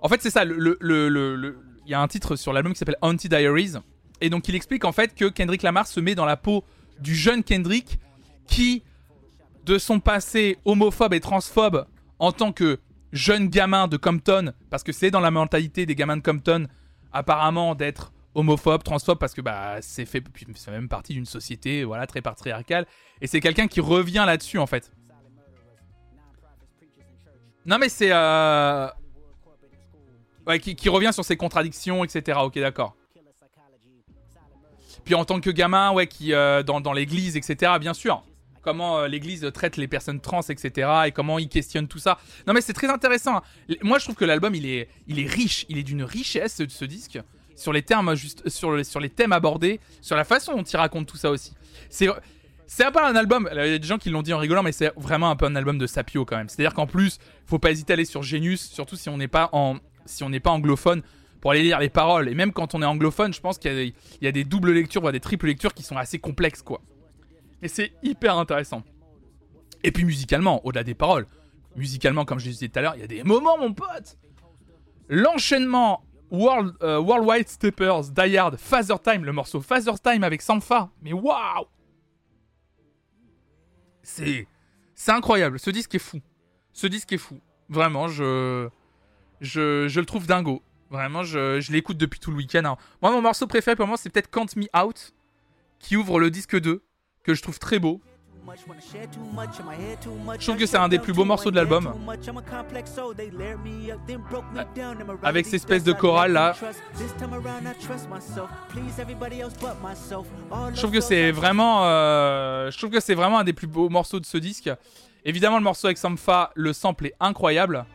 en fait, c'est ça. Il y a un titre sur l'album qui s'appelle Anti Diaries, et donc il explique en fait que Kendrick Lamar se met dans la peau du jeune Kendrick qui, de son passé homophobe et transphobe, en tant que jeune gamin de Compton, parce que c'est dans la mentalité des gamins de Compton, apparemment d'être homophobe, transphobe, parce que bah c'est fait, même partie d'une société, voilà, très patriarcale. Et c'est quelqu'un qui revient là-dessus en fait. Non mais c'est euh... ouais, qui, revient sur ses contradictions, etc. Ok, d'accord. Puis en tant que gamin, ouais, qui euh, dans, l'église, etc. Bien sûr. Comment euh, l'église traite les personnes trans, etc. Et comment il questionne tout ça. Non mais c'est très intéressant. hein. Moi je trouve que l'album il est, il est riche, il est d'une richesse ce, ce disque sur les termes juste, sur, sur les thèmes abordés, sur la façon dont il raconte tout ça aussi. C'est c'est un peu un album, il y a des gens qui l'ont dit en rigolant, mais c'est vraiment un peu un album de Sapio quand même. C'est-à-dire qu'en plus, faut pas hésiter à aller sur Genius, surtout si on n'est pas en, si on pas anglophone, pour aller lire les paroles. Et même quand on est anglophone, je pense qu'il y, a des- il y a des doubles lectures, voire des triples lectures qui sont assez complexes, quoi. Et c'est hyper intéressant. Et puis musicalement, au-delà des paroles, musicalement, comme je disais tout à l'heure, il y a des moments, mon pote. L'enchaînement World, euh, Worldwide Steppers, Die Hard, Father Time, le morceau Father Time avec Sanfa. Mais waouh C'est incroyable. Ce disque est fou. Ce disque est fou. Vraiment, je je, le trouve dingo. Vraiment, je, l'écoute depuis tout le week-end. Moi, mon morceau préféré pour moi, c'est peut-être Count Me Out, qui ouvre le disque 2, que je trouve très beau. Je trouve que c'est un des plus beaux morceaux de l'album. Avec cette espèce de chorale là. Je trouve que c'est vraiment, euh, je trouve que c'est vraiment un des plus beaux morceaux de ce disque. Évidemment, le morceau avec Sampha, le sample est incroyable.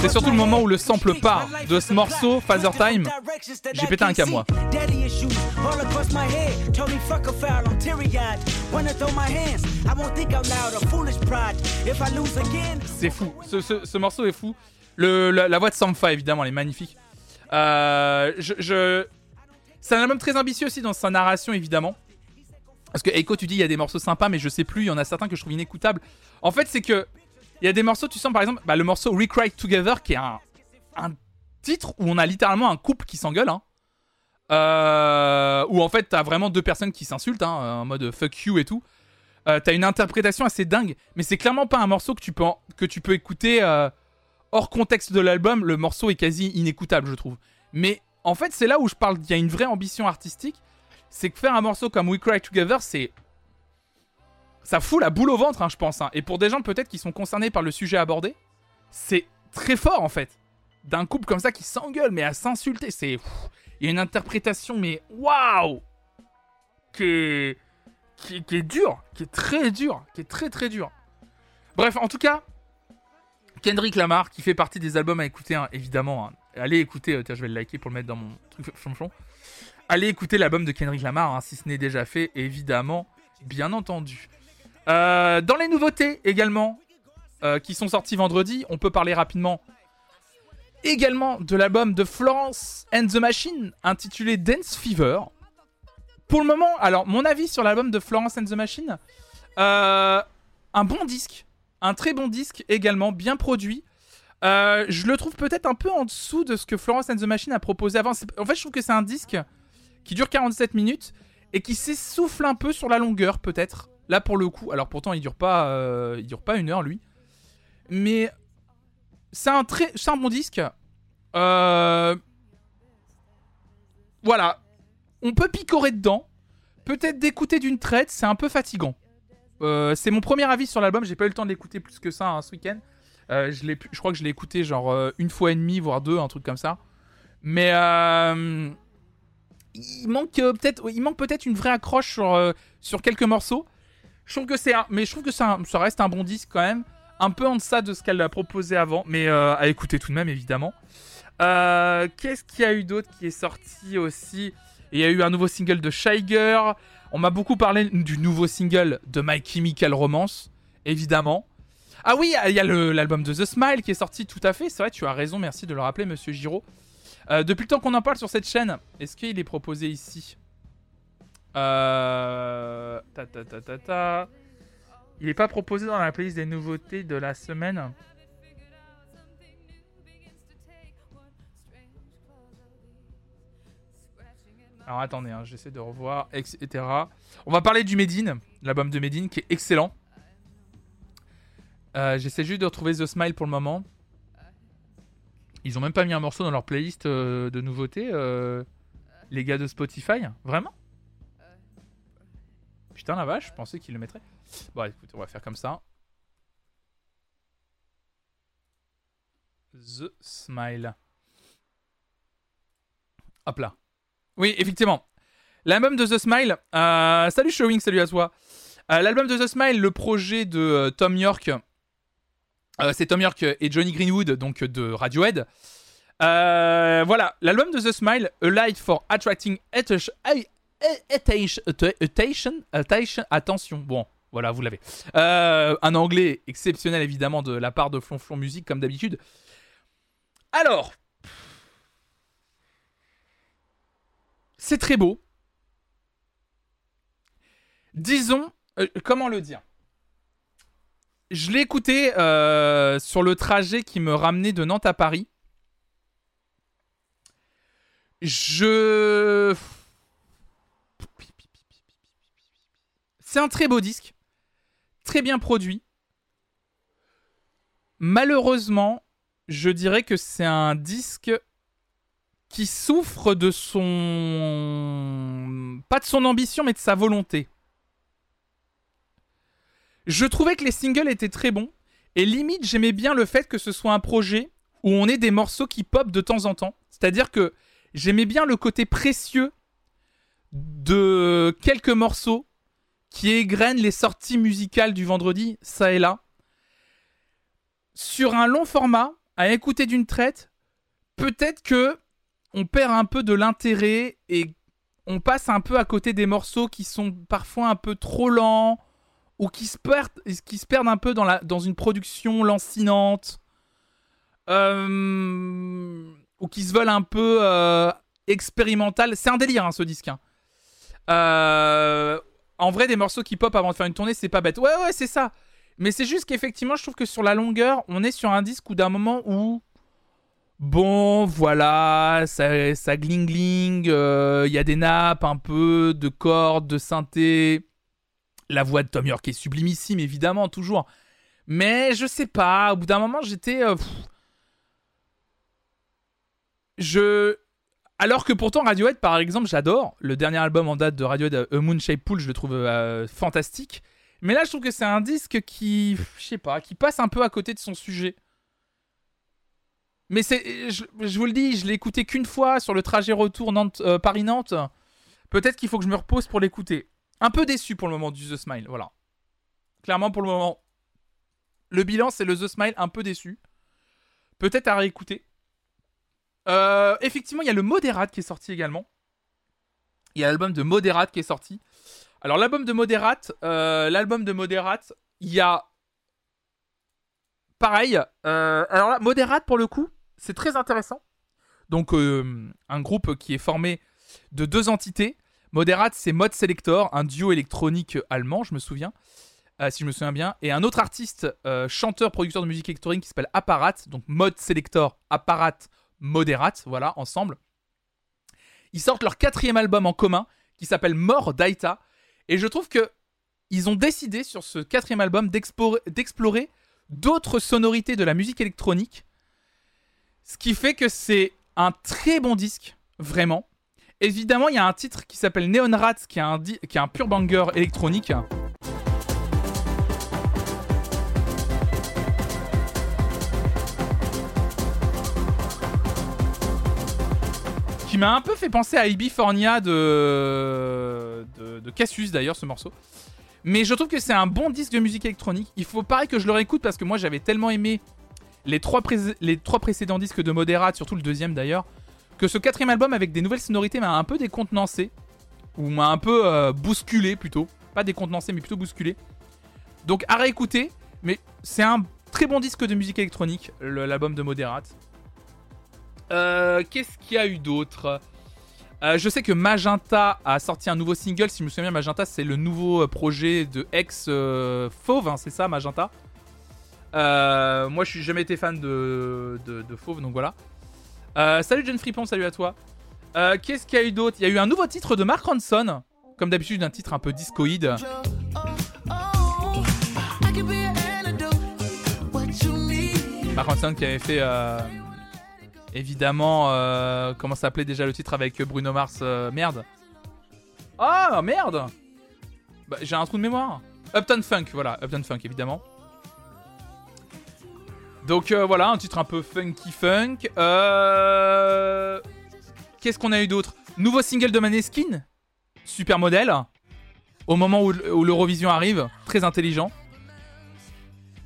C'est surtout le moment où le sample part de ce morceau, Father Time. J'ai pété un moi. C'est fou. Ce, ce- ce morceau est fou. Le, la, la voix de Sampha, évidemment, elle est magnifique. Euh, je, je- C'est un album très ambitieux aussi dans sa narration, évidemment. Parce que Echo, tu dis, il y a des morceaux sympas, mais je sais plus, il y en a certains que je trouve inécoutables. En fait, c'est que. Il y a des morceaux, tu sens par exemple, bah, le morceau Recry Together, qui est un, titre où on a littéralement un couple qui s'engueule. Hein. Euh, où en fait, t'as vraiment deux personnes qui s'insultent, hein, en mode fuck you et tout. Euh, t'as une interprétation assez dingue, mais c'est clairement pas un morceau que tu peux, que tu peux écouter euh, hors contexte de l'album. Le morceau est quasi inécoutable, je trouve. Mais en fait, c'est là où je parle, il y a une vraie ambition artistique. C'est que faire un morceau comme We Cry Together, c'est. Ça fout la boule au ventre, hein, je pense. hein. Et pour des gens peut-être qui sont concernés par le sujet abordé, c'est très fort en fait. D'un couple comme ça qui s'engueule, mais à s'insulter, c'est. Il y a une interprétation, mais waouh qui est... qui, est- qui est dure, qui est très dur, qui est très très dur. Bref, en tout cas, Kendrick Lamar, qui fait partie des albums à écouter, hein, évidemment. hein. Allez écouter, euh, tiens, je vais le liker pour le mettre dans mon truc flonflon. Allez écouter l'album de Kendrick Lamar, hein, si ce n'est déjà fait, évidemment, bien entendu. Euh, dans les nouveautés également, euh, qui sont sorties vendredi, on peut parler rapidement également de l'album de Florence and the Machine, intitulé Dance Fever. Pour le moment, alors mon avis sur l'album de Florence and the Machine, euh, un bon disque, un très bon disque également, bien produit. Je le trouve peut-être un peu en dessous de ce que Florence and the Machine a proposé avant. En fait, je trouve que c'est un disque qui dure 47 minutes et qui s'essouffle un peu sur la longueur, peut-être. Là, pour le coup, alors pourtant, il dure pas, euh, dure pas une heure, lui. Mais c'est un très, c'est un bon disque. Euh, Voilà, on peut picorer dedans. Peut-être d'écouter d'une traite, c'est un peu fatigant. Euh, c'est mon premier avis sur l'album. J'ai pas eu le temps de l'écouter plus que ça hein, ce week-end. Je, je crois que je l'ai écouté genre une fois et demie, voire deux, un truc comme ça. Mais il manque euh, peut-être, il manque peut-être une vraie accroche sur euh, sur quelques morceaux. Je trouve que c'est, un- mais je trouve que ça reste un bon disque quand même, un peu en deçà de ce qu'elle a proposé avant, mais euh, à écouter tout de même évidemment. Qu'est-ce qu'il y a eu d'autre qui est sorti aussi? Il y a eu un nouveau single de Shiger. On m'a beaucoup parlé du nouveau single de My Chemical Romance, évidemment. Ah oui, il y a l'album de The Smile qui est sorti tout à fait. C'est vrai, tu as raison, merci de le rappeler, monsieur Giraud. Euh, depuis le temps qu'on en parle sur cette chaîne, est-ce qu'il est proposé ici euh... Il n'est pas proposé dans la playlist des nouveautés de la semaine. Alors attendez, hein, j'essaie de revoir, etc. On va parler du Medine, l'album de Medine qui est excellent. Euh, J'essaie juste de retrouver The Smile pour le moment. Ils ont même pas mis un morceau dans leur playlist euh, de nouveautés, euh, les gars de Spotify. Vraiment? Putain la vache, je pensais qu'ils le mettraient. Bon, écoute, on va faire comme ça. The Smile. Hop là. Oui, effectivement. L'album de The Smile. euh, salut Showing, salut à toi. L'album de The Smile, le projet de Tom York. Euh, c'est Tom York et Johnny Greenwood, donc de Radiohead. Euh, voilà, l'album de The Smile, A Light for Attracting Attention. Attention. Bon, voilà, vous l'avez. Euh, un anglais exceptionnel, évidemment, de la part de Flonflon Music, comme d'habitude. Alors, c'est très beau. Disons, comment le dire? Je l'ai écouté euh, sur le trajet qui me ramenait de Nantes à Paris. Je... C'est un très beau disque, très bien produit. Malheureusement, je dirais que c'est un disque qui souffre de son... Pas de son ambition, mais de sa volonté. Je trouvais que les singles étaient très bons, et limite j'aimais bien le fait que ce soit un projet où on ait des morceaux qui pop de temps en temps. C'est-à-dire que j'aimais bien le côté précieux de quelques morceaux qui égrènent les sorties musicales du vendredi, ça et là. Sur un long format, à écouter d'une traite, peut-être que on perd un peu de l'intérêt et on passe un peu à côté des morceaux qui sont parfois un peu trop lents ou qui se perdent, qui se perdent un peu dans, une production lancinante. Euh, ou qui se veulent un peu euh, expérimental. C'est un délire, hein, ce disque. hein. Euh, en vrai, des morceaux qui pop avant de faire une tournée, c'est pas bête. Ouais, ouais, c'est ça. Mais c'est juste qu'effectivement, je trouve que sur la longueur, on est sur un disque où d'un moment où. Bon, voilà, ça, ça gling gling, euh, il y a des nappes, un peu de cordes, de synthé. La voix de Tom York est sublimissime, évidemment, toujours. Mais je sais pas, au bout d'un moment, j'étais. euh, je. Alors que pourtant Radiohead, par exemple, j'adore. Le dernier album en date de Radiohead, A Moon Shaped Pool, je le trouve euh, fantastique. Mais là, je trouve que c'est un disque qui, je sais pas, qui passe un peu à côté de son sujet. Mais c'est, je, vous le dis, je l'ai écouté qu'une fois sur le trajet retour Nantes, euh, Paris-Nantes. Peut-être qu'il faut que je me repose pour l'écouter. Un peu déçu pour le moment du The Smile, voilà. Clairement pour le moment. Le bilan, c'est le The Smile un peu déçu. Peut-être à réécouter. Euh, effectivement, il y a le Moderate qui est sorti également. Il y a l'album de Moderate qui est sorti. Alors l'album de Moderate, euh, l'album de Moderate, il y a pareil. euh, alors là, Moderate pour le coup, c'est très intéressant. Donc un groupe qui est formé de deux entités. Moderate, c'est Mode Selector, un duo électronique allemand, je me souviens, euh, si je me souviens bien, et un autre artiste, euh, chanteur, producteur de musique électronique qui s'appelle Apparat, donc Mode Selector, Apparat, Moderate, voilà, ensemble. Ils sortent leur quatrième album en commun qui s'appelle More Daita, et je trouve que ils ont décidé sur ce quatrième album d'explorer d'autres sonorités de la musique électronique, ce qui fait que c'est un très bon disque, vraiment. Évidemment, il y a un titre qui s'appelle Neon Rats, qui est un, pur banger électronique. Qui m'a un peu fait penser à Ibifornia de... Cassius d'ailleurs, ce morceau. Mais je trouve que c'est un bon disque de musique électronique. Il faut pareil que je le réécoute parce que moi j'avais tellement aimé les trois, précédents disques de Moderate, surtout le deuxième d'ailleurs, que ce quatrième album avec des nouvelles sonorités m'a un peu décontenancé. Ou m'a un peu euh, bousculé plutôt. Pas décontenancé mais plutôt bousculé. Donc à réécouter, mais c'est un très bon disque de musique électronique, le- l'album de Moderate. Euh, Qu'est-ce qu'il y a eu d'autre? Euh, Je sais que Magenta a sorti un nouveau single. Si je me souviens bien, Magenta, c'est le nouveau euh, projet de ex Fauve, hein, c'est ça, Magenta? Moi, je suis jamais été fan de, de, de Fauve, donc voilà. Euh, salut John Fripon, salut à toi. Euh, Qu'est-ce qu'il y a eu d'autre? Il y a eu un nouveau titre de Mark Ronson. Comme d'habitude, un titre un peu discoïde. Mark Ronson qui avait fait euh, évidemment comment s'appelait déjà le titre avec Bruno Mars merde. Ah merde. Bah, j'ai un trou de mémoire. Uptown Funk, voilà, Uptown Funk évidemment. Donc euh, voilà, un titre un peu funky funk. Euh... Qu'est-ce qu'on a eu d'autre? Nouveau single de Maneskin, super modèle. Au moment où, l'Eurovision arrive, très intelligent.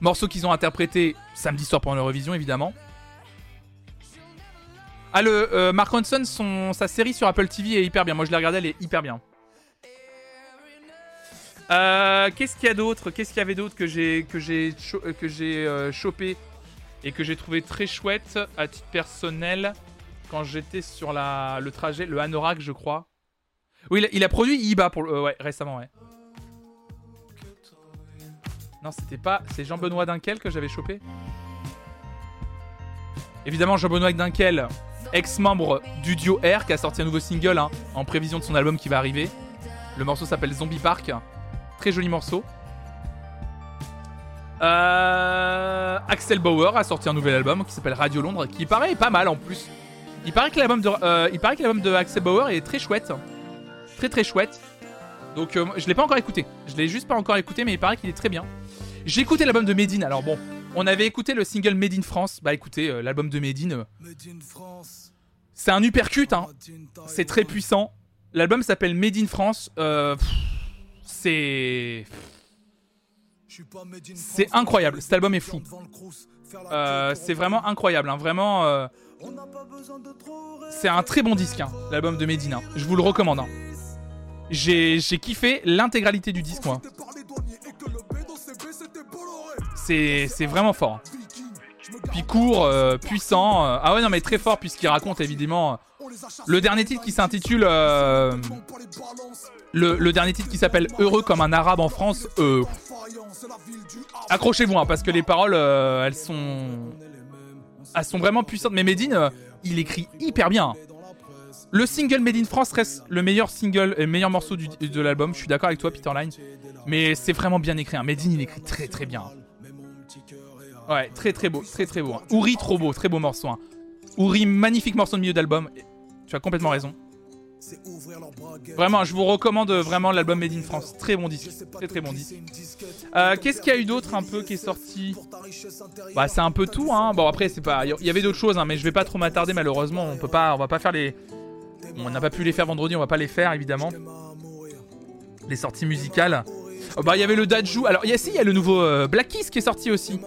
Morceau qu'ils ont interprété samedi soir pendant l'Eurovision, évidemment. Ah, le euh, Mark Ronson, son, sa série sur Apple TV est hyper bien. Moi, je l'ai regardée, elle est hyper bien. Qu'est-ce qu'il y a d'autre? Qu'est-ce qu'il y avait d'autre que j'ai que j'ai cho- chopé? Et que j'ai trouvé très chouette à titre personnel quand j'étais sur la le trajet, le Anorak, je crois. Oui, il a, produit Iba pour euh, ouais récemment, ouais. Non, c'était pas. C'est Jean-Benoît Dunkel que j'avais chopé. Évidemment, Jean-Benoît Dunkel, ex-membre du duo R, qui a sorti un nouveau single hein, en prévision de son album qui va arriver. Le morceau s'appelle Zombie Park. Très joli morceau. Euh, Axel Bauer a sorti un nouvel album qui s'appelle Radio Londres, qui paraît est pas mal en plus. Il paraît que l'album de, euh, il paraît que l'album de Axel Bauer est très chouette, très très chouette. Donc euh, je l'ai pas encore écouté, je l'ai juste pas encore écouté, mais il paraît qu'il est très bien. J'ai écouté l'album de Medine. Alors bon, on avait écouté le single Made in France. Bah écoutez, euh, l'album de Medine, c'est un uppercut, hein. C'est très puissant. L'album s'appelle Made in France. C'est c'est incroyable. Cet album est fou. Euh, c'est vraiment incroyable. hein. Vraiment, euh, c'est un très bon disque. hein, L'album de Medina. Je vous le recommande. hein. J'ai kiffé l'intégralité du disque, moi. C'est vraiment fort. Puis court, euh, puissant. ah ouais, non, mais très fort, puisqu'il raconte évidemment. le dernier titre qui s'intitule. Le, dernier titre qui s'appelle Heureux comme un arabe en France. Euh, Accrochez-vous, hein, parce que les paroles, euh, elles sont. Elles sont vraiment puissantes. Mais Medine, euh, il écrit hyper bien. Le single Made in France reste le meilleur single et meilleur morceau du- de l'album. Je suis d'accord avec toi, Peter Line. Mais c'est vraiment bien écrit. Hein. Medine, il écrit très très bien. Ouais, très très beau, très très beau. hein. Ouri, trop beau, très beau morceau. Hein. Ouri, magnifique morceau de milieu d'album. Tu as complètement raison. Vraiment, je vous recommande vraiment l'album Made in France. Très bon disque, très très bon disque. Euh, Qu'est-ce qu'il y a eu d'autre un peu qui est sorti? Bah, c'est un peu tout. Hein. Bon, après, c'est pas. Il y avait d'autres choses, hein, mais je vais pas trop m'attarder. Malheureusement, on peut pas. Va pas faire les. On n'a pas pu les faire vendredi. On va pas les faire évidemment. Les sorties musicales. Oh, bah, il y avait le Dajou. Alors, y a si, il y a le nouveau euh, Black Kiss qui est sorti aussi.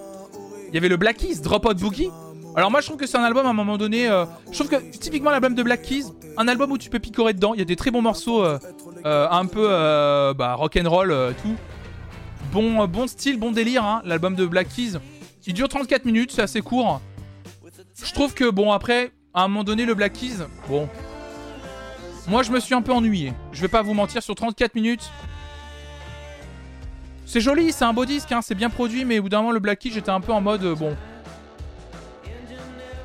Il y avait le Black Keys, Drop Out Boogie. Alors moi je trouve que c'est un album à un moment donné. euh, je trouve que typiquement l'album de Black Keys, un album où tu peux picorer dedans. Il y a des très bons morceaux, euh, euh, un peu bah, rock and roll, tout. Bon, bon style, bon délire. hein, l'album de Black Keys. Il dure 34 minutes, c'est assez court. Je trouve que bon après, à un moment donné le Black Keys, bon. Moi je me suis un peu ennuyé. Je vais pas vous mentir sur 34 minutes. C'est joli, c'est un beau disque, hein, c'est bien produit, mais au bout d'un moment, le Black Keys, j'étais un peu en mode bon.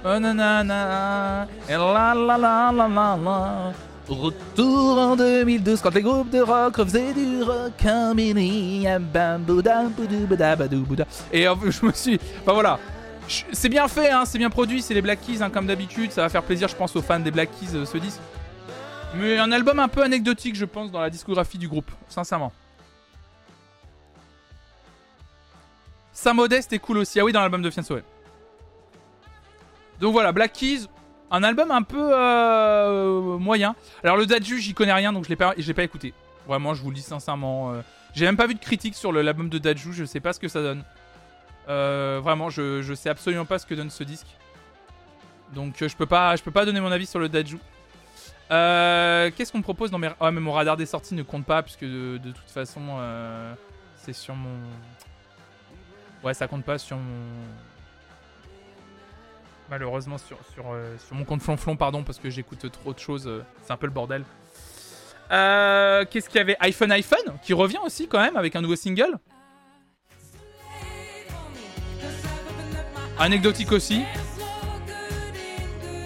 Oh, nanana, et la la la la la la. Retour en 2012 quand les groupes de rock refaisaient du rock en mini. Et je me suis. Enfin voilà. C'est bien fait, hein, c'est bien produit, c'est les Black Keys hein, comme d'habitude. Ça va faire plaisir, je pense, aux fans des Black Keys euh, ce disque. Mais un album un peu anecdotique, je pense, dans la discographie du groupe, sincèrement. Saint Modeste est cool aussi. Ah oui, dans l'album de Fianso, ouais. Donc voilà, Black Keys, un album un peu euh, moyen. Alors le Daju, j'y connais rien, donc je l'ai pas, je l'ai pas écouté. Vraiment, je vous le dis sincèrement. euh, J'ai même pas vu de critique sur l'album de Daju, je sais pas ce que ça donne. Euh, vraiment, je, je sais absolument pas ce que donne ce disque. Donc euh, je peux pas, je peux pas donner mon avis sur le Daju. Qu'est-ce qu'on propose dans mes... Ah mais mon radar des sorties ne compte pas puisque de, de toute façon c'est sur mon... Ouais ça compte pas sur mon... Malheureusement sur, sur, euh, sur mon compte flonflon pardon parce que j'écoute trop de choses, euh, c'est un peu le bordel. Euh, Qu'est-ce qu'il y avait? iPhone iPhone qui revient aussi quand même avec un nouveau single. Anecdotique aussi.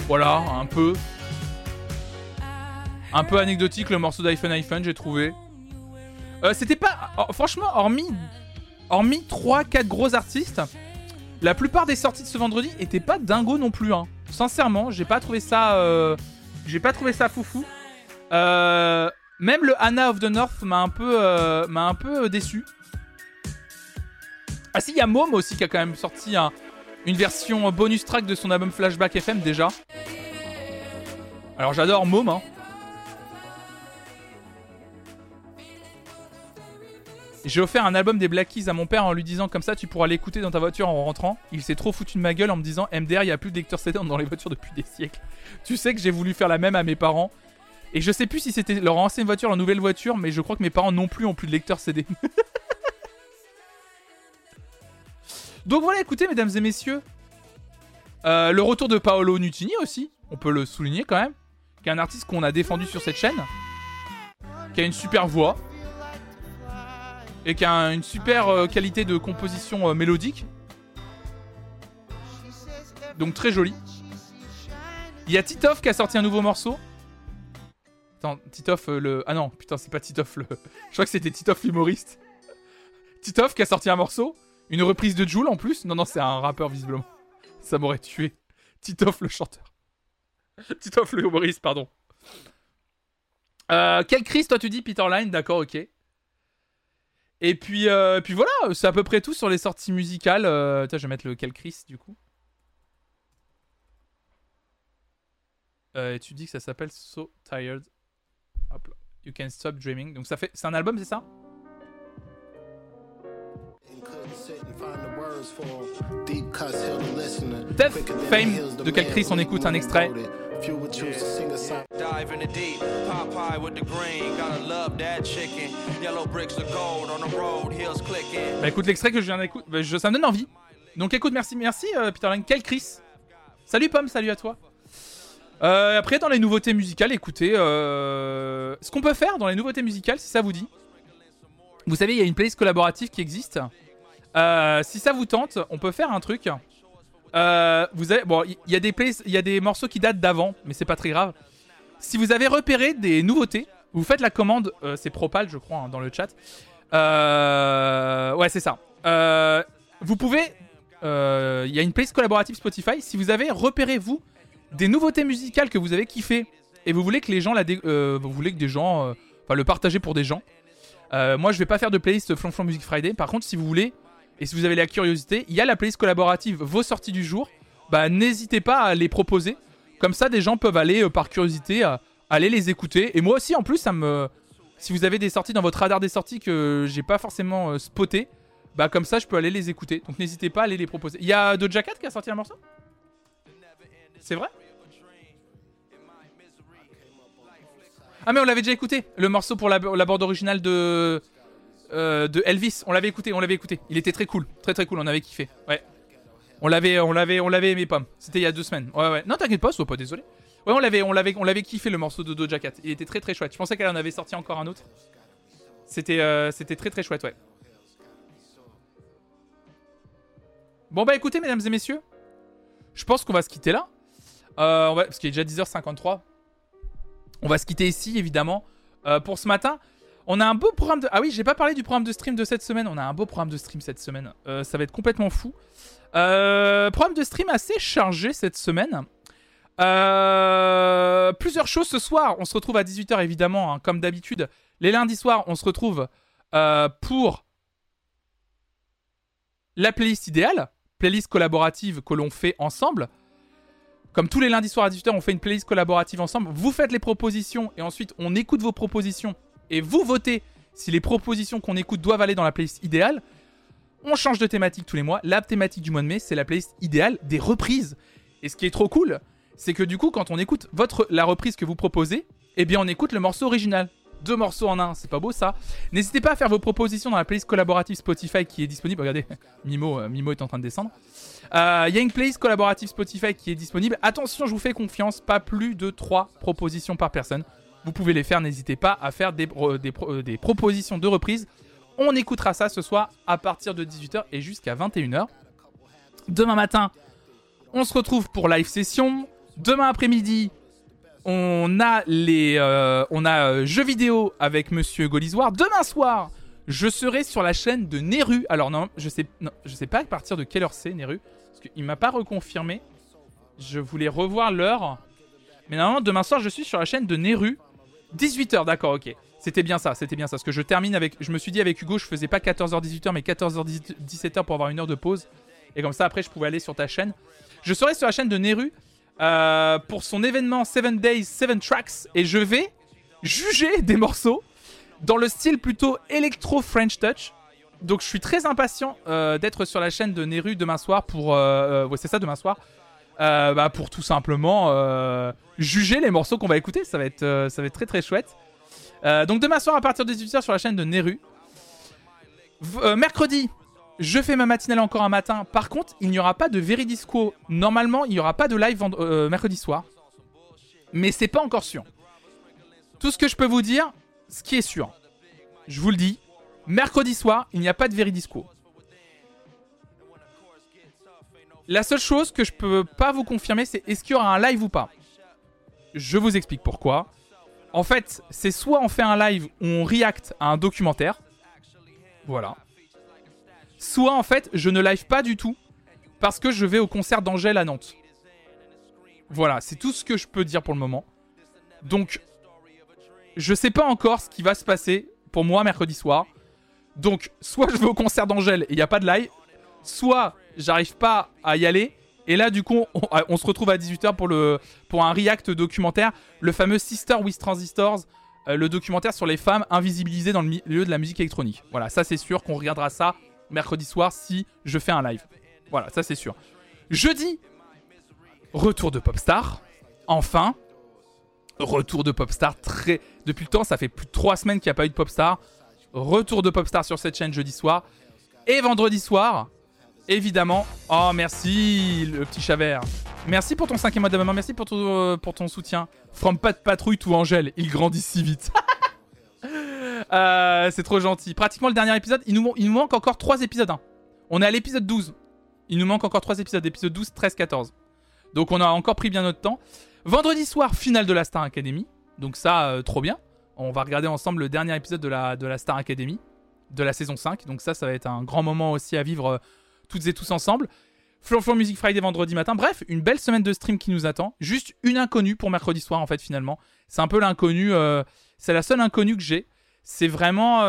Voilà, un peu. Un peu anecdotique le morceau d'iPhone iPhone, j'ai trouvé. Euh, C'était pas. oh, franchement, hormis. Hormis 3-4 gros artistes, la plupart des sorties de ce vendredi étaient pas dingo non plus. Hein. Sincèrement, j'ai pas trouvé ça, euh, j'ai pas trouvé ça foufou. Euh, même le Anna of the North m'a un peu, euh, m'a un peu déçu. Ah si, il y a Mom aussi qui a quand même sorti une version bonus track de son album Flashback FM déjà. Alors j'adore Mom. Hein. J'ai offert un album des Black Keys à mon père en lui disant comme ça tu pourras l'écouter dans ta voiture en rentrant. Il s'est trop foutu de ma gueule en me disant MDR il y a plus de lecteur CD dans les voitures depuis des siècles. Tu sais que j'ai voulu faire la même à mes parents. Et je sais plus si c'était leur ancienne voiture, leur nouvelle voiture, mais je crois que mes parents non plus ont plus de lecteur CD. Donc voilà, écoutez, mesdames et messieurs, euh, le retour de Paolo Nutini aussi, on peut le souligner quand même, qui est un artiste qu'on a défendu sur cette chaîne, qui a une super voix, et qui a une super euh, qualité de composition euh, mélodique. Donc très joli. Il y a Titoff qui a sorti un nouveau morceau. Attends, Titoff euh, le... Ah non, putain, c'est pas Titoff le... Je crois que c'était Titoff l'humoriste. Titoff qui a sorti un morceau. Une reprise de Joule en plus. Non, non, c'est un rappeur visiblement. Ça m'aurait tué. Titoff le chanteur. Titoff le humoriste, pardon. quel Chris, toi tu dis Peter Line D'accord, ok. Et puis, euh, puis voilà, c'est à peu près tout sur les sorties musicales. Euh, je vais mettre le Chris du coup. Euh, tu dis que ça s'appelle So Tired. Hop là. You Can Stop Dreaming. Donc ça fait, c'est un album, c'est ça? Death Fame de Cal Chris, on écoute un extrait? Dive in the deep, Popeye with the green. Gotta love that chicken. Yellow bricks of gold on the road, heels clicking. Bah écoute l'extrait que je viens d'écouter, bah, ça me donne envie. Donc écoute, merci, merci euh, Peter Lang. Quel Chris Salut Pomme, salut à toi. Euh, après, dans les nouveautés musicales, écoutez, euh, ce qu'on peut faire dans les nouveautés musicales, si ça vous dit. Vous savez, il y a une playlist collaborative qui existe. Euh, si ça vous tente, on peut faire un truc. Euh, vous avez, bon, il y, a des il y a des morceaux qui datent d'avant, mais c'est pas très grave. Si vous avez repéré des nouveautés, vous faites la commande, euh, c'est Propal, je crois, hein, dans le chat. Euh, ouais, c'est ça. vous pouvez, il y a une playlist collaborative Spotify. Si vous avez repéré vous des nouveautés musicales que vous avez kiffé et vous voulez que les gens la, vous voulez que des gens, enfin le partager pour des gens. moi, je vais pas faire de playlist Flonflon Music Friday. Par contre, si vous voulez et si vous avez la curiosité, il y a la playlist collaborative Vos sorties du jour. Bah, n'hésitez pas à les proposer. Comme ça, des gens peuvent aller, euh, par curiosité, euh, aller les écouter. Et moi aussi, en plus, ça me. Si vous avez des sorties dans votre radar des sorties que j'ai pas forcément euh, spoté, bah, comme ça, je peux aller les écouter. Donc, n'hésitez pas à aller les proposer. Il y a Doja Cat qui a sorti un morceau? C'est vrai? Ah, mais on l'avait déjà écouté. Le morceau pour la, la bande originale de. Euh, de Elvis. On l'avait écouté, on l'avait écouté. Il était très cool, très très cool. On avait kiffé. Ouais. On l'avait, on l'avait, on l'avait aimé, Pomme. C'était il y a deux semaines. Ouais, ouais. Non, t'inquiète pas, sois pas désolé. Ouais, on l'avait, on l'avait, on l'avait kiffé le morceau de Doja Cat. Il était très très chouette. Je pensais qu'elle en avait sorti encore un autre. C'était, euh, c'était très très chouette, ouais. Bon bah écoutez, mesdames et messieurs, je pense qu'on va se quitter là. Euh, parce qu'il est déjà 10h53. On va se quitter ici, évidemment, pour ce matin. On a un beau programme de... Ah oui, j'ai pas parlé du programme de stream de cette semaine. On a un beau programme de stream cette semaine. Euh, ça va être complètement fou. Euh, programme de stream assez chargé cette semaine. Euh, plusieurs choses ce soir. On se retrouve à 18h évidemment, hein, comme d'habitude. Les lundis soirs, on se retrouve pour la playlist idéale. Playlist collaborative que l'on fait ensemble. Comme tous les lundis soirs à 18h, on fait une playlist collaborative ensemble. Vous faites les propositions et ensuite on écoute vos propositions et vous votez si les propositions qu'on écoute doivent aller dans la playlist idéale. On change de thématique tous les mois. La thématique du mois de mai, c'est la playlist idéale des reprises. Et ce qui est trop cool, c'est que du coup, quand on écoute votre, la reprise que vous proposez, eh bien, on écoute le morceau original. Deux morceaux en un, c'est pas beau ça. N'hésitez pas à faire vos propositions dans la playlist collaborative Spotify qui est disponible. Regardez, Mimo, euh, Mimo est en train de descendre. Euh, il y a une playlist collaborative Spotify qui est disponible. Attention, je vous fais confiance, pas plus de trois propositions par personne vous pouvez les faire. N'hésitez pas à faire des, euh, des, propositions de reprise. On écoutera ça ce soir à partir de 18h et jusqu'à 21h. Demain matin, on se retrouve pour live session. Demain après-midi, on a les, euh, on a euh, jeux vidéo avec Monsieur Golisoir. Demain soir, je serai sur la chaîne de Neru. Alors non, je sais, je sais pas à partir de quelle heure c'est Neru, parce qu'il m'a pas reconfirmé. Je voulais revoir l'heure. Mais normalement, demain soir, je suis sur la chaîne de Neru. 18h, d'accord, ok. C'était bien ça, c'était bien ça. Parce que je termine avec. Je me suis dit avec Hugo, je faisais pas 14h-18h, mais 14h-17h pour avoir une heure de pause. Et comme ça, après, je pouvais aller sur ta chaîne. Je serai sur la chaîne de Neru euh, pour son événement 7 Days, 7 Tracks. Et je vais juger des morceaux dans le style plutôt électro-French touch. Donc je suis très impatient euh, d'être sur la chaîne de Neru demain soir pour... Euh, ouais, c'est ça, demain soir. Bah, pour tout simplement juger les morceaux qu'on va écouter. Ça va être, ça va être très très chouette. donc demain soir à partir de 18h sur la chaîne de Neru. mercredi, je fais ma matinale encore un matin. Par contre, il n'y aura pas de Veridisco. Normalement, il n'y aura pas de live mercredi soir. Mais c'est pas encore sûr. Tout ce que je peux vous dire, ce qui est sûr, je vous le dis, mercredi soir, il n'y a pas de Veridisco. La seule chose que je peux pas vous confirmer, c'est est-ce qu'il y aura un live ou pas. Je vous explique pourquoi. En fait, c'est soit on fait un live où on react à un documentaire. Voilà. Soit en fait, je ne live pas du tout parce que je vais au concert d'Angèle à Nantes. Voilà, c'est tout ce que je peux dire pour le moment. Donc, je sais pas encore ce qui va se passer pour moi mercredi soir. Donc, soit je vais au concert d'Angèle et il n'y a pas de live, soit j'arrive pas à y aller. Et là, du coup, on, se retrouve à 18h pour, un react documentaire, le fameux Sister with Transistors, euh, le documentaire sur les femmes invisibilisées dans le milieu de la musique électronique. Voilà, ça c'est sûr qu'on regardera ça mercredi soir si je fais un live. Voilà, ça c'est sûr. Jeudi, retour de Popstar. Enfin, Retour de Popstar très. Depuis le temps, ça fait plus de 3 semaines qu'il n'y a pas eu de Popstar. Retour de Popstar sur cette chaîne jeudi soir. Et vendredi soir, évidemment. Oh, merci, le petit Chavert. Merci pour ton cinquième mois d'abonnement. Merci pour ton, euh, pour ton soutien. From de Patrouille tout Angèle. Il grandit si vite. Euh, c'est trop gentil. Pratiquement le dernier épisode. Il nous, il nous manque encore 3 épisodes. Hein. On est à l'épisode 12. Il nous manque encore 3 épisodes. Épisode 12, 13, 14. Donc on a encore pris bien notre temps. Vendredi soir, finale de la Star Academy. Donc ça, euh, trop bien. On va regarder ensemble le dernier épisode de la, de la Star Academy, de la saison 5. Donc ça, ça va être un grand moment aussi à vivre toutes et tous ensemble. Flonflon Music Friday vendredi matin. Bref, une belle semaine de stream qui nous attend. Juste une inconnue pour mercredi soir, en fait, finalement. C'est un peu l'inconnu. Euh, c'est la seule inconnue que j'ai. C'est vraiment,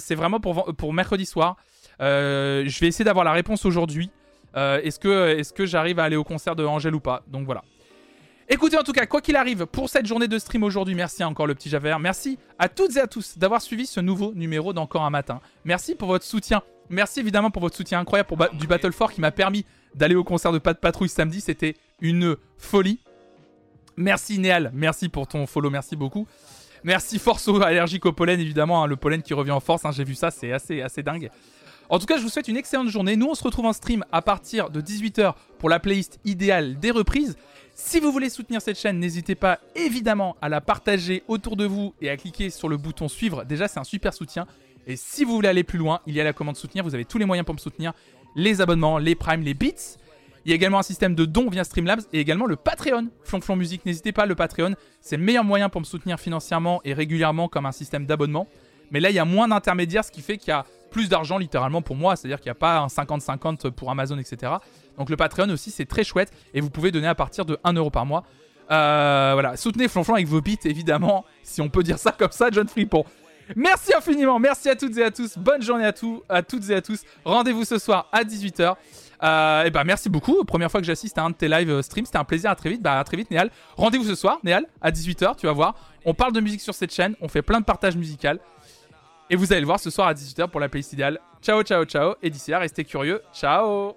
c'est vraiment pour, pour mercredi soir. je vais essayer d'avoir la réponse aujourd'hui. est-ce que, est que j'arrive à aller au concert de Angèle ou pas? Donc voilà. Écoutez, en tout cas, quoi qu'il arrive, pour cette journée de stream aujourd'hui, merci encore le petit Javert. Merci à toutes et à tous d'avoir suivi ce nouveau numéro d'Encore un matin. Merci pour votre soutien. Merci évidemment pour votre soutien incroyable pour du Battle 4 qui m'a permis d'aller au concert de de Patrouille samedi. C'était une folie. Merci Néal, merci pour ton follow, merci beaucoup. Merci Forceau, allergique au pollen évidemment, hein, le pollen qui revient en force, hein, j'ai vu ça, c'est assez, assez dingue. En tout cas, je vous souhaite une excellente journée. Nous, on se retrouve en stream à partir de 18h pour la playlist idéale des reprises. Si vous voulez soutenir cette chaîne, n'hésitez pas évidemment à la partager autour de vous et à cliquer sur le bouton suivre. Déjà, c'est un super soutien. Et si vous voulez aller plus loin, il y a la commande soutenir. Vous avez tous les moyens pour me soutenir les abonnements, les primes, les bits. Il y a également un système de dons via Streamlabs et également le Patreon. Flonflon Musique, n'hésitez pas, le Patreon, c'est le meilleur moyen pour me soutenir financièrement et régulièrement comme un système d'abonnement. Mais là, il y a moins d'intermédiaires, ce qui fait qu'il y a plus d'argent littéralement pour moi, c'est-à-dire qu'il n'y a pas un 50-50 pour Amazon, etc. Donc le Patreon aussi, c'est très chouette et vous pouvez donner à partir de 1 euro par mois. Euh, voilà, soutenez Flonflon avec vos bits, évidemment, si on peut dire ça comme ça, John Fripon. Merci infiniment, merci à toutes et à tous, bonne journée à, à toutes et à tous. Rendez-vous ce soir à 18h. Euh, et bah merci beaucoup. Première fois que j'assiste à un de tes live streams, c'était un plaisir. À très vite. Bah à très vite, Néal. Rendez-vous ce soir, Néal, à 18h. Tu vas voir. On parle de musique sur cette chaîne. On fait plein de partages musicaux. Et vous allez le voir ce soir à 18h pour la playlist idéale. Ciao, ciao, ciao. Et d'ici là, restez curieux. Ciao.